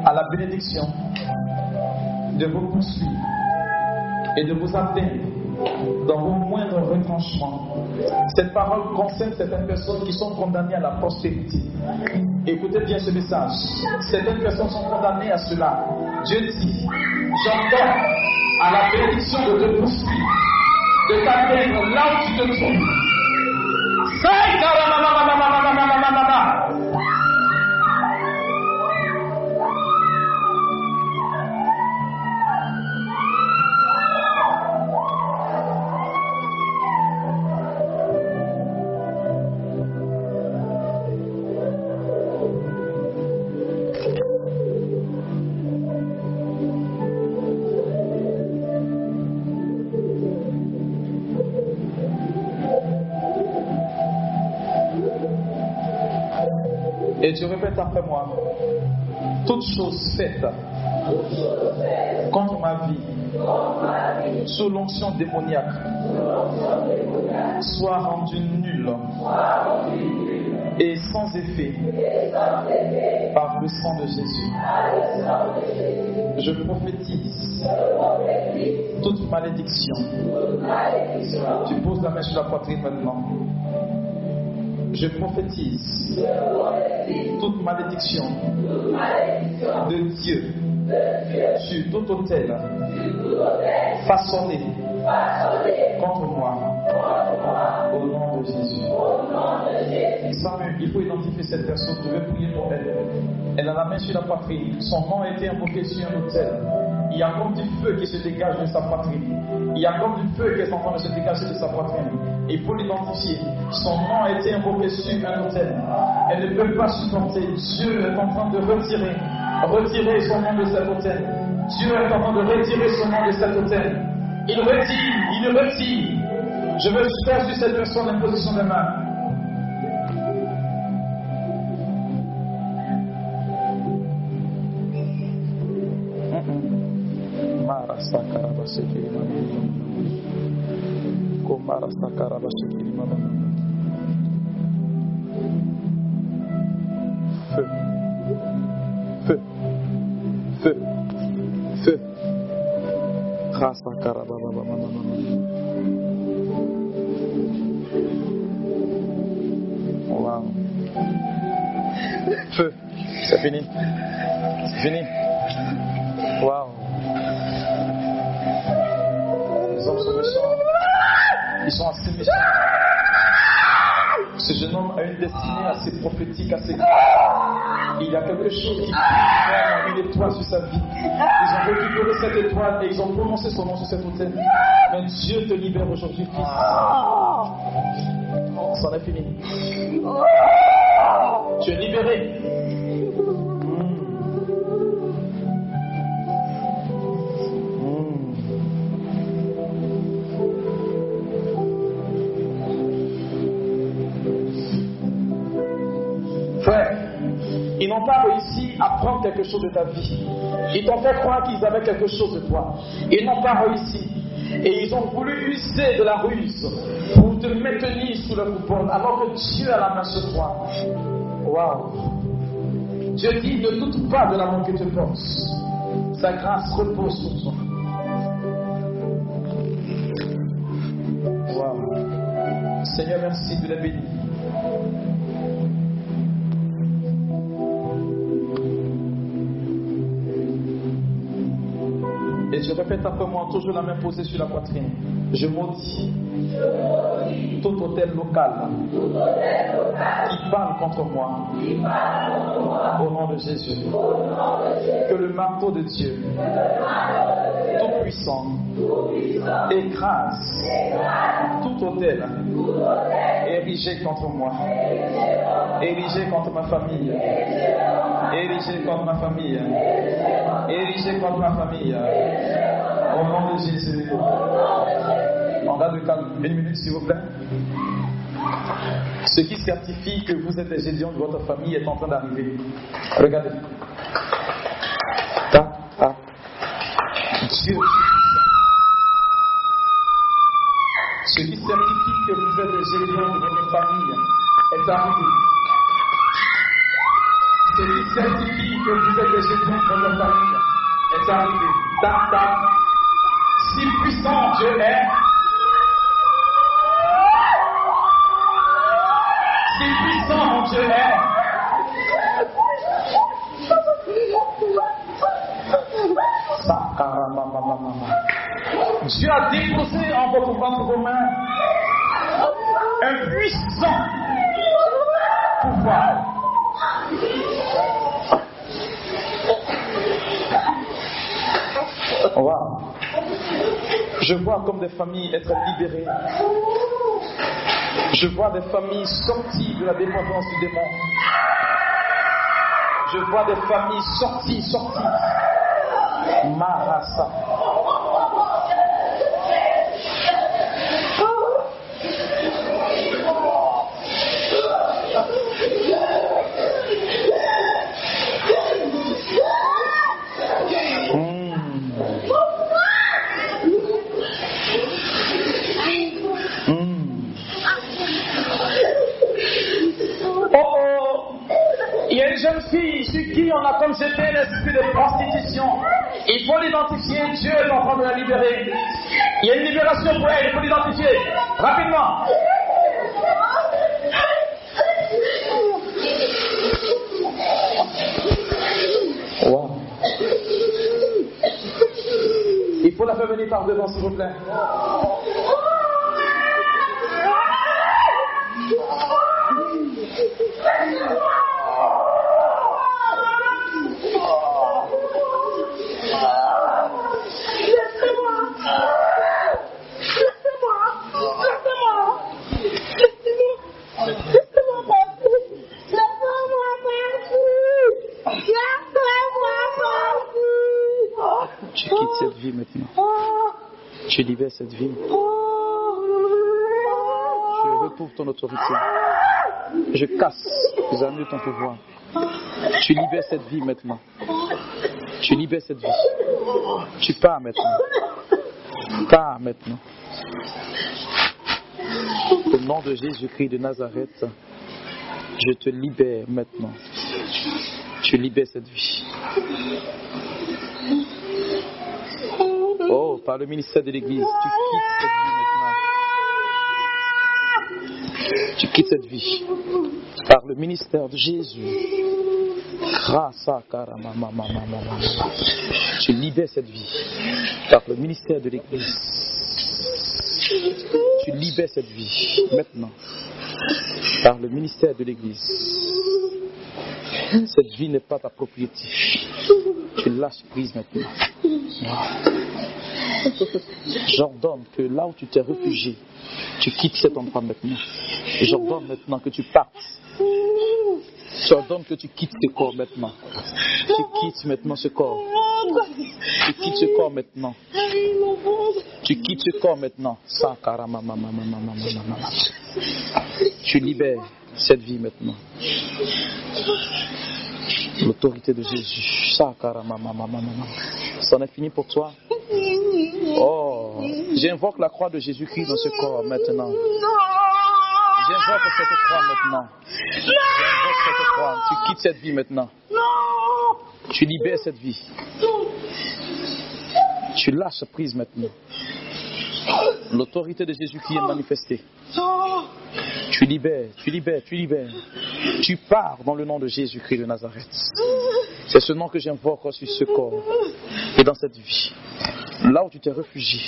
à la bénédiction de vous poursuivre et de vous atteindre dans vos moindres retranchements. Cette parole concerne certaines personnes qui sont condamnées à la prospérité. Écoutez bien ce message. Certaines personnes sont condamnées à cela. Dieu dit, j'entends à la bénédiction de te poursuivre, de t'atteindre là où tu te trouves. Et tu répètes après moi. Toute chose faite contre ma vie, sous l'onction démoniaque, soit rendue nulle et sans effet par le sang de Jésus. Je prophétise toute malédiction. Tu poses la main sur la poitrine maintenant. Je prophétise toute malédiction de Dieu sur tout autel façonné contre moi au nom de Jésus. Il faut identifier cette personne. Je vais prier pour elle. Elle a la main sur la poitrine. Son nom a été invoqué sur un autel. Il y a comme du feu qui se dégage de sa poitrine. Il y a comme du feu qui est en train de se dégager de sa poitrine. Il faut l'identifier. Son nom a été invoqué sur un autel. Elle ne peut pas supporter. Dieu est en train de retirer, retirer son nom de cet autel. Dieu est en train de retirer son nom de cet autel. Il retire, il retire. Je veux faire sur cette personne en position de main. Sakaraba sekiri mama. Komara sakaraba sekiri mama. Feu. Feu. Feu. Feu. Rasa karaba mama mama. Wow. Feu. C'est fini. A quelque chose qui fait une étoile sur sa vie. Ils ont récupéré cette étoile et ils ont prononcé son nom sur cette hôtel. Mais Dieu te libère aujourd'hui, fils. C'en est fini. Tu es libéré. Quelque chose de ta vie. Ils t'ont fait croire qu'ils avaient quelque chose de toi. Ils n'ont pas réussi. Et ils ont voulu user de la ruse pour te maintenir sous le coupon, alors que Dieu a la main sur toi. Waouh. Dieu dit ne doute pas de l'amour que tu penses. Sa grâce repose sur toi. Waouh. Seigneur, merci de la bénir. Je répète après moi, toujours la main posée sur la poitrine. Je maudis tout hôtel local qui parle contre moi au nom de Jésus. Que le marteau de Dieu, tout puissant, écrase tout hôtel érigé contre moi, érigé contre ma famille, érigé contre ma famille, érigé contre ma famille. Au nom de Jésus. On garde le calme. Une minute, s'il vous plaît. Ce qui certifie que vous êtes des gédions de votre famille est en train d'arriver. Regardez. Ta, ta. Dieu. Ce qui certifie que vous êtes des gédions de votre famille est arrivé. Ce qui certifie que vous êtes des gédions de votre famille est arrivé. Ta, ta. Si puissant Dieu est, si puissant Dieu est, Dieu a déposé en votre ventre vos mains un puissant pouvoir. Je vois comme des familles être libérées. Je vois des familles sorties de la dépendance du démon. Je vois des familles sorties, sorties. Marasa. Qui on a comme jeté l'esprit de prostitution. Il faut l'identifier. Dieu est en train de la libérer. Il y a une libération pour elle. Il faut l'identifier. Rapidement. Wow. Il faut la faire venir par devant, s'il vous plaît. Tu libères cette vie. Je retrouve ton autorité. Je casse, j'annule ton pouvoir. Tu libères cette vie maintenant. Tu libères cette vie. Tu pars maintenant. Pars maintenant. Au nom de Jésus-Christ de Nazareth, je te libère maintenant. Tu libères cette vie. Par le ministère de l'Église, tu quittes cette vie maintenant. Tu quittes cette vie. Par le ministère de Jésus. Tu libères cette vie. Par le ministère de l'Église. Tu libères cette vie maintenant. Par le ministère de l'Église. Cette vie n'est pas ta propriété. Tu lâches prise maintenant. J'ordonne que là où tu t'es réfugié, tu quittes cet endroit maintenant. J'ordonne maintenant que tu partes. J'ordonne que tu quittes ce corps maintenant. Tu quittes maintenant ce corps. Tu quittes ce corps maintenant. Tu quittes ce corps maintenant. Tu libères cette vie maintenant. L'autorité de Jésus. C'en est fini pour toi? Oh, j'invoque la croix de Jésus-Christ dans ce corps maintenant. J'invoque cette croix maintenant. J'invoque cette croix. Tu quittes cette vie maintenant. Tu libères cette vie. Tu lâches prise maintenant. L'autorité de Jésus-Christ est manifestée. Tu libères, tu libères, tu libères. Tu pars dans le nom de Jésus-Christ de Nazareth. C'est ce nom que j'invoque sur ce corps et dans cette vie. Là où tu t'es réfugié,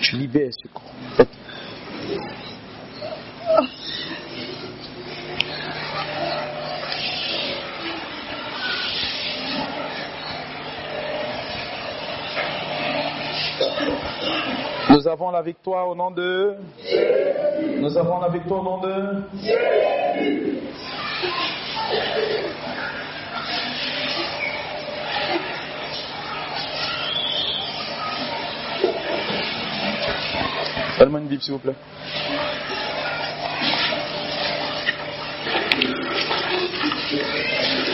tu libères ce corps. Nous avons la victoire au nom de. Nous avons la victoire au nom de. Donne-moi une Bible, s'il vous plaît.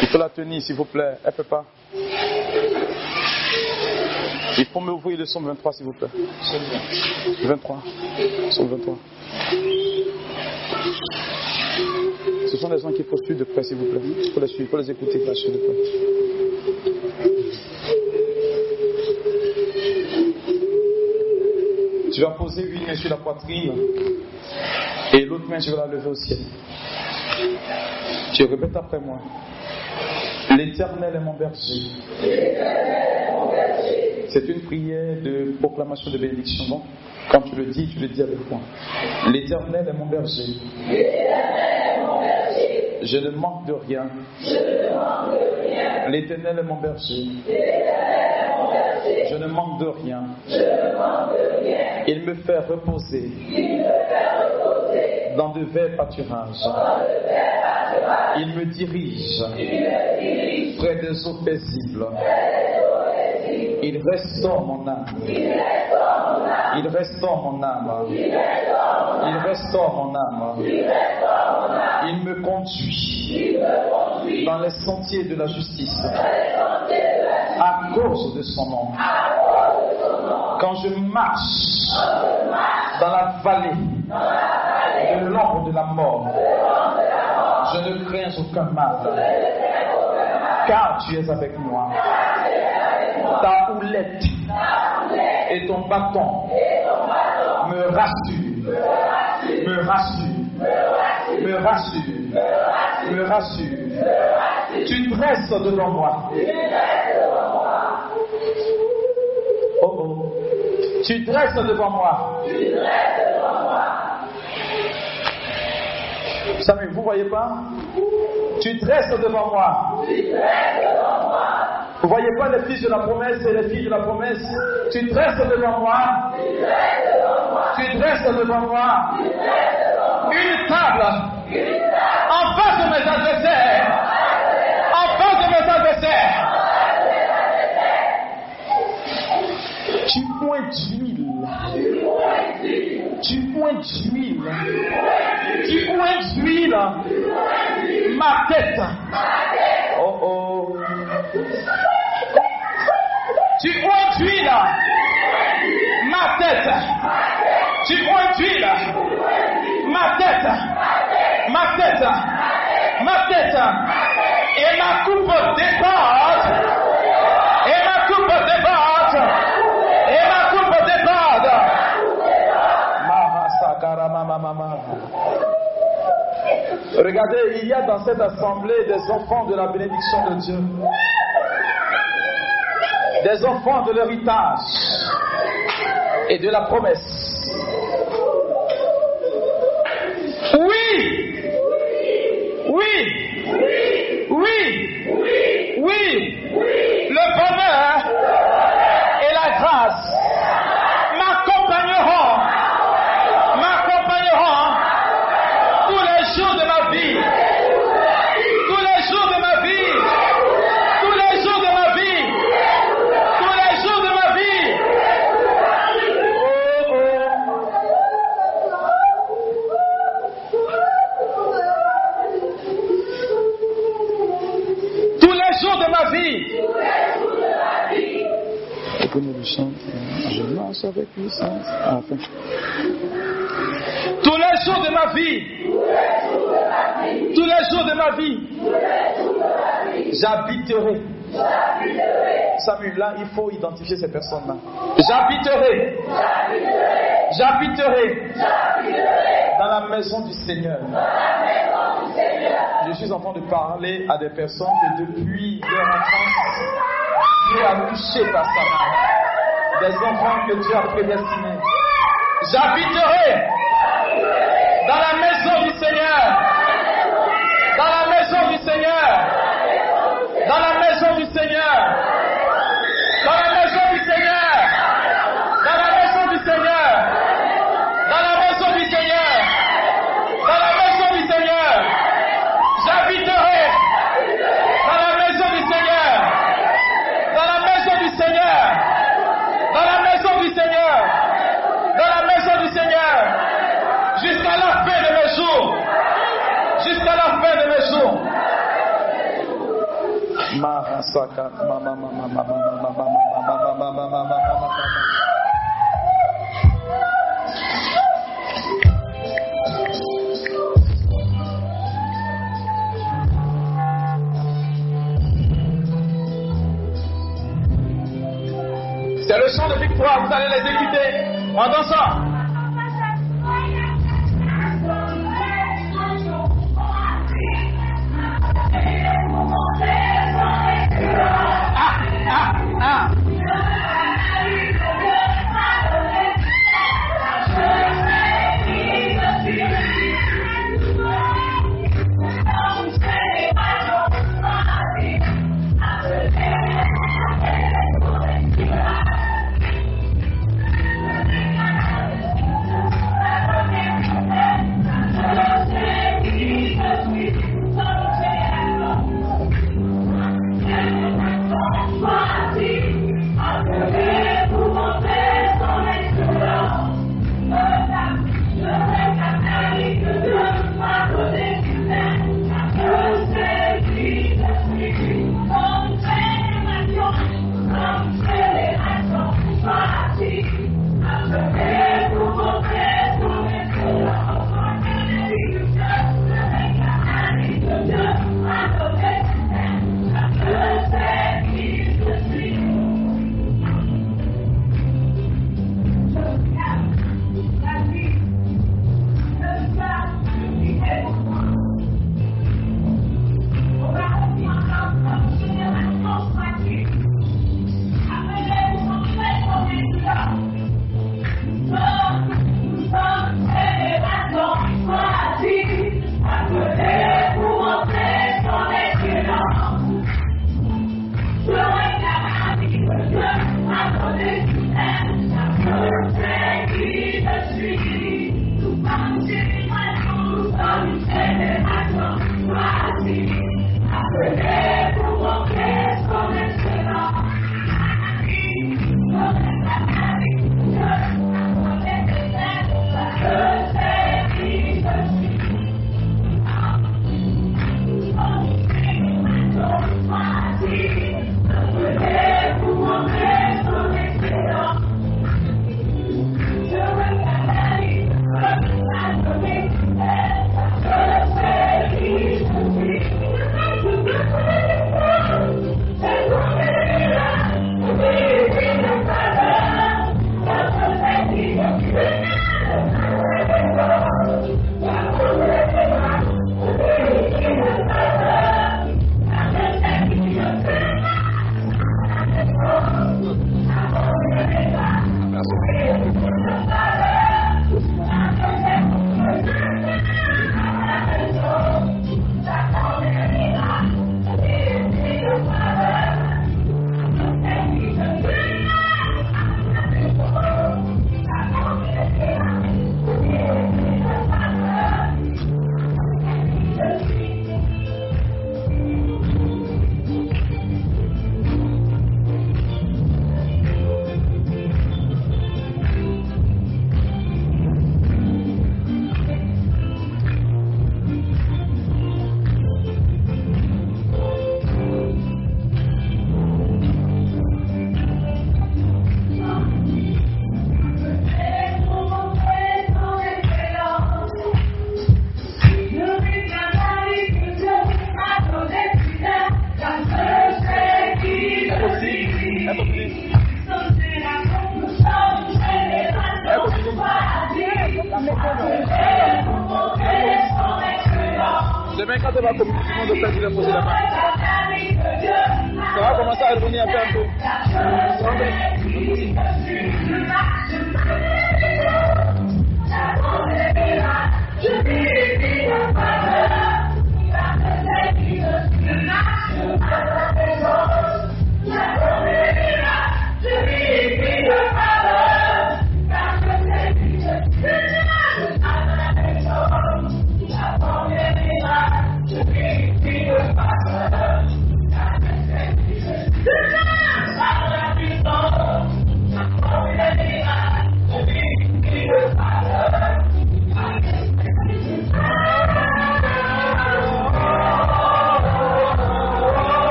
Il faut la tenir, s'il vous plaît. Elle ne peut pas. Il faut m'ouvrir le somme 23, s'il vous plaît. 23. Somme 23. Ce sont les gens qu'il faut suivre de près, s'il vous plaît. Il faut les suivre, il faut les écouter, il faut les suivre de près. Tu vas poser une main sur la poitrine et l'autre main, tu vas la lever au ciel. Tu répètes après moi. L'éternel est mon berger. C'est une prière de proclamation de bénédiction. Quand tu le dis, tu le dis avec moi. L'éternel est mon berger. Je ne manque de rien. L'éternel est mon berger. Je ne manque de rien. Il me fait reposer dans de verts pâturages. Il me dirige près des eaux paisibles. Il restaure mon âme. Il restaure mon âme. Il restaure mon âme. Il me conduit dans les sentiers de la justice à cause de son nom. Quand je marche dans la vallée de l'ombre de la mort, je ne crains aucun mal, car tu es avec moi. Ta houlette et ton bâton me rassurent, me rassurent, me rassurent, me rassurent. Tu dresses devant moi. Oh oh. Tu dresses devant moi. Samuel, vous voyez pas? Tu dresses devant moi. Vous voyez pas les fils de la promesse et les filles de la promesse? Tu dresses devant moi. Tu dresses devant moi. Une table en face de mes adversaires. En face de mes adversaires. Tu pointes d'huile. Tu pointes d'huile. Tu pointes d'huile. Ma tête. Tête. Ma tête. Ma tête. Et ma coupe déborde. Et ma coupe déborde. Et ma coupe. Mahasakara mama mama. Regardez, il y a dans cette assemblée des enfants de la bénédiction de Dieu. Des enfants de l'héritage et de la promesse. Oui! Oui! Oui! Oui! Le bonheur et la grâce m'accompagneront, m'accompagneront tous les jours de ma vie. Tous les jours de ma vie. Tous les jours de ma vie. Tous les jours de ma vie. Oh, oh. Tous les jours de ma vie. Et que nous le chantons. Je marche avec puissance. Tous les jours de ma vie. Tous les jours de ma vie. J'habiterai. Samuel, là, il faut identifier ces personnes-là. J'habiterai. J'habiterai dans la maison du Seigneur. Je suis en train de parler à des personnes que depuis leur enfance, Dieu a touché par sa main. Des enfants que Dieu a prédestinés. J'habiterai dans la maison C'est le chant de victoire, vous allez les écouter en dansant.